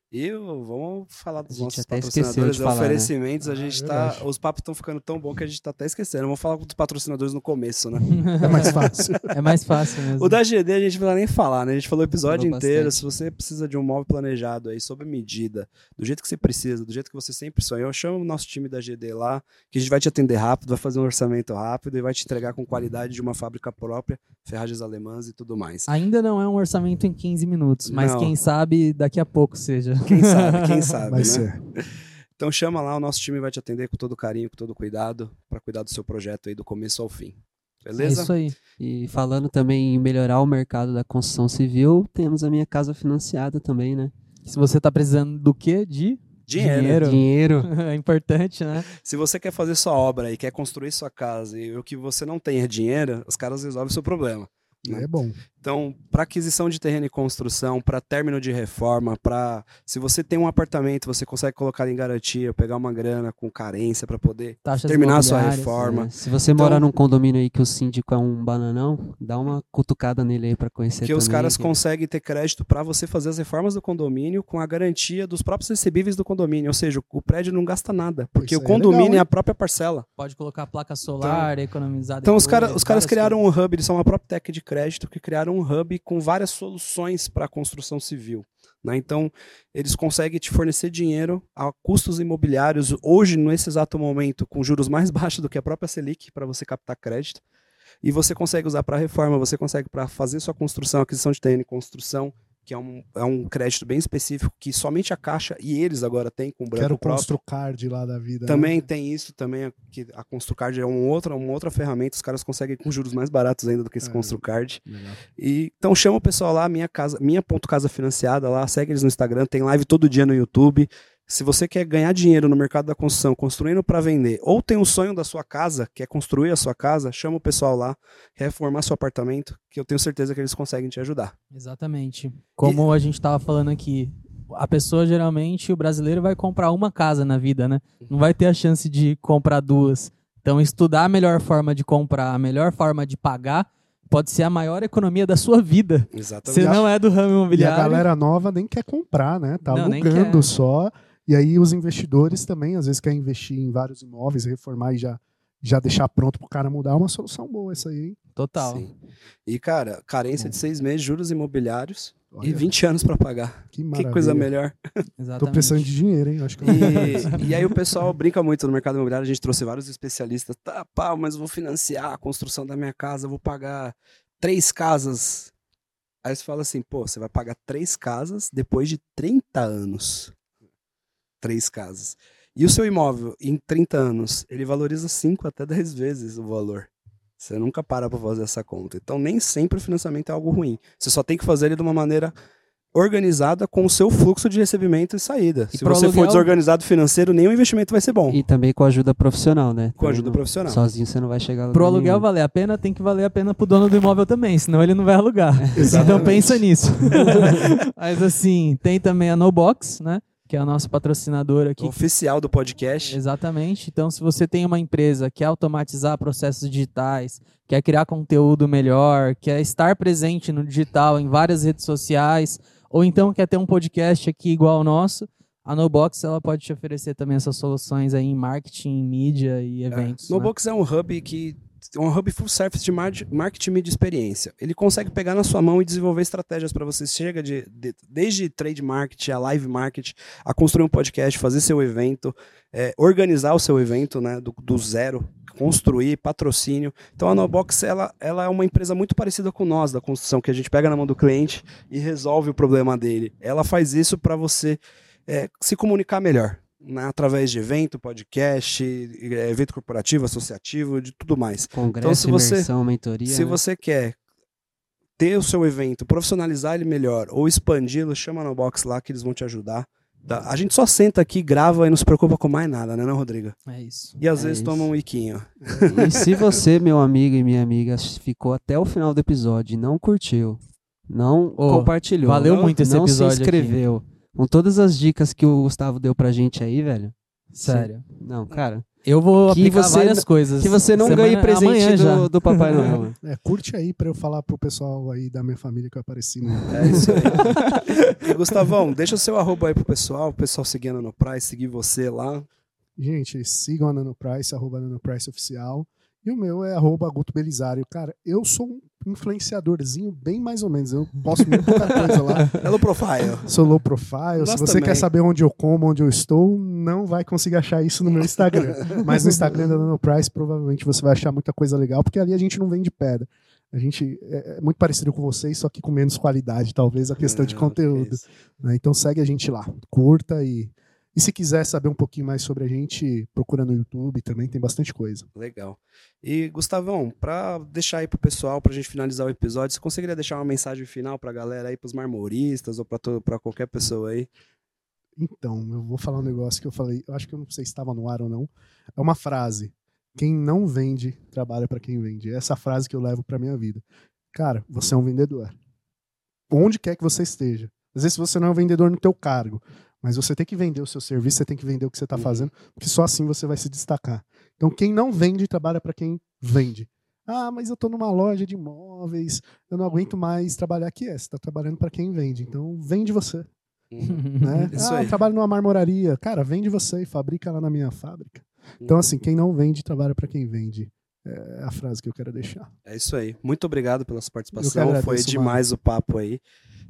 E vamos falar dos nossos patrocinadores, né? oferecimentos. A Ah, gente é tá. verdade. Os papos estão ficando tão bons que a gente tá até esquecendo. Vamos falar dos patrocinadores no começo, né? É mais fácil. É mais fácil mesmo. O da GD a gente não precisa nem falar, né? A gente falou o episódio Falou inteiro. bastante. Se você precisa de um móvel planejado aí, sob medida, do jeito que você precisa, do jeito que você sempre sonhou, chama o nosso time da GD lá, que a gente vai te atender rápido, vai fazer um orçamento rápido e vai te entregar com qualidade de uma fábrica própria, ferragens alemãs e tudo mais. Ainda não é um orçamento em 15 minutos, mas Não. quem sabe daqui a pouco seja. Quem sabe, quem sabe, Vai né? ser. Então chama lá, o nosso time vai te atender com todo carinho, com todo cuidado, para cuidar do seu projeto aí do começo ao fim. É Beleza? isso aí. E falando também em melhorar o mercado da construção civil, temos a minha casa financiada também, né? Se você tá precisando do quê? De Dinheiro. Dinheiro. Dinheiro. é importante, né? Se você quer fazer sua obra e quer construir sua casa e o que você não tem é dinheiro, os caras resolvem o seu problema. né? É bom. Então, para aquisição de terreno e construção, para término de reforma, para se você tem um apartamento, você consegue colocar em garantia, pegar uma grana com carência para poder Taxas terminar a sua reforma. É, se você Então- morar num condomínio aí que o síndico é um bananão, dá uma cutucada nele aí pra conhecer que os também, caras que- conseguem ter crédito para você fazer as reformas do condomínio com a garantia dos próprios recebíveis do condomínio, ou seja, o prédio não gasta nada, porque Isso o é condomínio legal, é a própria parcela. Pode colocar placa solar, economizar Então os, cara, os caras criaram coisas. um hub, eles são uma própria tech de crédito que criaram um hub com várias soluções para a construção civil. né? Então, eles conseguem te fornecer dinheiro a custos imobiliários, hoje, nesse exato momento, com juros mais baixos do que a própria Selic, para você captar crédito. E você consegue usar para reforma, você consegue para fazer sua construção, aquisição de terreno construção, que é um, é um crédito bem específico que somente a Caixa e eles agora têm com o branco Quero o. Construcard lá da vida. né? Também tem isso, também a- que a Construcard é um outra, uma outra ferramenta, os caras conseguem com juros mais baratos ainda do que esse É. Construcard. Legal. E então chama o pessoal lá, minha casa, minha ponto casa financiada lá, segue eles no Instagram, tem live todo dia no YouTube. Se você quer ganhar dinheiro no mercado da construção, construindo para vender, ou tem o sonho da sua casa, quer construir a sua casa, chama o pessoal lá, reformar seu apartamento, que eu tenho certeza que eles conseguem te ajudar. Exatamente. Como a gente tava falando aqui, a pessoa geralmente, o brasileiro vai comprar uma casa na vida, né? Não vai ter a chance de comprar duas. Então, estudar a melhor forma de comprar, a melhor forma de pagar, pode ser a maior economia da sua vida. Exatamente. Você não é do ramo E a imobiliário. galera nova nem quer comprar, né? Tá Não, alugando só. E aí os investidores também, às vezes, querem investir em vários imóveis, reformar e já, já deixar pronto pro cara mudar. É uma solução boa essa aí, hein? Total. Sim. E, cara, carência de seis meses, juros imobiliários e Olha, 20 anos para pagar. que Que coisa melhor. Exatamente. Tô precisando de dinheiro, hein? Acho que E, e aí o pessoal brinca muito no mercado imobiliário, a gente trouxe vários especialistas. Tá, pá, mas eu vou financiar a construção da minha casa, vou pagar três casas. Aí você fala assim, pô, você vai pagar três casas depois de 30 anos. Três casas. E o seu imóvel, em 30 anos, ele valoriza 5 até 10 vezes o valor. Você nunca para para fazer essa conta. Então, nem sempre o financiamento é algo ruim. Você só tem que fazer ele de uma maneira organizada com o seu fluxo de recebimento e saída. E Se você for aluguel- desorganizado financeiro, nenhum investimento vai ser bom. E também com ajuda profissional, né? Com Também ajuda não- profissional. Sozinho você não vai chegar a Pro lugar aluguel nenhum. valer a pena, tem que valer a pena pro dono do imóvel também, senão ele não vai alugar. então Exatamente. pensa nisso. Mas assim, tem também a NoBox, né? Que é a nossa patrocinadora aqui. Oficial do podcast. Exatamente. Então, se você tem uma empresa que quer automatizar processos digitais, quer criar conteúdo melhor, quer estar presente no digital em várias redes sociais, ou então quer ter um podcast aqui igual ao nosso, a NoBox ela pode te oferecer também essas soluções aí em marketing, mídia e eventos. né? Nobox é um hub que é um hub full service de mar- marketing mídia e experiência. Ele consegue pegar na sua mão e desenvolver estratégias para você. Chega de, de- desde trade marketing, a live marketing, a construir um podcast, fazer seu evento, é, organizar o seu evento né, do, do zero, construir, patrocínio. Então a Nobox ela, ela é uma empresa muito parecida com nós da construção, que a gente pega na mão do cliente e resolve o problema dele. Ela faz isso para você é, se comunicar melhor. Né, através de evento, podcast, é, evento corporativo, associativo, de tudo mais. Congresso, Então, se você- imersão, mentoria. Se né? você quer ter o seu evento, profissionalizar ele melhor ou expandi-lo, chama no box lá que eles vão te ajudar. Tá? A gente só senta aqui, grava e não se preocupa com mais nada, né, não, Rodrigo? É isso. E às É vezes isso. toma um iquinho. E se você, meu amigo e minha amiga, ficou até o final do episódio e não curtiu, não Ô, compartilhou, valeu não, muito esse não episódio se inscreveu, com todas as dicas que o Gustavo deu pra gente aí, velho. Sério. Não, cara, Eu vou Que aplicar você várias coisas. Que você não Semana- ganhe presente do, do Papai Noel. É, curte aí pra eu falar pro pessoal aí da minha família que eu apareci no. É isso aí. e Gustavão, deixa o seu arroba aí pro pessoal, o pessoal seguir a Nano Price, seguir você lá. Gente, sigam a Nanoprice, arroba Nanoprice Oficial. E o meu é arroba Guto Belisário. Cara, eu sou um influenciadorzinho bem mais ou menos. Eu posto muito pouca coisa lá. Hello Profile. Sou low profile. Nós Se você também. quer saber onde eu como, onde eu estou, não vai conseguir achar isso no meu Instagram. Mas no Instagram da Nanoprice, provavelmente você vai achar muita coisa legal, porque ali a gente não vende pedra. A gente é é muito parecido com vocês, só que com menos qualidade, talvez, a questão de Ah, conteúdo. né? Então segue a gente lá, curta e. E se quiser saber um pouquinho mais sobre a gente, procura no YouTube também, tem bastante coisa. Legal. E, Gustavão, pra deixar aí pro pessoal, pra gente finalizar o episódio, você conseguiria deixar uma mensagem final pra galera aí, pros marmoristas ou pra, todo, pra qualquer pessoa aí? Então, eu vou falar um negócio que eu falei, eu acho que eu não sei se estava no ar ou não. É uma frase. Quem não vende, trabalha para quem vende. É essa frase que eu levo para minha vida. Cara, você é um vendedor. Onde quer que você esteja. Às vezes você não é um vendedor no teu cargo, mas você tem que vender o seu serviço, você tem que vender o que você está Uhum. fazendo, porque só assim você vai se destacar. Então, quem não vende, trabalha para quem vende. Ah, mas eu estou numa loja de imóveis, eu não aguento mais trabalhar aqui. É, você está trabalhando para quem vende. Então, vende você né? Isso ah, eu trabalho numa marmoraria. Cara, vende você e fabrica lá na minha fábrica. Então, assim, quem não vende, trabalha para quem vende. É a frase que eu quero deixar. É isso aí. Muito obrigado pela sua participação. Foi demais o papo aí.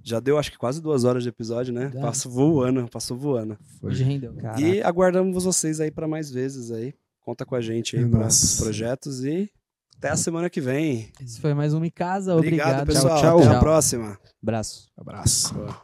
Já deu, acho que quase duas horas de episódio, né? Dá. Passou voando, passou voando. Hoje rendeu. E aguardamos vocês aí pra mais vezes aí. Conta com a gente aí É para os projetos e até a semana que vem. Esse foi mais uma em casa. Obrigado, Obrigado, pessoal. Tchau, Até tchau. a próxima. Abraço. Abraço.